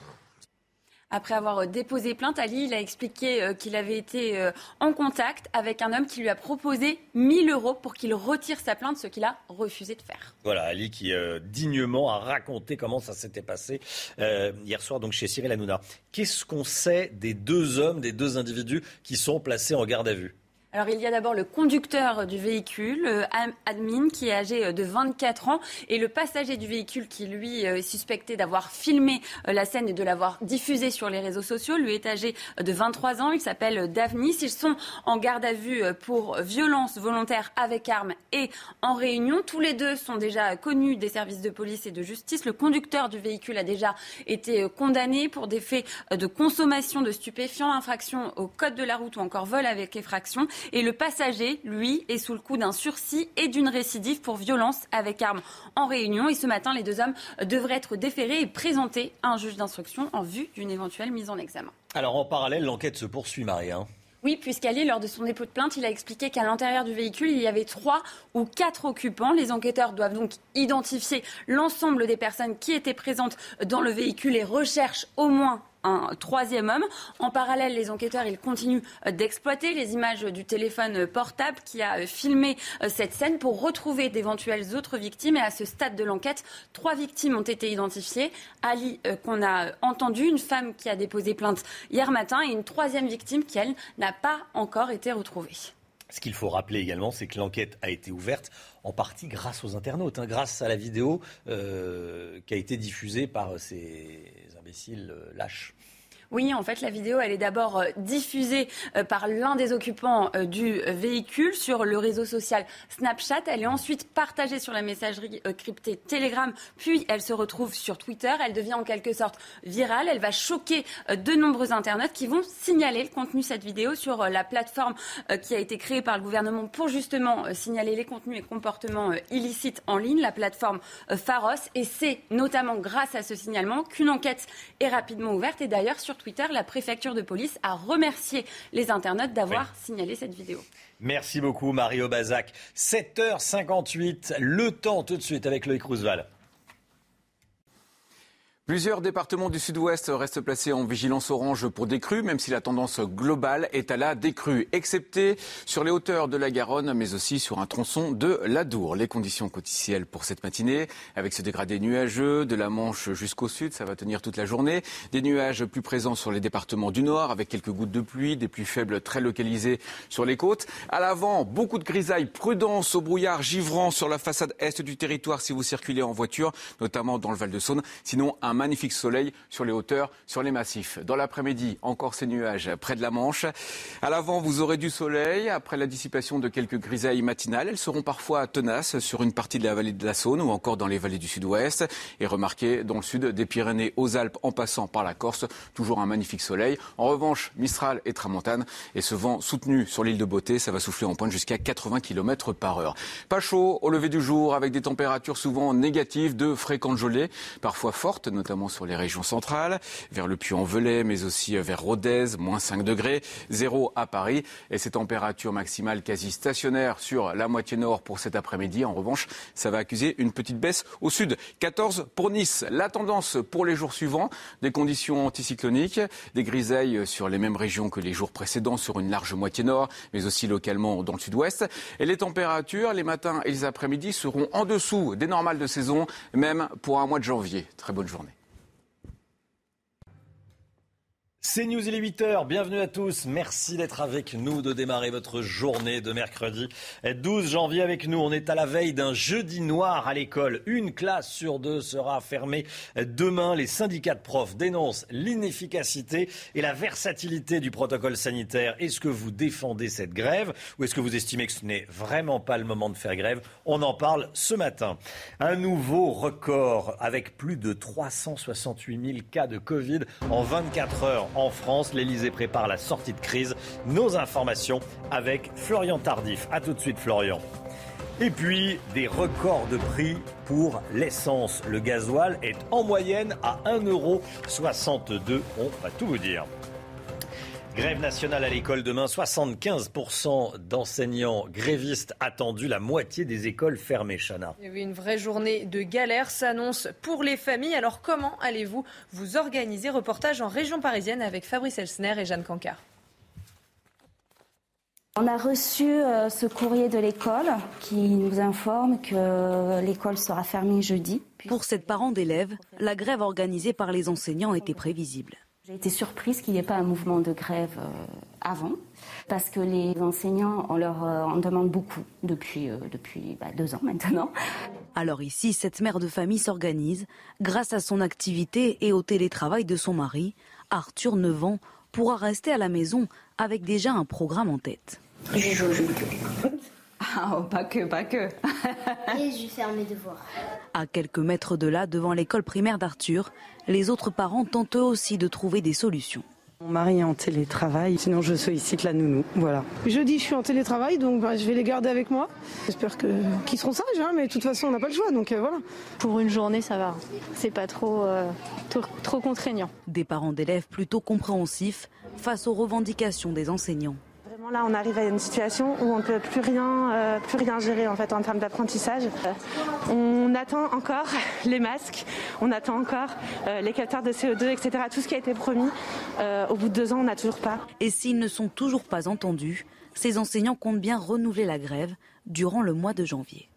Après avoir euh, déposé plainte, Ali il a expliqué euh, qu'il avait été euh, en contact avec un homme qui lui a proposé 1000 euros pour qu'il retire sa plainte, ce qu'il a refusé de faire. Voilà, Ali qui dignement a raconté comment ça s'était passé hier soir donc chez Cyril Hanouna. Qu'est-ce qu'on sait des deux hommes, des deux individus qui sont placés en garde à vue? Alors il y a d'abord le conducteur du véhicule, euh, Admin, qui est âgé euh, de 24 ans, et le passager du véhicule qui, lui, euh, est suspecté d'avoir filmé la scène et de l'avoir diffusée sur les réseaux sociaux. Lui est âgé de 23 ans, il s'appelle Daphnis. Ils sont en garde à vue pour violence volontaire avec arme et en réunion. Tous les deux sont déjà connus des services de police et de justice. Le conducteur du véhicule a déjà été condamné pour des faits de consommation de stupéfiants, infraction au code de la route ou encore vol avec effraction. Et le passager, lui, est sous le coup d'un sursis et d'une récidive pour violence avec arme en réunion. Et ce matin, les deux hommes devraient être déférés et présentés à un juge d'instruction en vue d'une éventuelle mise en examen. Alors en parallèle, l'enquête se poursuit, Marie. Hein. Oui, puisqu'Ali, lors de son dépôt de plainte, il a expliqué qu'à l'intérieur du véhicule, il y avait trois ou quatre occupants. Les enquêteurs doivent donc identifier l'ensemble des personnes qui étaient présentes dans le véhicule et recherchent au moins un troisième homme. En parallèle, les enquêteurs, ils continuent euh, d'exploiter les images du téléphone portable qui a euh, filmé euh, cette scène pour retrouver d'éventuelles autres victimes. Et à ce stade de l'enquête, trois victimes ont été identifiées. Ali, qu'on a entendu, une femme qui a déposé plainte hier matin et une troisième victime qui, elle, n'a pas encore été retrouvée. Ce qu'il faut rappeler également, c'est que l'enquête a été ouverte en partie grâce aux internautes, hein, grâce à la vidéo qui a été diffusée par ces imbéciles lâches. Oui, en fait, la vidéo, elle est d'abord euh, diffusée euh, par l'un des occupants euh, du véhicule sur le réseau social Snapchat. Elle est ensuite partagée sur la messagerie cryptée Telegram, puis elle se retrouve sur Twitter. Elle devient en quelque sorte virale. Elle va choquer de nombreux internautes qui vont signaler le contenu de cette vidéo sur la plateforme qui a été créée par le gouvernement pour justement signaler les contenus et comportements illicites en ligne, la plateforme Pharos. Et c'est notamment grâce à ce signalement qu'une enquête est rapidement ouverte. Et d'ailleurs, sur Twitter, la préfecture de police a remercié les internautes d'avoir signalé cette vidéo. Merci beaucoup, Mario Bazac. 7h58, le temps tout de suite avec Loïc Roosevelt. Plusieurs départements du sud-ouest restent placés en vigilance orange pour décrue, même si la tendance globale est à la décrue, excepté sur les hauteurs de la Garonne, mais aussi sur un tronçon de l'Adour. Les conditions quotidiennes pour cette matinée, avec ce dégradé nuageux de la Manche jusqu'au sud, ça va tenir toute la journée. Des nuages plus présents sur les départements du nord, avec quelques gouttes de pluie, des pluies faibles très localisées sur les côtes. À l'avant, beaucoup de grisailles, prudence au brouillard givrant sur la façade est du territoire si vous circulez en voiture, notamment dans le Val-de-Saône. Sinon, un magnifique soleil sur les hauteurs, sur les massifs. Dans l'après-midi, encore ces nuages près de la Manche. À l'avant, vous aurez du soleil. Après la dissipation de quelques grisailles matinales, elles seront parfois tenaces sur une partie de la vallée de la Saône ou encore dans les vallées du sud-ouest. Et remarquez, dans le sud, des Pyrénées aux Alpes en passant par la Corse, toujours un magnifique soleil. En revanche, Mistral et Tramontane et ce vent soutenu sur l'île de Beauté, ça va souffler en pointe jusqu'à 80 km par heure. Pas chaud au lever du jour avec des températures souvent négatives, de fréquentes gelées, parfois fortes, sur les régions centrales, vers le Puy-en-Velay, mais aussi vers Rodez, moins 5 degrés, zéro à Paris. Et ces températures maximales quasi stationnaires sur la moitié nord pour cet après-midi. En revanche, ça va accuser une petite baisse au sud. 14 pour Nice. La tendance pour les jours suivants, des conditions anticycloniques, des grisailles sur les mêmes régions que les jours précédents sur une large moitié nord, mais aussi localement dans le sud-ouest. Et les températures, les matins et les après-midi seront en dessous des normales de saison, même pour un mois de janvier. Très bonne journée. C'est News, il est 8h. Bienvenue à tous. Merci d'être avec nous, de démarrer votre journée de mercredi 12 janvier avec nous. On est à la veille d'un jeudi noir à l'école. Une classe sur deux sera fermée demain. Les syndicats de profs dénoncent l'inefficacité et la versatilité du protocole sanitaire. Est-ce que vous défendez cette grève ou est-ce que vous estimez que ce n'est vraiment pas le moment de faire grève? On en parle ce matin. Un nouveau record avec plus de 368 000 cas de Covid en 24 heures en France. L'Elysée prépare la sortie de crise. Nos informations avec Florian Tardif. A tout de suite, Florian. Et puis, des records de prix pour l'essence. Le gasoil est en moyenne à 1,62€. On va tout vous dire. Grève nationale à l'école demain, 75% d'enseignants grévistes attendus, la moitié des écoles fermées, Chana. une vraie journée de galère s'annonce pour les familles. Alors comment allez-vous vous organiser? Reportage en région parisienne avec Fabrice Elsner et Jeanne Cancard. On a reçu euh, ce courrier de l'école qui nous informe que l'école sera fermée jeudi. Pour cette parent d'élèves, la grève organisée par les enseignants était prévisible. J'ai été surprise qu'il n'y ait pas un mouvement de grève euh, avant, parce que les enseignants, on leur euh, en demande beaucoup depuis, euh, depuis bah, deux ans maintenant. Alors ici, cette mère de famille s'organise. Grâce à son activité et au télétravail de son mari, Arthur, 9 ans, pourra rester à la maison avec déjà un programme en tête. Je joue Ah, oh, pas que, pas que. Et je faire mes devoirs. À quelques mètres de là, devant l'école primaire d'Arthur, les autres parents tentent eux aussi de trouver des solutions. Mon mari est en télétravail, sinon je sollicite la nounou. Voilà. Jeudi, je suis en télétravail, donc bah, je vais les garder avec moi. J'espère qu'ils seront sages, hein, mais de toute façon, on n'a pas le choix, donc euh, voilà. Pour une journée, ça va. C'est pas trop, euh, trop contraignant. Des parents d'élèves plutôt compréhensifs face aux revendications des enseignants là, on arrive à une situation où on ne peut plus rien, euh, plus rien gérer en fait en termes d'apprentissage. on attend encore les masques, on attend encore euh, les capteurs de CO2, etc. Tout ce qui a été promis. Euh, au bout de deux ans, on n'a toujours pas. Et s'ils ne sont toujours pas entendus, ces enseignants comptent bien renouveler la grève durant le mois de janvier.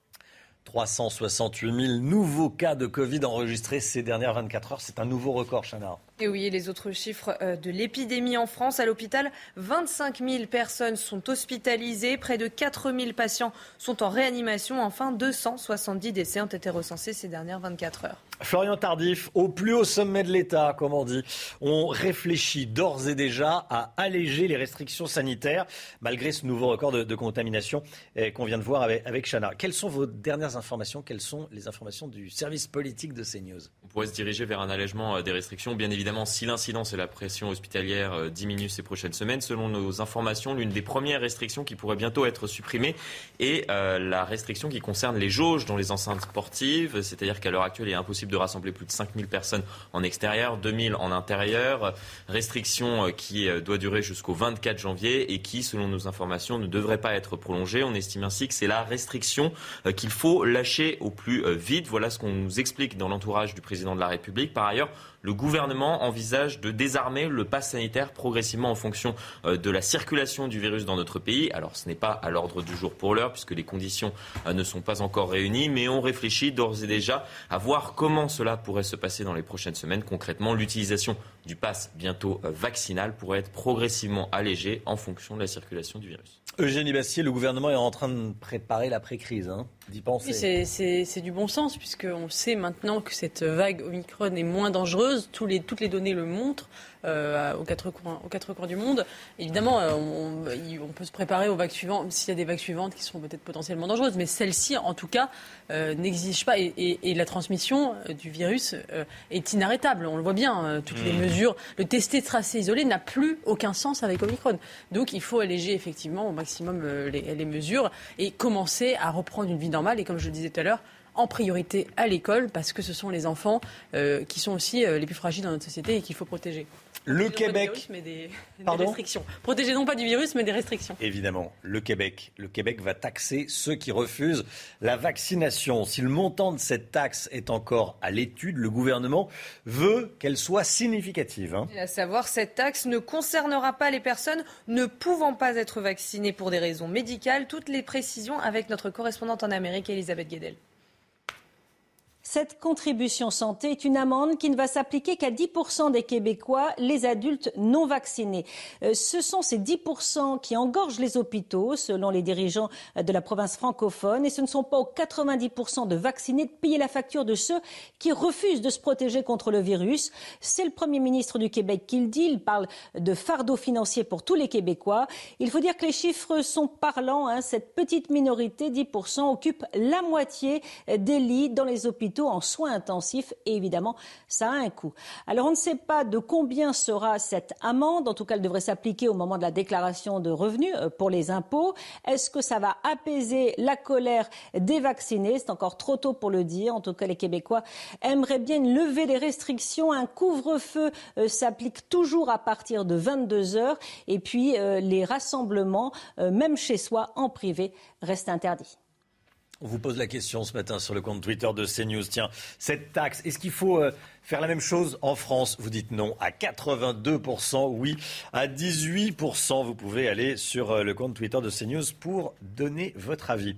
368 000 nouveaux cas de Covid enregistrés ces dernières 24 heures. C'est un nouveau record, Chana. Et oui, les autres chiffres euh, de l'épidémie en France. À l'hôpital, 25 000 personnes sont hospitalisées, près de 4 000 patients sont en réanimation. Enfin, 270 décès ont été recensés ces dernières 24 heures. Florian Tardif, au plus haut sommet de l'État, comme on dit, on réfléchit d'ores et déjà à alléger les restrictions sanitaires, malgré ce nouveau record de, contamination eh, qu'on vient de voir avec, avec Chana. Quelles sont vos dernières informations? Quelles sont les informations du service politique de CNews? On pourrait se diriger vers un allègement euh, des restrictions, bien évidemment évidemment, si l'incidence et la pression hospitalière euh, diminuent ces prochaines semaines, selon nos informations, l'une des premières restrictions qui pourrait bientôt être supprimée est euh, la restriction qui concerne les jauges dans les enceintes sportives. C'est-à-dire qu'à l'heure actuelle, il est impossible de rassembler plus de 5000 personnes en extérieur, 2000 en intérieur. Restriction qui doit durer jusqu'au 24 janvier et qui, selon nos informations, ne devrait pas être prolongée. On estime ainsi que c'est la restriction qu'il faut lâcher au plus vite. Voilà ce qu'on nous explique dans l'entourage du président de la République. Par ailleurs, le gouvernement envisage de désarmer le pass sanitaire progressivement en fonction euh, de la circulation du virus dans notre pays. Alors ce n'est pas à l'ordre du jour pour l'heure puisque les conditions euh, ne sont pas encore réunies, mais on réfléchit d'ores et déjà à voir comment cela pourrait se passer dans les prochaines semaines. Concrètement, l'utilisation du pass bientôt euh, vaccinal pourrait être progressivement allégée en fonction de la circulation du virus. Eugénie Bastier, le gouvernement est en train de préparer l'après-crise, hein, d'y penser. c'est du bon sens, puisqu'on sait maintenant que cette vague Omicron est moins dangereuse. Tous les, toutes les données le montrent. Euh, aux, quatre coins, aux quatre coins du monde. Évidemment, euh, on, peut se préparer aux vagues suivantes, s'il y a des vagues suivantes qui seront peut-être potentiellement dangereuses, mais celle-ci, en tout cas, euh, n'exige pas. Et, la transmission du virus est inarrêtable. On le voit bien. toutes les mmh. mesures, le tester, tracer, isoler n'a plus aucun sens avec Omicron. Donc, il faut alléger effectivement au maximum les, les mesures et commencer à reprendre une vie normale. Et comme je le disais tout à l'heure, en priorité à l'école parce que ce sont les enfants qui sont aussi les plus fragiles dans notre société et qu'il faut protéger. Le Québec. mais des, restrictions. Protéger non pas du virus, mais des restrictions. Évidemment, le Québec. Le Québec va taxer ceux qui refusent la vaccination. Si le montant de cette taxe est encore à l'étude, le gouvernement veut qu'elle soit significative. Hein. À savoir, cette taxe ne concernera pas les personnes ne pouvant pas être vaccinées pour des raisons médicales. Toutes les précisions avec notre correspondante en Amérique, Elisabeth Guedel. Cette contribution santé est une amende qui ne va s'appliquer qu'à 10% des Québécois, les adultes non vaccinés. Euh, ce sont ces 10% qui engorgent les hôpitaux, selon les dirigeants de la province francophone, et ce ne sont pas aux 90% de vaccinés de payer la facture de ceux qui refusent de se protéger contre le virus. C'est le Premier ministre du Québec qui le dit. Il parle de fardeau financier pour tous les Québécois. Il faut dire que les chiffres sont parlants. Hein. Cette petite minorité, 10%, occupe la moitié des lits dans les hôpitaux en soins intensifs et évidemment, ça a un coût. Alors on ne sait pas de combien sera cette amende, en tout cas elle devrait s'appliquer au moment de la déclaration de revenus euh, pour les impôts. Est-ce que ça va apaiser la colère des vaccinés? C'est encore trop tôt pour le dire. En tout cas, les Québécois aimeraient bien lever les restrictions. Un couvre-feu euh, s'applique toujours à partir de 22 heures et puis euh, les rassemblements, même chez soi, en privé, restent interdits. On vous pose la question ce matin sur le compte Twitter de CNews. Tiens, cette taxe, est-ce qu'il faut euh, faire la même chose en France? Vous dites non. À 82%, oui. À 18%, vous pouvez aller sur euh, le compte Twitter de CNews pour donner votre avis.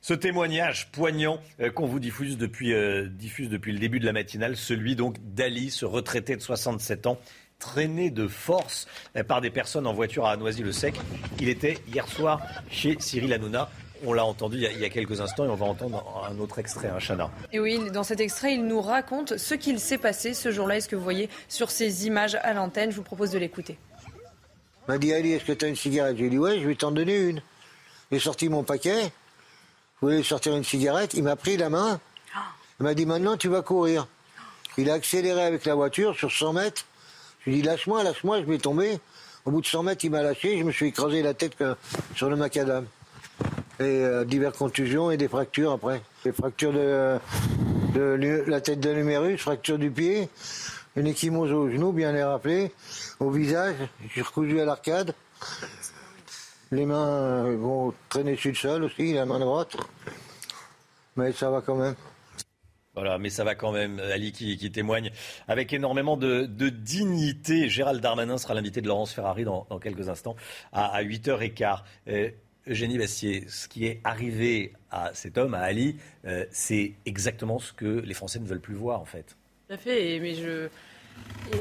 Ce témoignage poignant euh, qu'on vous diffuse depuis, diffuse depuis le début de la matinale, celui donc d'Ali, ce retraité de 67 ans, traîné de force par des personnes en voiture à Noisy-le-Sec. Il était hier soir chez Cyril Hanouna. On l'a entendu il y, a, quelques instants et on va entendre un autre extrait, un Chana. Et oui, dans cet extrait, il nous raconte ce qu'il s'est passé ce jour-là. Est-ce que vous voyez sur ces images à l'antenne? Je vous propose de l'écouter. Il m'a dit Ali, est-ce que tu as une cigarette? J'ai dit ouais, je vais t'en donner une. J'ai sorti mon paquet. Je voulais sortir une cigarette. Il m'a pris la main. Il m'a dit maintenant tu vas courir. Il a accéléré avec la voiture sur 100 mètres. Je lui ai dit lâche-moi, lâche-moi, je vais tomber. Au bout de 100 mètres, il m'a lâché. Je me suis écrasé la tête sur le macadam et euh, diverses contusions et des fractures après. Des fractures de, la tête de l'humérus, fracture du pied, une échymose au genou, bien les rappeler, au visage, j'ai recousu à l'arcade. Les mains euh, vont traîner sur le sol aussi, la main droite. Mais ça va quand même. Voilà, mais ça va quand même. Ali qui, témoigne avec énormément de, dignité. Gérald Darmanin sera l'invité de Laurence Ferrari dans, quelques instants à, 8h15. Eugénie Bastier, ce qui est arrivé à cet homme, à Ali, euh, c'est exactement ce que les Français ne veulent plus voir, en fait. Tout à fait, mais je...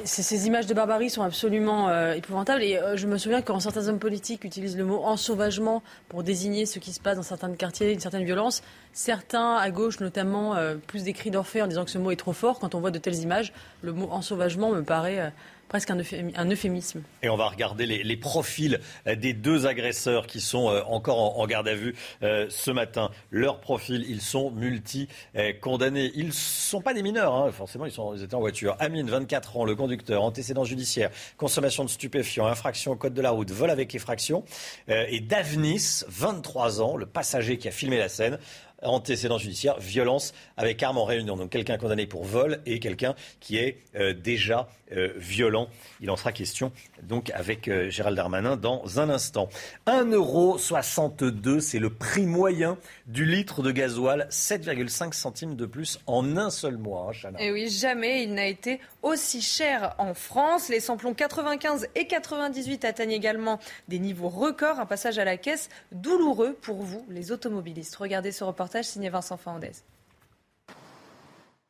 Ces, images de barbarie sont absolument euh, épouvantables. Et euh, je me souviens quand certains hommes politiques utilisent le mot ensauvagement pour désigner ce qui se passe dans certains quartiers, une certaine violence, certains à gauche notamment plus des cris d'orphée en disant que ce mot est trop fort. Quand on voit de telles images, le mot ensauvagement me paraît presque un, euphémisme. Et on va regarder les, profils des deux agresseurs qui sont encore en, garde à vue ce matin. Leurs profils, ils sont multi-condamnés. Ils ne sont pas des mineurs, hein. forcément, ils, sont, ils étaient en voiture. Amine, 24 ans, le conducteur, antécédent judiciaire, consommation de stupéfiants, infraction au code de la route, vol avec effraction. et Davnis, 23 ans, le passager qui a filmé la scène antécédent judiciaire, violence avec arme en réunion. Donc quelqu'un condamné pour vol et quelqu'un qui est euh, déjà euh, violent. Il en sera question donc avec euh, Gérald Darmanin dans un instant. 1,62€, c'est le prix moyen du litre de gasoil, 7,5 centimes de plus en un seul mois. Hein, et oui, jamais il n'a été aussi cher en France. Les samplons 95 et 98 atteignent également des niveaux records. Un passage à la caisse douloureux pour vous, les automobilistes. Regardez ce reportage signé Vincent Fandez.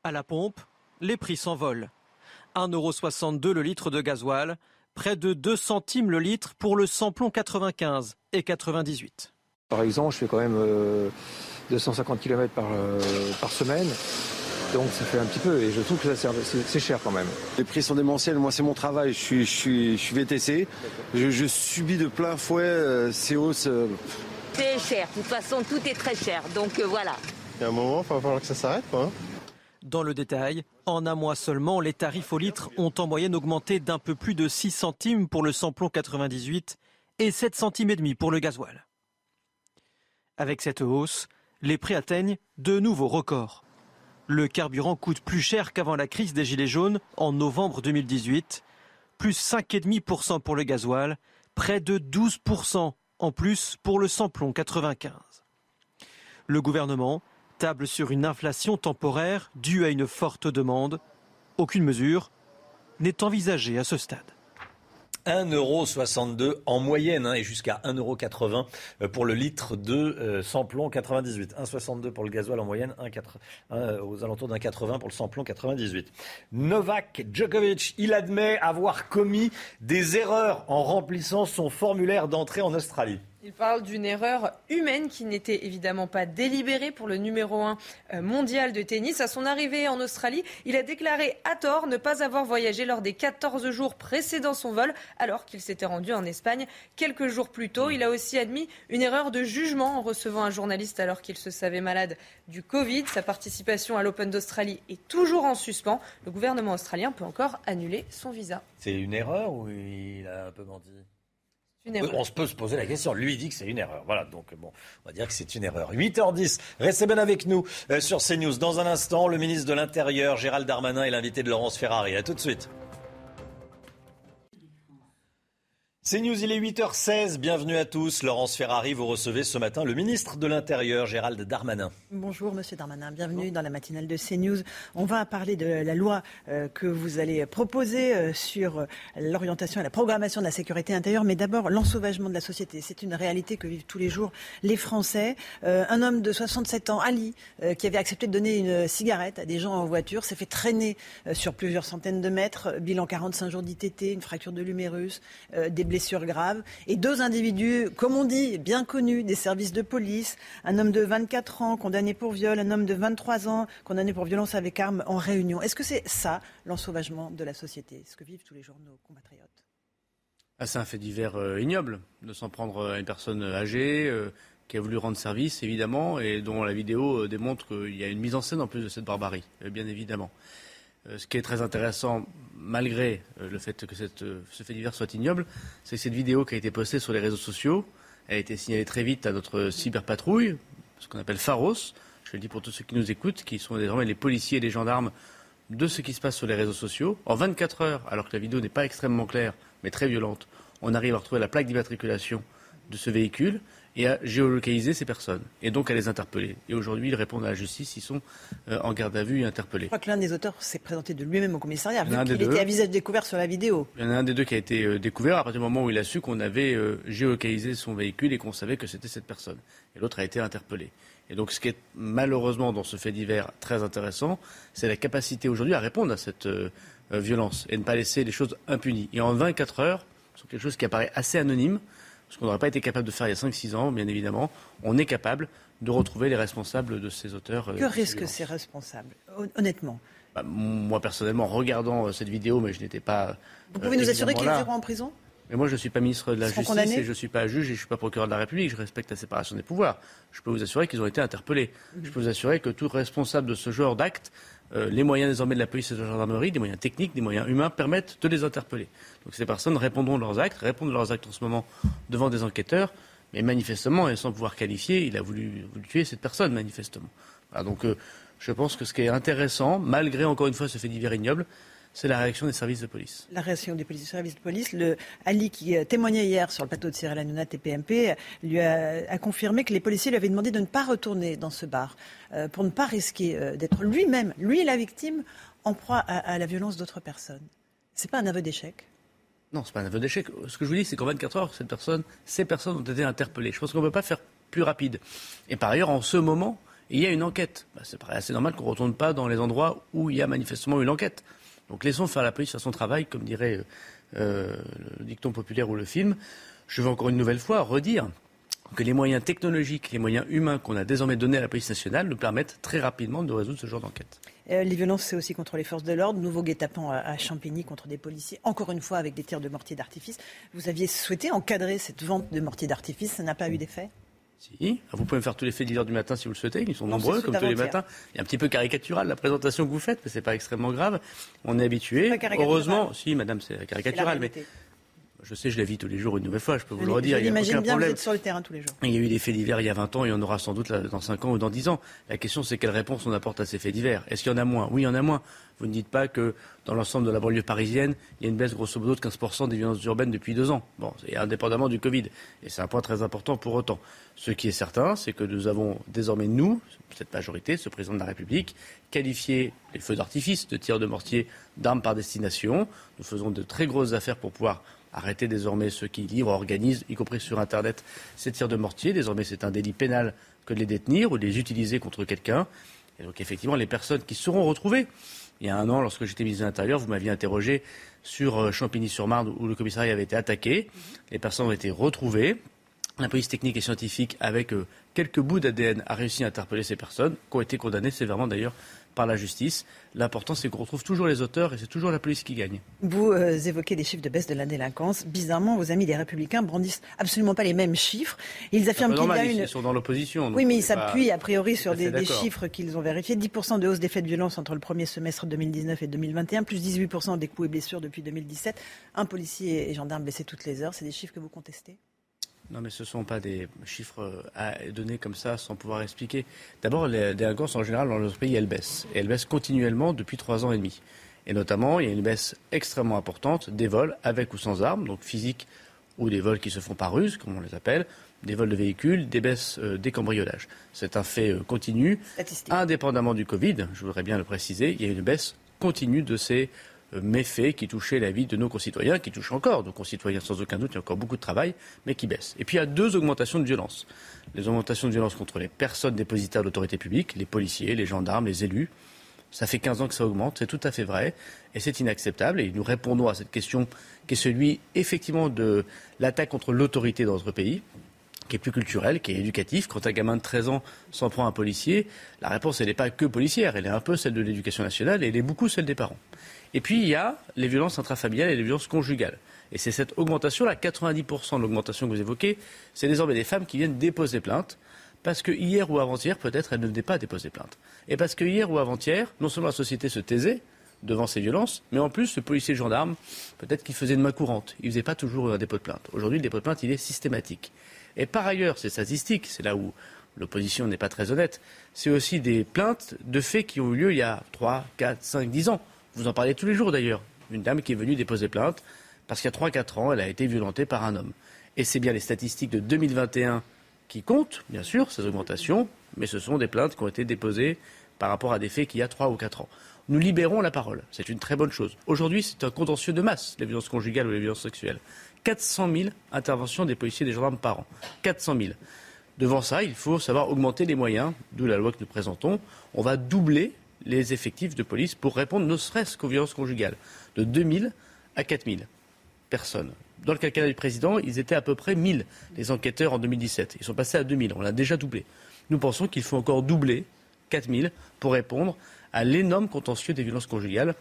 À la pompe, les prix s'envolent. 1,62€ le litre de gasoil, près de 2 centimes le litre pour le samplon 95 et 98. Par exemple, je fais quand même 250 euh, km par, euh, par semaine. Donc ça fait un petit peu et je trouve que c'est cher quand même. Les prix sont démentiels, moi c'est mon travail, je suis, je suis, VTC, je, subis de plein fouet euh, ces hausses. C'est cher, de toute façon tout est très cher, donc voilà. Il y a un moment, il va falloir que ça s'arrête quoi. Hein. Dans le détail, en un mois seulement, les tarifs au litre ont en moyenne augmenté d'un peu plus de 6 centimes pour le samplon 98 et 7 centimes et demi pour le gasoil. Avec cette hausse, les prix atteignent de nouveaux records. Le carburant coûte plus cher qu'avant la crise des Gilets jaunes en novembre 2018, plus 5,5% pour le gasoil, près de 12% en plus pour le samplon 95. Le gouvernement table sur une inflation temporaire due à une forte demande. Aucune mesure n'est envisagée à ce stade. 1,62€ en moyenne hein, et jusqu'à 1,80€ euh, pour le litre de euh, samplon 98. 1,62€ pour le gasoil en moyenne, 1, aux alentours d'un 80 pour le samplon 98. Novak Djokovic, il admet avoir commis des erreurs en remplissant son formulaire d'entrée en Australie. Il parle d'une erreur humaine qui n'était évidemment pas délibérée pour le numéro 1 euh, mondial de tennis. À son arrivée en Australie, il a déclaré à tort ne pas avoir voyagé lors des 14 jours précédant son vol alors qu'il s'était rendu en Espagne quelques jours plus tôt. Il a aussi admis une erreur de jugement en recevant un journaliste alors qu'il se savait malade du Covid. Sa participation à l'Open d'Australie est toujours en suspens. Le gouvernement australien peut encore annuler son visa. C'est une erreur ou il a un peu menti? On se peut se poser la question. Lui dit que c'est une erreur. Voilà, donc bon, on va dire que c'est une erreur. 8h10, restez bien avec nous euh, sur CNews. Dans un instant, le ministre de l'Intérieur, Gérald Darmanin, est l'invité de Laurence Ferrari. A tout de suite. C'est News, il est 8h16. Bienvenue à tous. Laurence Ferrari, vous recevez ce matin le ministre de l'Intérieur, Gérald Darmanin. Bonjour, monsieur Darmanin. Bienvenue dans la matinale de CNews. On va parler de la loi euh, que vous allez proposer euh, sur l'orientation et la programmation de la sécurité intérieure. Mais d'abord, l'ensauvagement de la société. C'est une réalité que vivent tous les jours les Français. Euh, un homme de 67 ans, Ali, qui avait accepté de donner une cigarette à des gens en voiture, s'est fait traîner sur plusieurs centaines de mètres. Bilan 45 jours d'ITT, une fracture de l'humérus, des blessures graves. Et deux individus, comme on dit, bien connus des services de police. Un homme de 24 ans condamné pour viol, un homme de 23 ans condamné pour violence avec arme en réunion. Est-ce que c'est ça l'ensauvagement de la société? Ce que vivent tous les jours nos compatriotes ah, C'est un fait divers euh, ignoble de s'en prendre à une personne âgée. Euh, qui a voulu rendre service, évidemment, et dont la vidéo euh, démontre qu'il y a une mise en scène en plus de cette barbarie, bien évidemment. Euh, ce qui est très intéressant, malgré euh, le fait que euh, ce fait divers soit ignoble, c'est que cette vidéo qui a été postée sur les réseaux sociaux a été signalée très vite à notre cyberpatrouille, ce qu'on appelle Pharos. Je le dis pour tous ceux qui nous écoutent, qui sont désormais les policiers et les gendarmes de ce qui se passe sur les réseaux sociaux. En 24 heures, alors que la vidéo n'est pas extrêmement claire, mais très violente, on arrive à retrouver la plaque d'immatriculation de ce véhicule et à géolocaliser ces personnes et donc à les interpeller. Et aujourd'hui, ils répondent à la justice, ils sont euh, en garde à vue et interpellés. Je crois que l'un des auteurs s'est présenté de lui-même au commissariat, vu qu'il était à visage découvert sur la vidéo. Il y en a un des deux qui a été euh, découvert à partir du moment où il a su qu'on avait euh, géolocalisé son véhicule et qu'on savait que c'était cette personne. Et l'autre a été interpellé. Et donc, ce qui est malheureusement dans ce fait divers très intéressant, c'est la capacité aujourd'hui à répondre à cette violence et ne pas laisser les choses impunies. Et en 24 heures, c'est quelque chose qui apparaît assez anonyme, ce qu'on n'aurait pas été capable de faire il y a 5-6 ans, bien évidemment, on est capable de retrouver les responsables de ces auteurs. Euh, que risquent ces responsables Honnêtement, bah, Moi, personnellement, regardant euh, cette vidéo, mais je n'étais pas. Vous pouvez nous assurer qu'ils iront en prison? Mais moi, je ne suis pas ministre de la Justice et je ne suis pas juge et je ne suis pas procureur de la République. Je respecte la séparation des pouvoirs. Je peux vous assurer qu'ils ont été interpellés. Mhm. Je peux vous assurer que tout responsable de ce genre d'acte, les moyens désormais de la police et de la gendarmerie, des moyens techniques, des moyens humains, permettent de les interpeller. Donc ces personnes répondront de leurs actes, répondent de leurs actes en ce moment devant des enquêteurs. Mais manifestement, et sans pouvoir qualifier, il a voulu, tuer cette personne, manifestement. donc euh, je pense que ce qui est intéressant, malgré encore une fois ce fait divers ignoble, c'est la réaction des services de police. La réaction des services de police. Le Ali, qui euh, témoignait hier sur le plateau de Cyril Hanouna TPMP, lui a, confirmé que les policiers lui avaient demandé de ne pas retourner dans ce bar euh, pour ne pas risquer d'être lui-même, lui la victime, en proie à, à la violence d'autres personnes. C'est pas un aveu d'échec? Non, c'est pas un aveu d'échec. Ce que je vous dis, c'est qu'en 24 heures, cette personne, ces personnes ont été interpellées. Je pense qu'on ne peut pas faire plus rapide. Et par ailleurs, en ce moment, il y a une enquête. Bah, c'est assez normal qu'on ne retourne pas dans les endroits où il y a manifestement une enquête. Donc laissons faire la police faire son travail, comme dirait euh, euh, le dicton populaire ou le film. Je veux encore une nouvelle fois redire que les moyens technologiques, les moyens humains qu'on a désormais donnés à la police nationale nous permettent très rapidement de résoudre ce genre d'enquête. Euh, les violences, c'est aussi contre les forces de l'ordre. Nouveau guet-apens à, Champigny contre des policiers, encore une fois avec des tirs de mortier d'artifice. Vous aviez souhaité encadrer cette vente de mortier d'artifice, ça n'a pas eu d'effet? Si, vous pouvez me faire tous les faits d'hier du matin si vous le souhaitez, ils sont nombreux comme tous les matins. Il y a un petit peu caricatural la présentation que vous faites, mais ce n'est pas extrêmement grave. On est habitué. Heureusement, si madame, c'est caricatural, mais je sais, je la vis tous les jours une nouvelle fois, je peux vous le redire. Il bien, problème. vous êtes sur le terrain tous les jours. Il y a eu des faits divers il y a 20 ans, il y en aura sans doute dans 5 ans ou dans 10 ans. La question, c'est quelle réponse on apporte à ces faits divers? Est-ce qu'il y en a moins? Oui, il y en a moins. Vous ne dites pas que dans l'ensemble de la banlieue parisienne, il y a une baisse grosso modo de 15% des violences urbaines depuis deux ans. Bon, c'est indépendamment du Covid. Et c'est un point très important pour autant. Ce qui est certain, c'est que nous avons désormais, nous, cette majorité, ce président de la République, qualifié les feux d'artifice de tirs de mortier d'armes par destination. Nous faisons de très grosses affaires pour pouvoir arrêter désormais ceux qui livrent, organisent, y compris sur Internet, ces tirs de mortier. Désormais, c'est un délit pénal que de les détenir ou de les utiliser contre quelqu'un. Et donc, effectivement, les personnes qui seront retrouvées. Il y a un an, lorsque j'étais ministre de l'Intérieur, vous m'aviez interrogé sur euh, Champigny-sur-Marne, où le commissariat avait été attaqué. Les personnes ont été retrouvées. La police technique et scientifique, avec euh, quelques bouts d'ADN, a réussi à interpeller ces personnes, qui ont été condamnées sévèrement d'ailleurs par la justice. L'important, c'est qu'on retrouve toujours les auteurs et c'est toujours la police qui gagne. Vous euh, évoquez des chiffres de baisse de la délinquance. Bizarrement, vos amis les Républicains brandissent absolument pas les mêmes chiffres. Ils affirment qu'il y a une. Ils sont dans l'opposition. Oui, mais ils s'appuient a priori sur des, chiffres qu'ils ont vérifiés. 10% de hausse des faits de violence entre le premier semestre 2019 et 2021, plus 18% des coups et blessures depuis 2017. Un policier et gendarme blessés toutes les heures. C'est des chiffres que vous contestez? Non, mais ce ne sont pas des chiffres euh, à donner comme ça sans pouvoir expliquer. D'abord, les délinquances en général dans notre pays, elles baissent. Et elles baissent continuellement depuis trois ans et demi. Et notamment, il y a une baisse extrêmement importante des vols avec ou sans armes, donc physiques ou des vols qui se font par ruse, comme on les appelle, des vols de véhicules, des baisses euh, des cambriolages. C'est un fait euh, continu. Indépendamment du Covid, je voudrais bien le préciser, il y a une baisse continue de ces méfaits qui touchaient la vie de nos concitoyens, qui touchent encore nos concitoyens sans aucun doute, il y a encore beaucoup de travail, mais qui baissent. Et puis il y a deux augmentations de violence. Les augmentations de violence contre les personnes dépositaires d'autorité publique, les policiers, les gendarmes, les élus. Ça fait 15 ans que ça augmente, c'est tout à fait vrai, et c'est inacceptable. Et nous répondons à cette question qui est celui, effectivement, de l'attaque contre l'autorité dans notre pays, qui est plus culturelle, qui est éducatif. Quand un gamin de 13 ans s'en prend un policier, la réponse, elle n'est pas que policière, elle est un peu celle de l'éducation nationale et elle est beaucoup celle des parents. Et puis, il y a les violences intrafamiliales et les violences conjugales. Et c'est cette augmentation-là, 90% de l'augmentation que vous évoquez, c'est désormais des femmes qui viennent déposer plainte parce que hier ou avant-hier, peut-être, elles ne venaient pas déposer plainte. Et parce que hier ou avant-hier, non seulement la société se taisait devant ces violences, mais en plus, ce policier gendarme, peut-être qu'il faisait de main courante. Il ne faisait pas toujours un dépôt de plainte. Aujourd'hui, le dépôt de plainte, il est systématique. Et par ailleurs, c'est statistique, c'est là où l'opposition n'est pas très honnête, c'est aussi des plaintes de faits qui ont eu lieu il y a 3, 4, 5, 10 ans. Vous en parlez tous les jours d'ailleurs. Une dame qui est venue déposer plainte parce qu'il y a 3-4 ans, elle a été violentée par un homme. Et c'est bien les statistiques de 2021 qui comptent, bien sûr, ces augmentations, mais ce sont des plaintes qui ont été déposées par rapport à des faits qu'il y a 3 ou 4 ans. Nous libérons la parole. C'est une très bonne chose. Aujourd'hui, c'est un contentieux de masse, les violences conjugales ou les violences sexuelles. 400 000 interventions des policiers et des gendarmes par an. 400 000. Devant ça, il faut savoir augmenter les moyens, d'où la loi que nous présentons. On va doubler les effectifs de police pour répondre ne serait-ce qu'aux violences conjugales, de 2000 à 4000 personnes. Dans le quinquennat du président, ils étaient à peu près 1000, les enquêteurs en 2017. Ils sont passés à 2000, on l'a déjà doublé. Nous pensons qu'il faut encore doubler 4000 pour répondre à l'énorme contentieux des violences conjugales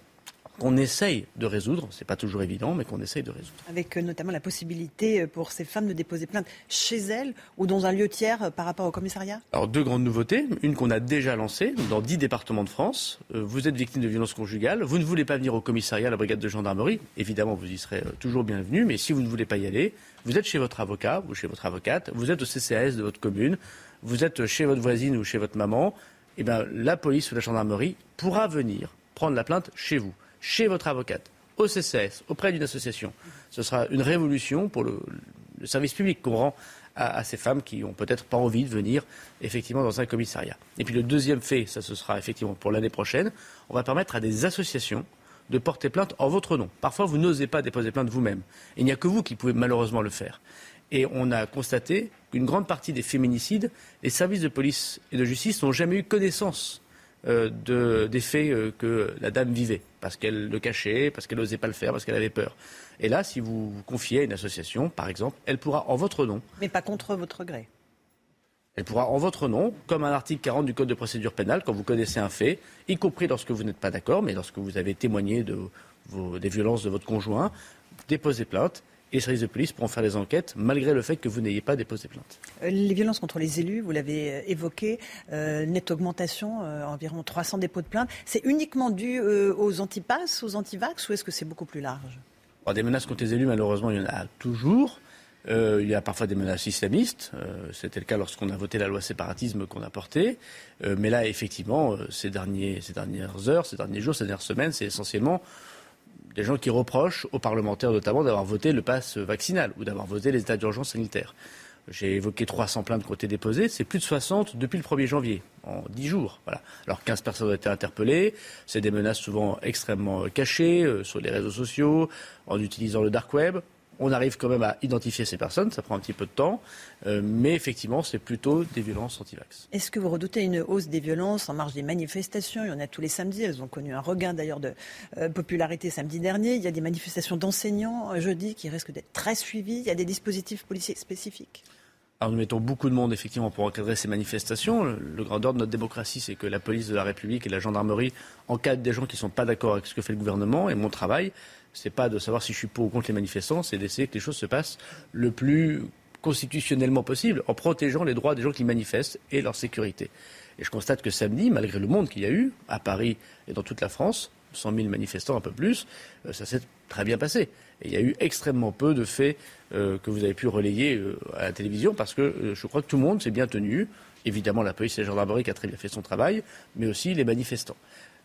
qu'on essaye de résoudre, c'est pas toujours évident, mais qu'on essaye de résoudre. Avec euh, notamment la possibilité euh, pour ces femmes de déposer plainte chez elles ou dans un lieu tiers euh, par rapport au commissariat? Alors deux grandes nouveautés, une qu'on a déjà lancée dans dix départements de France. Vous êtes victime de violences conjugales, vous ne voulez pas venir au commissariat, à la brigade de gendarmerie, évidemment vous y serez toujours bienvenu, mais si vous ne voulez pas y aller, vous êtes chez votre avocat ou chez votre avocate, vous êtes au CCAS de votre commune, vous êtes chez votre voisine ou chez votre maman, eh bien la police ou la gendarmerie pourra venir prendre la plainte chez vous chez votre avocate, au CCS, auprès d'une association. Ce sera une révolution pour le, service public qu'on rend à, ces femmes qui ont peut-être pas envie de venir effectivement dans un commissariat. Et puis le deuxième fait, ça ce sera effectivement pour l'année prochaine, on va permettre à des associations de porter plainte en votre nom. Parfois, vous n'osez pas déposer plainte vous-même. Il n'y a que vous qui pouvez malheureusement le faire. Et on a constaté qu'une grande partie des féminicides, les services de police et de justice n'ont jamais eu connaissance euh, de, des faits euh, que la dame vivait, parce qu'elle le cachait, parce qu'elle n'osait pas le faire, parce qu'elle avait peur. Et là, si vous confiez à une association, par exemple, elle pourra, en votre nom. Mais pas contre votre gré. Elle pourra, en votre nom, comme un article 40 du Code de procédure pénale, quand vous connaissez un fait, y compris lorsque vous n'êtes pas d'accord, mais lorsque vous avez témoigné de des violences de votre conjoint, déposer plainte et les services de police pourront faire des enquêtes malgré le fait que vous n'ayez pas déposé plainte. Euh, les violences contre les élus, vous l'avez euh, évoqué, euh, nette augmentation, environ 300 dépôts de plainte. C'est uniquement dû aux antipasses, aux antivax ou est-ce que c'est beaucoup plus large? Des menaces contre les élus, malheureusement, il y en a toujours. il y a parfois des menaces islamistes. C'était le cas lorsqu'on a voté la loi séparatisme qu'on a portée. mais là, effectivement, ces, derniers, ces dernières heures, ces derniers jours, ces dernières semaines, c'est essentiellement des gens qui reprochent aux parlementaires notamment d'avoir voté le pass vaccinal ou d'avoir voté les états d'urgence sanitaire. J'ai évoqué 300 plaintes qui ont été déposées, c'est plus de 60 depuis le 1er janvier, en 10 jours. Voilà. Alors 15 personnes ont été interpellées, c'est des menaces souvent extrêmement cachées euh, sur les réseaux sociaux, en utilisant le dark web. On arrive quand même à identifier ces personnes, ça prend un petit peu de temps, euh, mais effectivement, c'est plutôt des violences anti-vax. Est-ce que vous redoutez une hausse des violences en marge des manifestations? Il y en a tous les samedis, elles ont connu un regain d'ailleurs de euh, popularité samedi dernier. Il y a des manifestations d'enseignants euh, jeudi qui risquent d'être très suivies. Il y a des dispositifs policiers spécifiques. Alors nous mettons beaucoup de monde effectivement pour encadrer ces manifestations. Le, grand ordre de notre démocratie, c'est que la police de la République et la gendarmerie encadrent des gens qui ne sont pas d'accord avec ce que fait le gouvernement. Et mon travail, c'est pas de savoir si je suis pour ou contre les manifestants, c'est d'essayer que les choses se passent le plus constitutionnellement possible, en protégeant les droits des gens qui manifestent et leur sécurité. Et je constate que samedi, malgré le monde qu'il y a eu, à Paris et dans toute la France, 100 000 manifestants, un peu plus, euh, ça s'est très bien passé. Et il y a eu extrêmement peu de faits euh, que vous avez pu relayer euh, à la télévision parce que je crois que tout le monde s'est bien tenu. Évidemment, la police et la gendarmerie qui a très bien fait son travail, mais aussi les manifestants.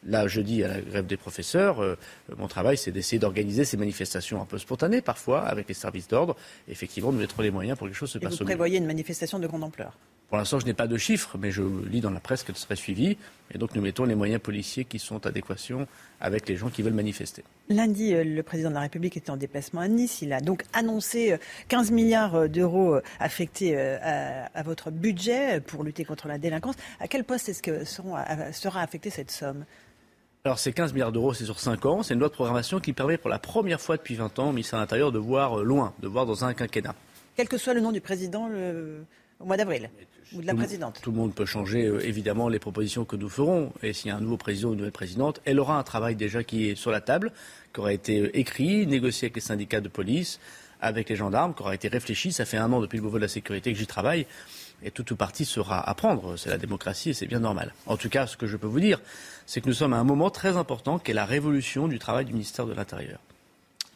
Là, je dis à la grève des professeurs, euh, mon travail, c'est d'essayer d'organiser ces manifestations un peu spontanées, parfois, avec les services d'ordre. Effectivement, nous mettrons les moyens pour que les choses se passent au mieux. Vous prévoyez une manifestation de grande ampleur? Pour l'instant, je n'ai pas de chiffres, mais je lis dans la presse qu'elle serait suivie. Et donc, nous mettons les moyens policiers qui sont adéquation avec les gens qui veulent manifester. Lundi, euh, le président de la République était en déplacement à Nice. Il a donc annoncé 15 euh, milliards d'euros affectés à, votre budget pour lutter contre la délinquance. À quel poste est-ce que sera affectée cette somme? Alors c'est 15 milliards d'euros, c'est sur 5 ans. C'est une loi de programmation qui permet pour la première fois depuis 20 ans au ministère de l'Intérieur de voir euh, loin, de voir dans un quinquennat. Quel que soit le nom du président au mois d'avril ou de la présidente. Tout le monde peut changer euh, évidemment les propositions que nous ferons. Et s'il y a un nouveau président ou une nouvelle présidente, elle aura un travail déjà qui est sur la table, qui aura été euh, écrit, négocié avec les syndicats de police, avec les gendarmes, qui aura été réfléchi. Ça fait un an depuis le Beauvau de la sécurité que j'y travaille. Et toute partie sera à prendre. C'est la démocratie et c'est bien normal. En tout cas, ce que je peux vous dire, c'est que nous sommes à un moment très important qui est la révolution du travail du ministère de l'Intérieur.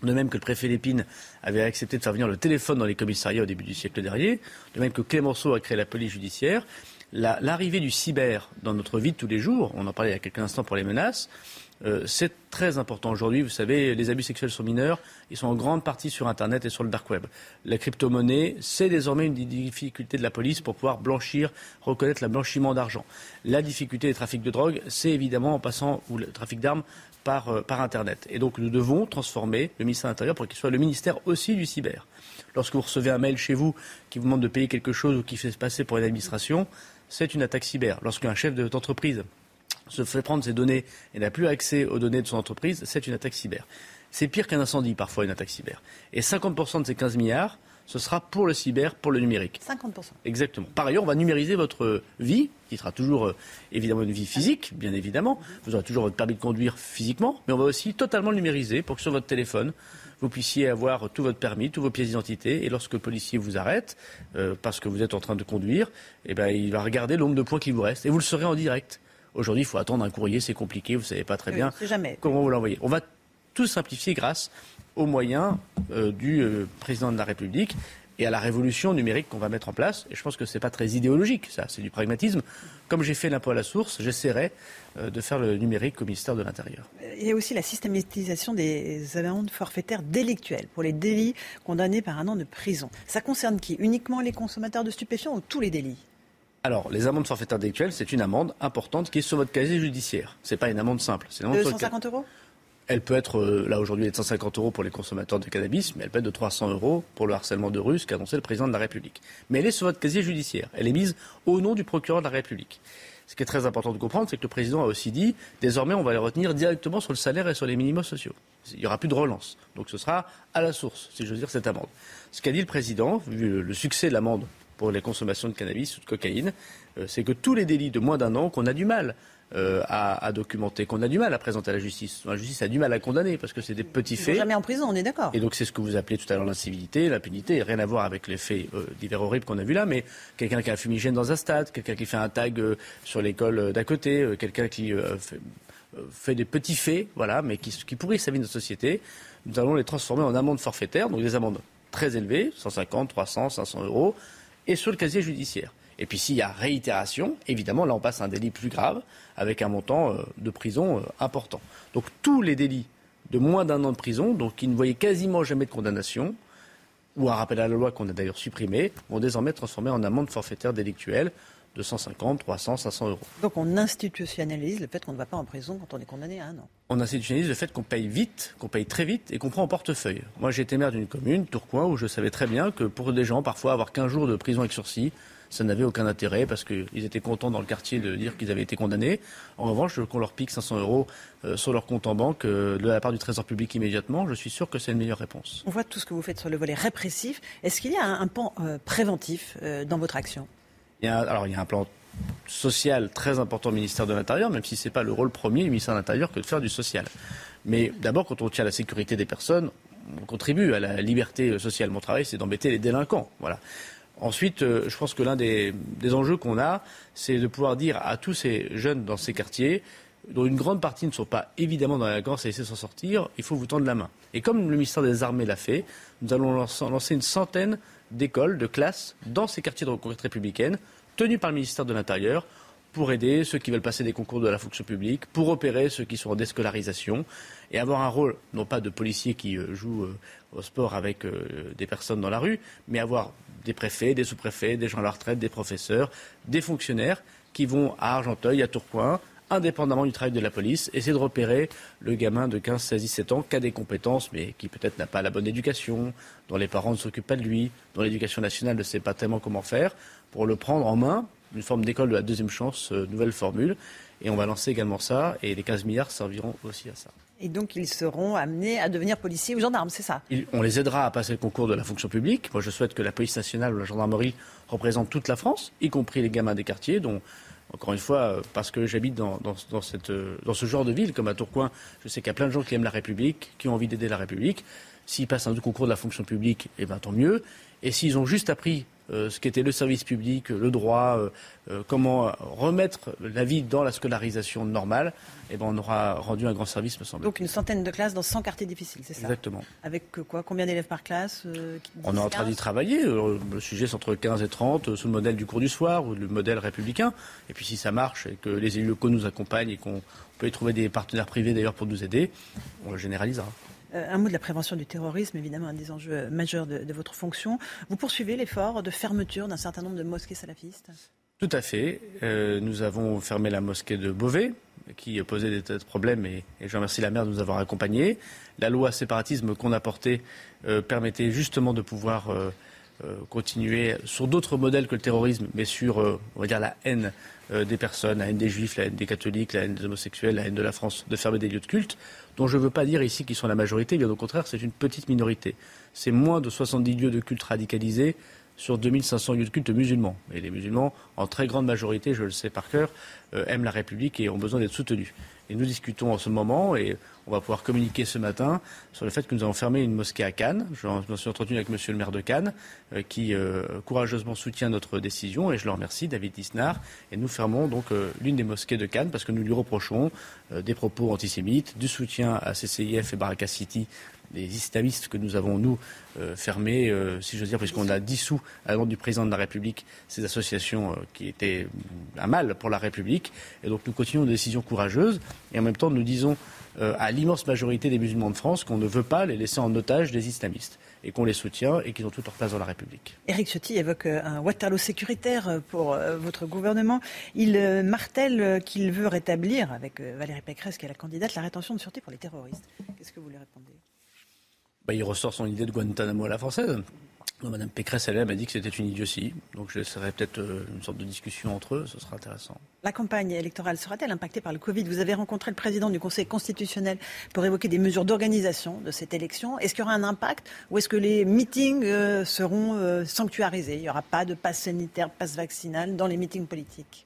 De même que le préfet Lépine avait accepté de faire venir le téléphone dans les commissariats au début du siècle dernier, de même que Clémenceau a créé la police judiciaire, l'arrivée du cyber dans notre vie de tous les jours, on en parlait il y a quelques instants pour les menaces, euh, c'est très important aujourd'hui. Vous savez, les abus sexuels sur mineurs, ils sont en grande partie sur Internet et sur le dark web. La crypto-monnaie, c'est désormais une difficulté de la police pour pouvoir blanchir, reconnaître le blanchiment d'argent. La difficulté des trafics de drogue, c'est évidemment en passant, ou le trafic d'armes, par, euh, par, Internet. Et donc nous devons transformer le ministère de l'Intérieur pour qu'il soit le ministère aussi du cyber. Lorsque vous recevez un mail chez vous qui vous demande de payer quelque chose ou qui fait se passer pour une administration, c'est une attaque cyber. Lorsqu'un chef d'entreprise se fait prendre ses données et n'a plus accès aux données de son entreprise, c'est une attaque cyber. C'est pire qu'un incendie, parfois, une attaque cyber. Et 50% de ces 15 milliards ce sera pour le cyber, pour le numérique. 50%. Exactement. Par ailleurs, on va numériser votre vie, qui sera toujours euh, évidemment une vie physique, bien évidemment. Vous aurez toujours votre permis de conduire physiquement, mais on va aussi totalement numériser pour que sur votre téléphone, vous puissiez avoir tout votre permis, tous vos pièces d'identité, et lorsque le policier vous arrête, euh, parce que vous êtes en train de conduire, eh ben, il va regarder le nombre de points qui vous reste, et vous le saurez en direct. Aujourd'hui, il faut attendre un courrier, c'est compliqué, vous ne savez pas très bien comment vous l'envoyez. On va tout simplifier grâce aux moyens euh, du euh, président de la République et à la révolution numérique qu'on va mettre en place. Et je pense que ce n'est pas très idéologique, ça, c'est du pragmatisme. Comme j'ai fait l'impôt à la source, j'essaierai euh, de faire le numérique au ministère de l'Intérieur. Il y a aussi la systématisation des amendes forfaitaires délictuelles pour les délits condamnés par un an de prison. Ça concerne qui? Uniquement les consommateurs de stupéfiants ou tous les délits? Alors, les amendes forfaitaires délictuelles, c'est une amende importante qui est sur votre casier judiciaire. Ce n'est pas une amende simple. C'est une amende 250 euros? Elle peut être, euh, là aujourd'hui, elle est de 150 euros pour les consommateurs de cannabis, mais elle peut être de 300 euros pour le harcèlement de rue, qu'a annoncé le président de la République. Mais elle est sur votre casier judiciaire. Elle est mise au nom du procureur de la République. Ce qui est très important de comprendre, c'est que le président a aussi dit, désormais, on va les retenir directement sur le salaire et sur les minimums sociaux. Il n'y aura plus de relance. Donc ce sera à la source, si j'ose dire, cette amende. Ce qu'a dit le président, vu le succès de l'amende pour les consommations de cannabis ou de cocaïne, euh, c'est que tous les délits de moins d'un an qu'on a du mal euh, à, documenter, qu'on a du mal à présenter à la justice. La justice a du mal à condamner parce que c'est des petits faits. jamais en prison, on est d'accord. Et donc c'est ce que vous appelez tout à l'heure l'incivilité, l'impunité, rien à voir avec les faits euh, divers horribles qu'on a vus là, mais quelqu'un qui a un fumigène dans un stade, quelqu'un qui fait un tag euh, sur l'école d'à côté, quelqu'un qui fait, des petits faits, voilà, mais qui, qui pourrit sa vie de notre société, nous allons les transformer en amendes forfaitaires, donc des amendes très élevées, 150, 300, 500 euros, et sur le casier judiciaire. Et puis s'il y a réitération, évidemment, là on passe à un délit plus grave, avec un montant euh, de prison euh, important. Donc tous les délits de moins d'un an de prison, donc qui ne voyaient quasiment jamais de condamnation, ou un rappel à la loi qu'on a d'ailleurs supprimé, vont désormais être transformés en amende forfaitaire délictuelle de 150, 300, 500 euros. Donc on institutionnalise le fait qu'on ne va pas en prison quand on est condamné à un an. On institutionnalise le fait qu'on paye vite, qu'on paye très vite et qu'on prend en portefeuille. Moi été maire d'une commune, Tourcoing, où je savais très bien que pour des gens, parfois avoir 15 jours de prison avec sursis, ça n'avait aucun intérêt parce qu'ils étaient contents dans le quartier de dire qu'ils avaient été condamnés. En revanche, qu'on leur pique 500 euros euh, sur leur compte en banque euh, de la part du Trésor public immédiatement, je suis sûr que c'est une meilleure réponse. On voit tout ce que vous faites sur le volet répressif. Est-ce qu'il y a un, pan euh, préventif dans votre action? Il y a, Alors, il y a un plan social très important au ministère de l'Intérieur, même si ce n'est pas le rôle premier du ministère de l'Intérieur que de faire du social. Mais d'abord, quand on tient la sécurité des personnes, on contribue à la liberté sociale. Mon travail, c'est d'embêter les délinquants. Voilà. Ensuite, euh, je pense que l'un des, enjeux qu'on a, c'est de pouvoir dire à tous ces jeunes dans ces quartiers, dont une grande partie ne sont pas évidemment dans la vacances et de s'en sortir, il faut vous tendre la main. Et comme le ministère des Armées l'a fait, nous allons lancer une centaine d'écoles, de classes dans ces quartiers de reconquête républicaine, tenus par le ministère de l'Intérieur, pour aider ceux qui veulent passer des concours de la fonction publique, pour opérer ceux qui sont en déscolarisation et avoir un rôle, non pas de policier qui euh, joue euh, au sport avec des personnes dans la rue, mais avoir des préfets, des sous-préfets, des gens à la retraite, des professeurs, des fonctionnaires qui vont à Argenteuil, à Tourcoing, indépendamment du travail de la police, essayer de repérer le gamin de 15, 16, 17 ans qui a des compétences, mais qui peut-être n'a pas la bonne éducation, dont les parents ne s'occupent pas de lui, dont l'éducation nationale ne sait pas tellement comment faire, pour le prendre en main, une forme d'école de la deuxième chance, euh, nouvelle formule. Et on va lancer également ça, et les 15 milliards serviront aussi à ça. Et donc, ils seront amenés à devenir policiers ou gendarmes, c'est ça? On les aidera à passer le concours de la fonction publique. Moi, je souhaite que la police nationale ou la gendarmerie représentent toute la France, y compris les gamins des quartiers, dont, encore une fois, euh, parce que j'habite dans, cette, euh, dans ce genre de ville, comme à Tourcoing, je sais qu'il y a plein de gens qui aiment la République, qui ont envie d'aider la République. S'ils passent un concours de la fonction publique, eh bien, tant mieux. Et s'ils ont juste appris ce qu'était le service public, le droit, euh, euh, comment remettre la vie dans la scolarisation normale, eh ben, on aura rendu un grand service, me semble. Donc une centaine de classes dans 100 quartiers difficiles, c'est ça? Exactement. Avec quoi? Combien d'élèves par classe On est en train d'y travailler. Le sujet, c'est entre 15 et 30, sous le modèle du cours du soir ou le modèle républicain. Et puis si ça marche et que les élus locaux nous accompagnent et qu'on peut y trouver des partenaires privés d'ailleurs pour nous aider, on le généralisera. Euh, un mot de la prévention du terrorisme, évidemment, un des enjeux majeurs de, votre fonction. Vous poursuivez l'effort de fermeture d'un certain nombre de mosquées salafistes Tout à fait. Euh, nous avons fermé la mosquée de Beauvais, qui posait des problèmes, et, je remercie la maire de nous avoir accompagnés. La loi séparatisme qu'on a portée euh, permettait justement de pouvoir continuer sur d'autres modèles que le terrorisme, mais sur, on va dire, la haine des personnes, la haine des juifs, la haine des catholiques, la haine des homosexuels, la haine de la France, de fermer des lieux de culte, dont je ne veux pas dire ici qu'ils sont la majorité, bien au contraire, c'est une petite minorité. C'est moins de 70 lieux de culte radicalisés sur 2500 lieux de culte musulmans. Et les musulmans, en très grande majorité, je le sais par cœur, euh, aiment la République et ont besoin d'être soutenus. Et nous discutons en ce moment, et on va pouvoir communiquer ce matin sur le fait que nous avons fermé une mosquée à Cannes. Je me suis entretenu avec monsieur le maire de Cannes, euh, qui euh, courageusement soutient notre décision, et je le remercie, David Disnard. Et nous fermons donc l'une des mosquées de Cannes parce que nous lui reprochons des propos antisémites, du soutien à CCIF et Baraka City les islamistes que nous avons, nous, euh, fermés, euh, si j'ose dire, puisqu'on a dissous, à demande du président de la République, ces associations euh, qui étaient un mal pour la République. Et donc nous continuons des décisions courageuses. Et en même temps, nous disons à l'immense majorité des musulmans de France qu'on ne veut pas les laisser en otage des islamistes et qu'on les soutient et qu'ils ont toute leur place dans la République. Éric Ciotti évoque un Waterloo sécuritaire pour votre gouvernement. Il martèle qu'il veut rétablir, avec Valérie Pécresse, qui est la candidate, la rétention de sûreté pour les terroristes. Qu'est-ce que vous lui répondez? Bah, il ressort son idée de Guantanamo à la française. Madame Pécresse elle-même a dit que c'était une idiotie. Donc je laisserai peut-être euh, une sorte de discussion entre eux, ce sera intéressant. La campagne électorale sera-t-elle impactée par le Covid? Vous avez rencontré le président du Conseil constitutionnel pour évoquer des mesures d'organisation de cette élection. Est-ce qu'il y aura un impact ou est-ce que les meetings euh, seront euh, sanctuarisés? Il n'y aura pas de passe sanitaire, passe vaccinal dans les meetings politiques?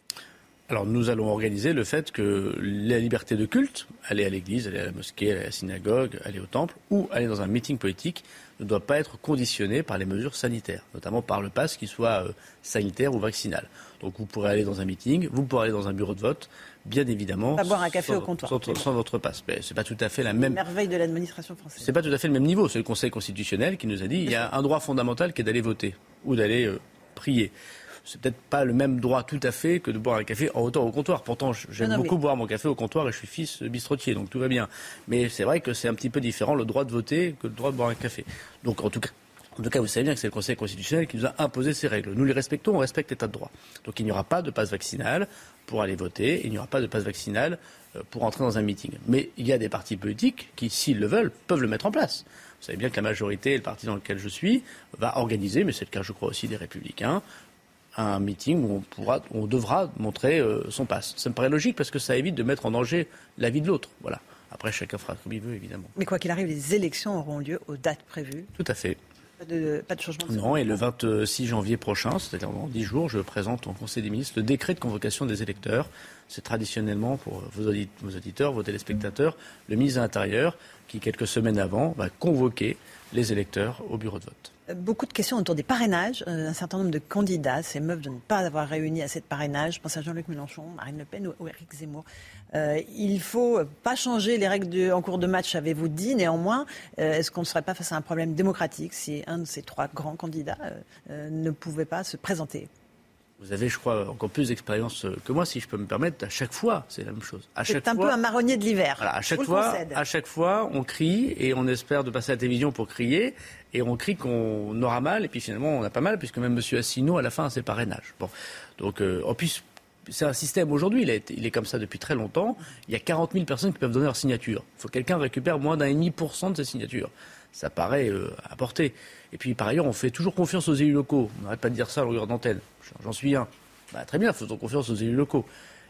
Alors nous allons organiser le fait que la liberté de culte, aller à l'église, aller à la mosquée, aller à la synagogue, aller au temple ou aller dans un meeting politique ne doit pas être conditionnée par les mesures sanitaires, notamment par le pass qui soit euh, sanitaire ou vaccinal. Donc vous pourrez aller dans un meeting, vous pourrez aller dans un bureau de vote, bien évidemment. Pas boire un café au comptoir. Sans, votre passe. Mais c'est pas tout à fait la même. Merveille de l'administration française. C'est pas tout à fait le même niveau. C'est le Conseil constitutionnel qui nous a dit il y a un droit fondamental qui est d'aller voter ou d'aller euh, prier c'est peut-être pas le même droit tout à fait que de boire un café en hauteur au comptoir. Pourtant, j'aime beaucoup boire mon café au comptoir et je suis fils bistrotier, donc tout va bien. Mais c'est vrai que c'est un petit peu différent le droit de voter que le droit de boire un café. Donc en tout cas, en tout cas, vous savez bien que c'est le Conseil constitutionnel qui nous a imposé ces règles. Nous les respectons, on respecte l'état de droit. Donc il n'y aura pas de passe vaccinal pour aller voter, il n'y aura pas de passe vaccinal euh, pour entrer dans un meeting. Mais il y a des partis politiques qui, s'ils le veulent, peuvent le mettre en place. Vous savez bien que la majorité, le parti dans lequel je suis, va organiser, mais c'est le cas, je crois, aussi des Républicains, un meeting où on, pourra, on devra montrer euh, son passe. Ça me paraît logique parce que ça évite de mettre en danger la vie de l'autre. Voilà. Après, chacun fera comme il veut, évidemment. Mais quoi qu'il arrive, les élections auront lieu aux dates prévues. Tout à fait. Pas de, pas de changement de Non, et le 26 janvier prochain, c'est-à-dire dans 10 jours, je présente au Conseil des ministres le décret de convocation des électeurs. C'est traditionnellement, pour vos, auditeurs, vos téléspectateurs, le ministre de l'Intérieur qui, quelques semaines avant, va convoquer les électeurs au bureau de vote. Beaucoup de questions autour des parrainages. Euh, un certain nombre de candidats s'émeuvent de ne pas avoir réuni à cette parrainage. Je pense à Jean-Luc Mélenchon, Marine Le Pen ou, Éric Zemmour. Euh, il ne faut pas changer les règles en cours de match, avez-vous dit. Néanmoins, euh, est-ce qu'on ne serait pas face à un problème démocratique si un de ces trois grands candidats ne pouvait pas se présenter? Vous avez, je crois, encore plus d'expérience que moi, si je peux me permettre. À chaque fois, c'est la même chose. C'est un peu un marronnier de l'hiver. à chaque fois, à chaque fois, on crie et on espère de passer à la télévision pour crier et on crie qu'on aura mal et puis finalement on a pas mal puisque même M. Assino à la fin a ses parrainages. Bon, donc euh, en plus c'est un système aujourd'hui, il, il, est comme ça depuis très longtemps. Il y a 40 000 personnes qui peuvent donner leur signature. Il faut que quelqu'un récupère moins d'un et demi pour cent de ces signatures. Ça paraît euh, à porter. Et puis par ailleurs, on fait toujours confiance aux élus locaux. On n'arrête pas de dire ça à l'heure d'antenne. J'en suis un. Bah, très bien, faisons confiance aux élus locaux.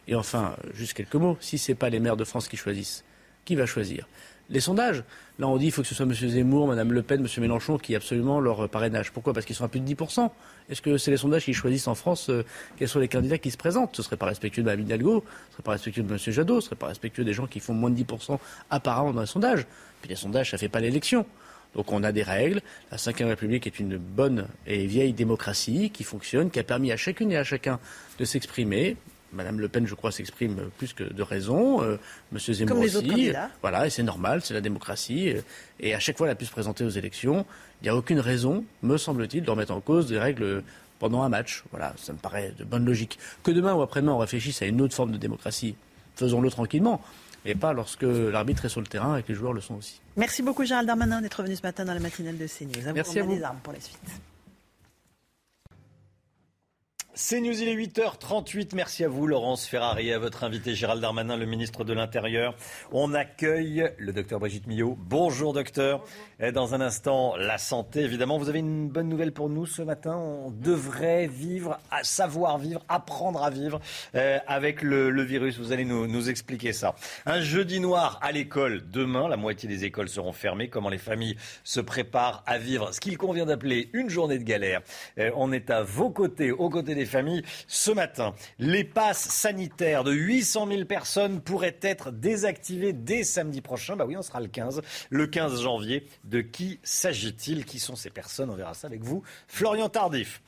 Et enfin, juste quelques mots. Si ce n'est pas les maires de France qui choisissent, qui va choisir? Les sondages? Là, on dit qu'il faut que ce soit M. Zemmour, Mme Le Pen, M. Mélenchon qui absolument leur parrainage. Pourquoi? Parce qu'ils sont à plus de 10%. Est-ce que c'est les sondages qui choisissent en France euh, quels sont les candidats qui se présentent? Ce ne serait pas respectueux de Mme Hidalgo, ce ne serait pas respectueux de M. Jadot, ce ne serait pas respectueux des gens qui font moins de 10% apparemment dans les sondages. Puis les sondages, ça ne fait pas l'élection. Donc on a des règles. La Ve République est une bonne et vieille démocratie qui fonctionne, qui a permis à chacune et à chacun de s'exprimer. Madame Le Pen, je crois, s'exprime plus que de raison. Euh, Monsieur Zemmour aussi. voilà, et c'est normal, c'est la démocratie. Euh, et à chaque fois, elle a pu se présenter aux élections. Il n'y a aucune raison, me semble-t-il, de remettre en cause des règles pendant un match. Voilà, ça me paraît de bonne logique. Que demain ou après-demain, on réfléchisse à une autre forme de démocratie, faisons-le tranquillement. Et pas lorsque l'arbitre est sur le terrain et que les joueurs le sont aussi. Merci beaucoup Gérald Darmanin d'être venu ce matin dans la matinale de CNews. Merci à vous. armes pour la suite. C'est News, il est 8h38. Merci à vous, Laurence Ferrari, et à votre invité Gérald Darmanin, le ministre de l'Intérieur. On accueille le docteur Brigitte Millot. Bonjour, docteur. Dans un instant, la santé, évidemment. Vous avez une bonne nouvelle pour nous ce matin. On devrait vivre, à savoir vivre, apprendre à vivre euh, avec le, virus. Vous allez nous, nous expliquer ça. Un jeudi noir à l'école. Demain, la moitié des écoles seront fermées. Comment les familles se préparent à vivre ce qu'il convient d'appeler une journée de galère? Euh, on est à vos côtés, aux côtés des familles ce matin. Les passes sanitaires de 800 000 personnes pourraient être désactivées dès samedi prochain. Bah oui, on sera le 15, le 15 janvier. De qui s'agit-il? Qui sont ces personnes? On verra ça avec vous. Florian Tardif.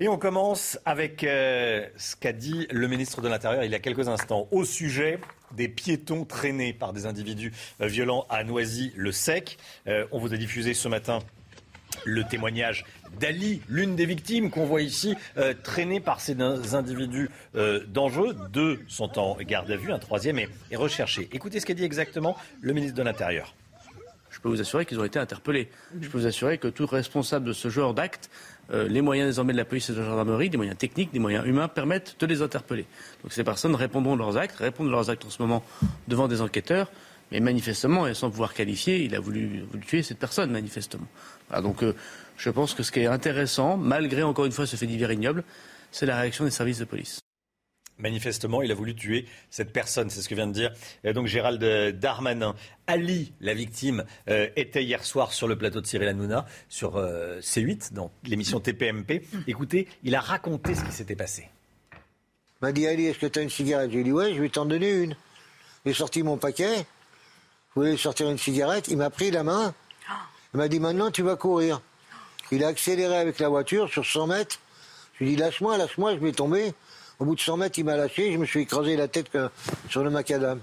Et on commence avec euh, ce qu'a dit le ministre de l'Intérieur il y a quelques instants au sujet des piétons traînés par des individus euh, violents à Noisy-le-Sec. Euh, on vous a diffusé ce matin le témoignage d'Ali, l'une des victimes qu'on voit ici, euh, traînée par ces individus dangereux. Deux sont en garde à vue, un troisième est, recherché. Écoutez ce qu'a dit exactement le ministre de l'Intérieur. Je peux vous assurer qu'ils ont été interpellés. Je peux vous assurer que tout responsable de ce genre d'acte, euh, les moyens désormais de la police et de la gendarmerie, des moyens techniques, des moyens humains, permettent de les interpeller. Donc ces personnes répondront de leurs actes, répondent de leurs actes en ce moment devant des enquêteurs. Mais manifestement, et sans pouvoir qualifier, il a voulu, tuer cette personne, manifestement. Donc je pense que ce qui est intéressant, malgré encore une fois ce fait divers ignoble, c'est la réaction des services de police. Manifestement, il a voulu tuer cette personne, c'est ce que vient de dire euh, donc Gérald Darmanin. Ali, la victime, euh, était hier soir sur le plateau de Cyril Hanouna, sur euh, C8, dans l'émission TPMP. Écoutez, il a raconté ce qui s'était passé. Il m'a dit Ali, est-ce que tu as une cigarette? J'ai dit ouais, je vais t'en donner une. J'ai sorti mon paquet, je voulais sortir une cigarette, il m'a pris la main, il m'a dit maintenant tu vas courir. Il a accéléré avec la voiture sur 100 mètres. Je lui ai dit lâche-moi, lâche-moi, je vais tomber. Au bout de 100 mètres, il m'a lâché, je me suis écrasé la tête sur le macadam.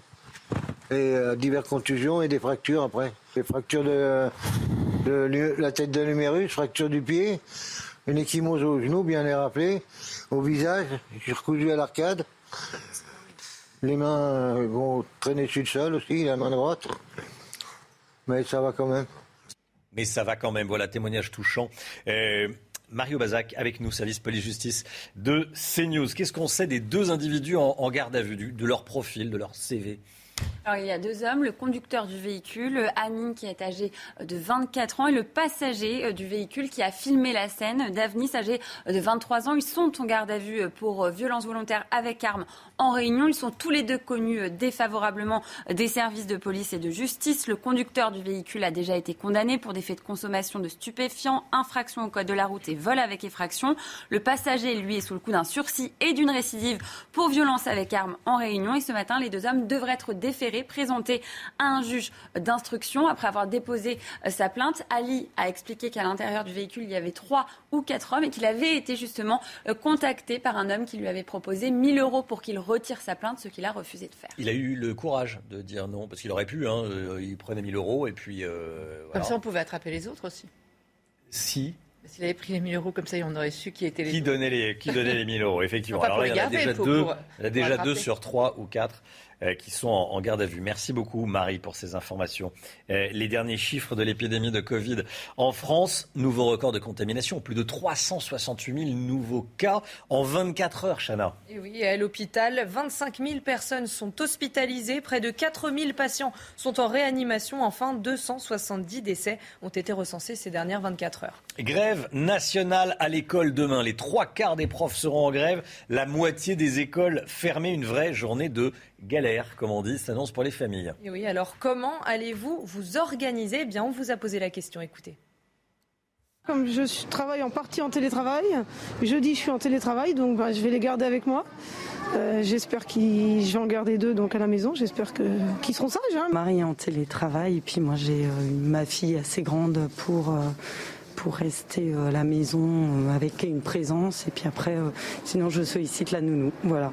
Et euh, diverses contusions et des fractures après. Des fractures de, la tête de l'humérus, fracture du pied, une échymose au genou, bien les rappeler, au visage, j'ai recousu à l'arcade. Les mains euh, vont traîner sur le sol aussi, la main droite. Mais ça va quand même. Mais ça va quand même. Voilà, témoignage touchant. Euh, Mario Bazac, avec nous, service police-justice de CNews. Qu'est-ce qu'on sait des deux individus en, garde à vue, de leur profil, de leur CV alors, il y a deux hommes, le conducteur du véhicule, Amine, qui est âgé de 24 ans, et le passager euh, du véhicule qui a filmé la scène, Davnis, âgé de 23 ans. Ils sont en garde à vue euh, pour euh, violence volontaire avec arme en réunion. Ils sont tous les deux connus défavorablement des services de police et de justice. Le conducteur du véhicule a déjà été condamné pour des faits de consommation de stupéfiants, infraction au code de la route et vol avec effraction. Le passager, lui, est sous le coup d'un sursis et d'une récidive pour violence avec arme en réunion. Et ce matin, les deux hommes devraient être déféré, présenté à un juge d'instruction après avoir déposé euh, sa plainte. Ali a expliqué qu'à l'intérieur du véhicule, il y avait trois ou quatre hommes et qu'il avait été justement euh, contacté par un homme qui lui avait proposé 1000 euros pour qu'il retire sa plainte, ce qu'il a refusé de faire. Il a eu le courage de dire non, parce qu'il aurait pu, hein, euh, il prenait 1000 euros et puis... Comme ça, on pouvait attraper les autres aussi. Si, s'il avait pris les 1000 euros comme ça, on aurait su qui était les. Qui donnait les, qui donnait les 1000 euros, effectivement. Alors il y en a déjà deux, il y a déjà deux sur trois ou quatre qui sont en, garde à vue. Merci beaucoup, Marie, pour ces informations. Euh, les derniers chiffres de l'épidémie de Covid en France, nouveau record de contamination, plus de 368 000 nouveaux cas en 24 heures, Chana. Et oui, à l'hôpital, 25 000 personnes sont hospitalisées, près de 4 000 patients sont en réanimation. Enfin, 270 décès ont été recensés ces dernières 24 heures. Grève nationale à l'école demain. Les trois quarts des profs seront en grève, la moitié des écoles fermées, une vraie journée de galère, comme on dit, s'annonce pour les familles. Et oui, alors comment allez-vous vous organiser? Eh bien, on vous a posé la question, écoutez. Comme je travaille en partie en télétravail, jeudi je suis en télétravail, donc bah, je vais les garder avec moi. Euh, j'espère qu'ils, je vais en garder deux donc à la maison. J'espère que qu'ils seront sages. Hein. Marie est en télétravail et puis moi j'ai euh, ma fille assez grande pour euh, pour rester à la maison avec une présence et puis après sinon je sollicite la nounou. Voilà.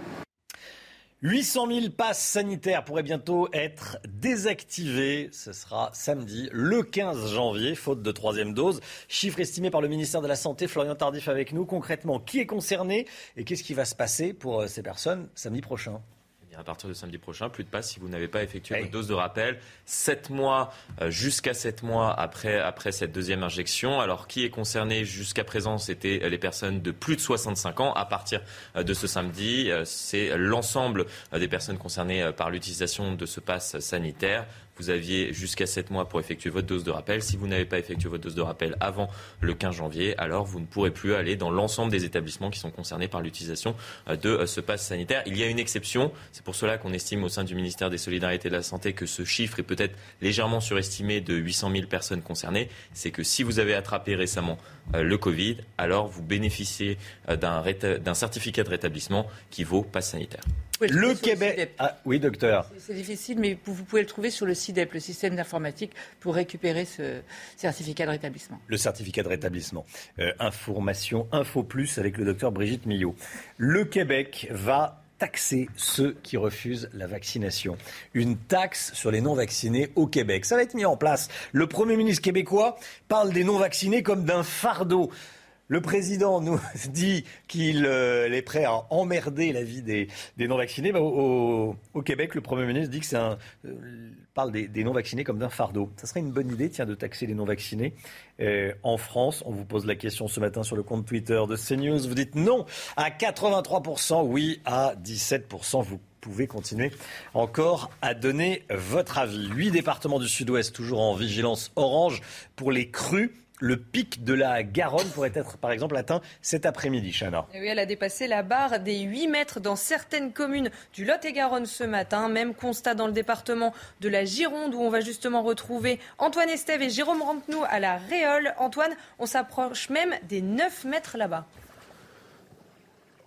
800 000 passes sanitaires pourraient bientôt être désactivées. Ce sera samedi, le 15 janvier, faute de troisième dose. Chiffre estimé par le ministère de la Santé. Florian Tardif avec nous. Concrètement, qui est concerné et qu'est-ce qui va se passer pour euh, ces personnes samedi prochain? À partir de samedi prochain, plus de passe si vous n'avez pas effectué votre dose de rappel. 7 mois, euh, jusqu'à 7 mois après, après cette deuxième injection. Alors, qui est concerné jusqu'à présent C'était les personnes de plus de 65 ans. À partir euh, de ce samedi, euh, c'est l'ensemble des personnes concernées par l'utilisation de ce pass sanitaire. Vous aviez jusqu'à 7 mois pour effectuer votre dose de rappel. Si vous n'avez pas effectué votre dose de rappel avant le 15 janvier, alors vous ne pourrez plus aller dans l'ensemble des établissements qui sont concernés par l'utilisation euh, de euh, ce pass sanitaire. Il y a une exception. C'est pour cela qu'on estime au sein du ministère des Solidarités et de la Santé que ce chiffre est peut-être légèrement surestimé de 800 000 personnes concernées. C'est que si vous avez attrapé récemment euh, le Covid, alors vous bénéficiez d'un certificat de rétablissement qui vaut pass sanitaire. Le, Québec. Ah, oui, docteur. C'est difficile, mais vous pouvez le trouver sur le CIDEP, le système d'informatique, pour récupérer ce certificat de rétablissement. Le certificat de rétablissement. Euh, information, info plus avec le docteur Brigitte Millot. Le Québec va taxer ceux qui refusent la vaccination. Une taxe sur les non-vaccinés au Québec. Ça va être mis en place. Le Premier ministre québécois parle des non-vaccinés comme d'un fardeau. Le président nous dit qu'il euh, est prêt à emmerder la vie des, non-vaccinés. Bah, au, Québec, le Premier ministre dit que c'est un, euh, parle des, non-vaccinés comme d'un fardeau. Ça serait une bonne idée, tiens, de taxer les non-vaccinés. Euh, en France, on vous pose la question ce matin sur le compte Twitter de CNews. Vous dites non à 83%, oui à 17%. Vous pouvez continuer encore à donner votre avis. Huit départements du Sud-Ouest toujours en vigilance orange pour les crues le pic de la Garonne pourrait être, par exemple, atteint cet après-midi, Chana. oui, elle a dépassé la barre des 8 mètres dans certaines communes du Lot-et-Garonne ce matin. Même constat dans le département de la Gironde, où on va justement retrouver Antoine Estève et Jérôme Rampenou à la Réole. Antoine, on s'approche même des 9 mètres là-bas.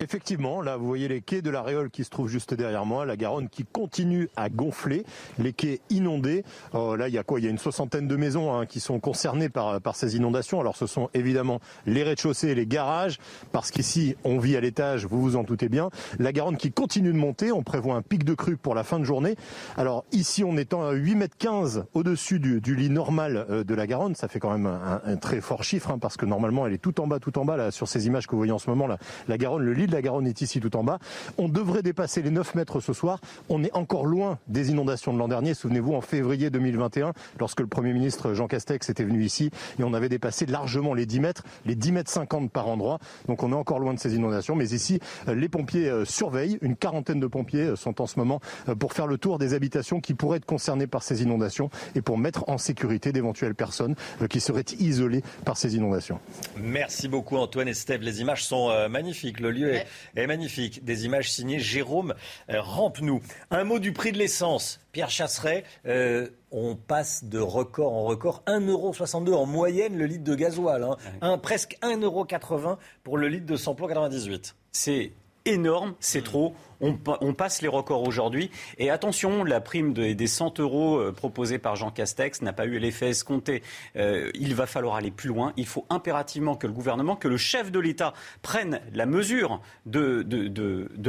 Effectivement, là vous voyez les quais de la Réole qui se trouvent juste derrière moi, la Garonne qui continue à gonfler, les quais inondés. Oh, là il y a quoi? Il y a une soixantaine de maisons hein, qui sont concernées par, par ces inondations. Alors ce sont évidemment les rez-de-chaussée et les garages, parce qu'ici on vit à l'étage, vous vous en doutez bien. La Garonne qui continue de monter, on prévoit un pic de crue pour la fin de journée. Alors ici on est à 8 mètres 15 au-dessus du, lit normal euh, de la Garonne, ça fait quand même un, très fort chiffre, hein, parce que normalement elle est tout en bas, tout en bas là sur ces images que vous voyez en ce moment là. La Garonne, le lit la Garonne est ici tout en bas. On devrait dépasser les 9 mètres ce soir. On est encore loin des inondations de l'an dernier. Souvenez-vous, en février 2021, lorsque le Premier ministre Jean Castex était venu ici, et on avait dépassé largement les 10 mètres, les 10 mètres 50 par endroit. Donc on est encore loin de ces inondations. Mais ici, euh, les pompiers euh, surveillent. Une quarantaine de pompiers euh, sont en ce moment pour faire le tour des habitations qui pourraient être concernées par ces inondations et pour mettre en sécurité d'éventuelles personnes qui seraient isolées par ces inondations. Merci beaucoup Antoine et Steve. Les images sont magnifiques. Le lieu est, magnifique. Des images signées Jérôme euh, Rampenou. Un mot du prix de l'essence. Pierre Chasseret, euh, on passe de record en record. 1,62€ en moyenne le litre de gasoil. Hein. Un, presque 1,80€ pour le litre de samplon 98. C'est énorme, c'est trop. On, passe les records aujourd'hui. Et attention, la prime des 100 euros euh, proposée par Jean Castex n'a pas eu l'effet escompté. Euh, il va falloir aller plus loin. Il faut impérativement que le gouvernement, que le chef de l'État prenne la mesure de,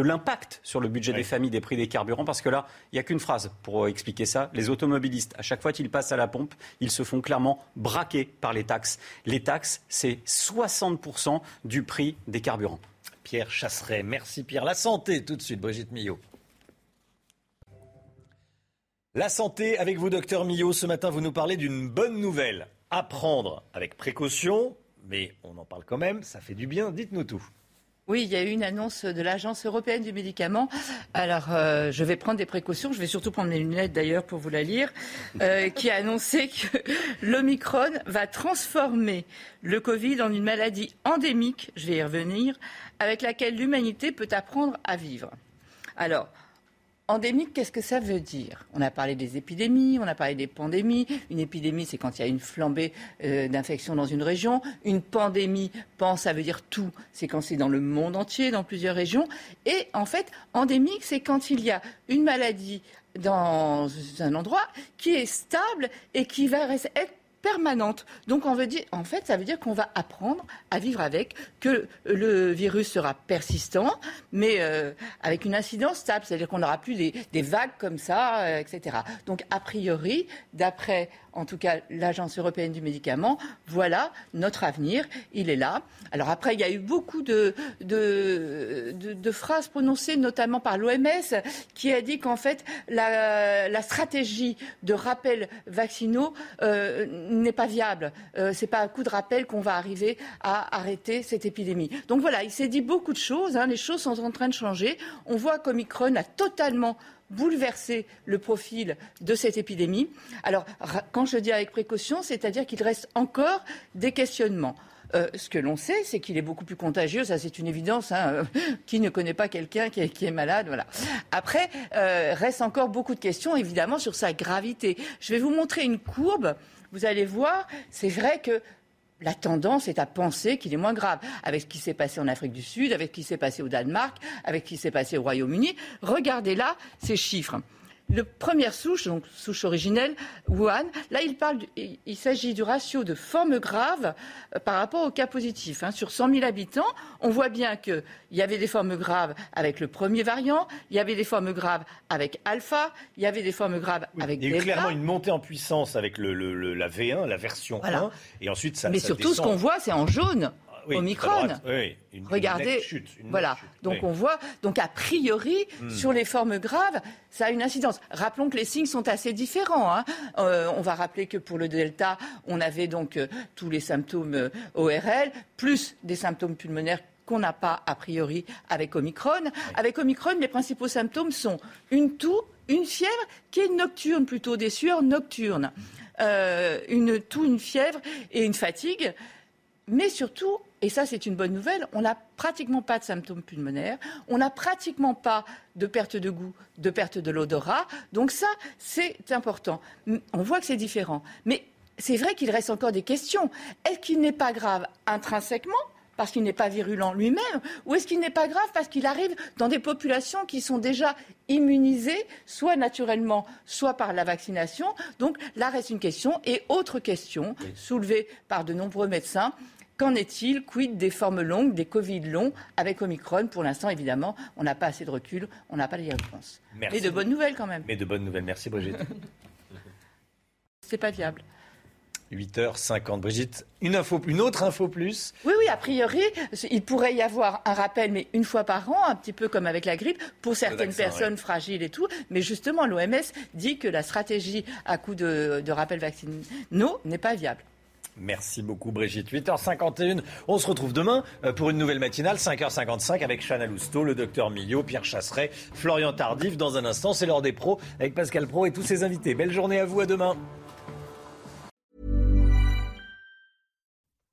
l'impact sur le budget des familles des prix des carburants. Parce que là, il n'y a qu'une phrase pour expliquer ça. Les automobilistes, à chaque fois qu'ils passent à la pompe, ils se font clairement braquer par les taxes. Les taxes, c'est 60% du prix des carburants. Pierre Chasseret. Merci Pierre. La santé, tout de suite, Brigitte Millot. La santé avec vous, docteur Millot. Ce matin, vous nous parlez d'une bonne nouvelle. Apprendre avec précaution, mais on en parle quand même, ça fait du bien. Dites-nous tout. Oui, il y a eu une annonce de l'Agence européenne du médicament. Alors, euh, je vais prendre des précautions. Je vais surtout prendre mes lunettes d'ailleurs pour vous la lire, euh, qui a annoncé que l'Omicron va transformer le Covid en une maladie endémique. Je vais y revenir avec laquelle l'humanité peut apprendre à vivre. Alors, endémique, qu'est-ce que ça veut dire? On a parlé des épidémies, on a parlé des pandémies. Une épidémie, c'est quand il y a une flambée euh, d'infection dans une région. Une pandémie, pan, ça veut dire tout. C'est quand c'est dans le monde entier, dans plusieurs régions. Et en fait, endémique, c'est quand il y a une maladie dans un endroit qui est stable et qui va être permanente. Donc on veut dire, en fait, ça veut dire qu'on va apprendre à vivre avec, que le virus sera persistant, mais euh, avec une incidence stable, c'est-à-dire qu'on n'aura plus des, vagues comme ça, euh, etc. Donc a priori, d'après en tout cas l'Agence européenne du médicament, voilà notre avenir, il est là. Alors après, il y a eu beaucoup de, phrases prononcées, notamment par l'OMS, qui a dit qu'en fait, la, stratégie de rappel vaccinaux euh, n'est pas viable. Euh, Ce n'est pas à coup de rappel qu'on va arriver à arrêter cette épidémie. Donc voilà, il s'est dit beaucoup de choses. Hein. les choses sont en train de changer. On voit qu'Omicron a totalement bouleverser le profil de cette épidémie. Alors, quand je dis avec précaution, c'est-à-dire qu'il reste encore des questionnements. Euh, ce que l'on sait, c'est qu'il est beaucoup plus contagieux, ça c'est une évidence. Hein. qui ne connaît pas quelqu'un qui, est malade Voilà. Après, euh, reste encore beaucoup de questions, évidemment, sur sa gravité. Je vais vous montrer une courbe. Vous allez voir, c'est vrai que la tendance est à penser qu'il est moins grave. Avec ce qui s'est passé en Afrique du Sud, avec ce qui s'est passé au Danemark, avec ce qui s'est passé au Royaume-Uni. Regardez là ces chiffres. Le première souche, donc souche originelle, Wuhan, là il parle, il, s'agit du ratio de formes graves euh, par rapport au cas positif. Hein. Sur 100 000 habitants, on voit bien qu'il y avait des formes graves avec le premier variant, il y avait des formes graves avec Alpha, il y avait des formes graves avec Delta. Il y a eu clairement une montée en puissance avec le, la V1, la version 1, et ensuite ça. Mais surtout, ce qu'on voit, c'est en jaune. Omicron. Regardez, voilà. donc on voit, donc a priori hmm. sur les formes graves, ça a une incidence. Rappelons que les signes sont assez différents. Hein. Euh, on va rappeler que pour le Delta, on avait donc euh, tous les symptômes euh, ORL plus des symptômes pulmonaires qu'on n'a pas a priori avec Omicron. Avec Omicron, les principaux symptômes sont une toux, une fièvre qui est nocturne plutôt, des sueurs nocturnes, une toux, une fièvre et une fatigue. Mais surtout, et ça c'est une bonne nouvelle, on n'a pratiquement pas de symptômes pulmonaires, on n'a pratiquement pas de perte de goût, de perte de l'odorat. Donc ça, c'est important. On voit que c'est différent. Mais c'est vrai qu'il reste encore des questions. Est-ce qu'il n'est pas grave intrinsèquement parce qu'il n'est pas virulent lui-même, ou est-ce qu'il n'est pas grave parce qu'il arrive dans des populations qui sont déjà immunisées, soit naturellement, soit par la vaccination Donc là reste une question. Et autre question soulevée par de nombreux médecins, Qu'en est-il Quid des formes longues, des Covid longs avec Omicron? Pour l'instant, évidemment, on n'a pas assez de recul, on n'a pas les réponses. Merci. Mais de bonnes nouvelles quand même. Mais de bonnes nouvelles. Merci Brigitte. C'est pas viable. 8h50. Brigitte, une, info, une autre info plus Oui, oui, a priori, il pourrait y avoir un rappel, mais une fois par an, un petit peu comme avec la grippe, pour certaines personnes fragiles et tout. Mais justement, l'OMS dit que la stratégie à coup de, de rappel vaccinaux n'est pas viable. Merci beaucoup Brigitte. 8h51, on se retrouve demain euh, pour une nouvelle matinale, 5h55 avec Chana Lousteau, le docteur Millot, Pierre Chasseret, Florian Tardif. Dans un instant, c'est l'heure des pros avec Pascal Pro et tous ses invités. Belle journée à vous, à demain.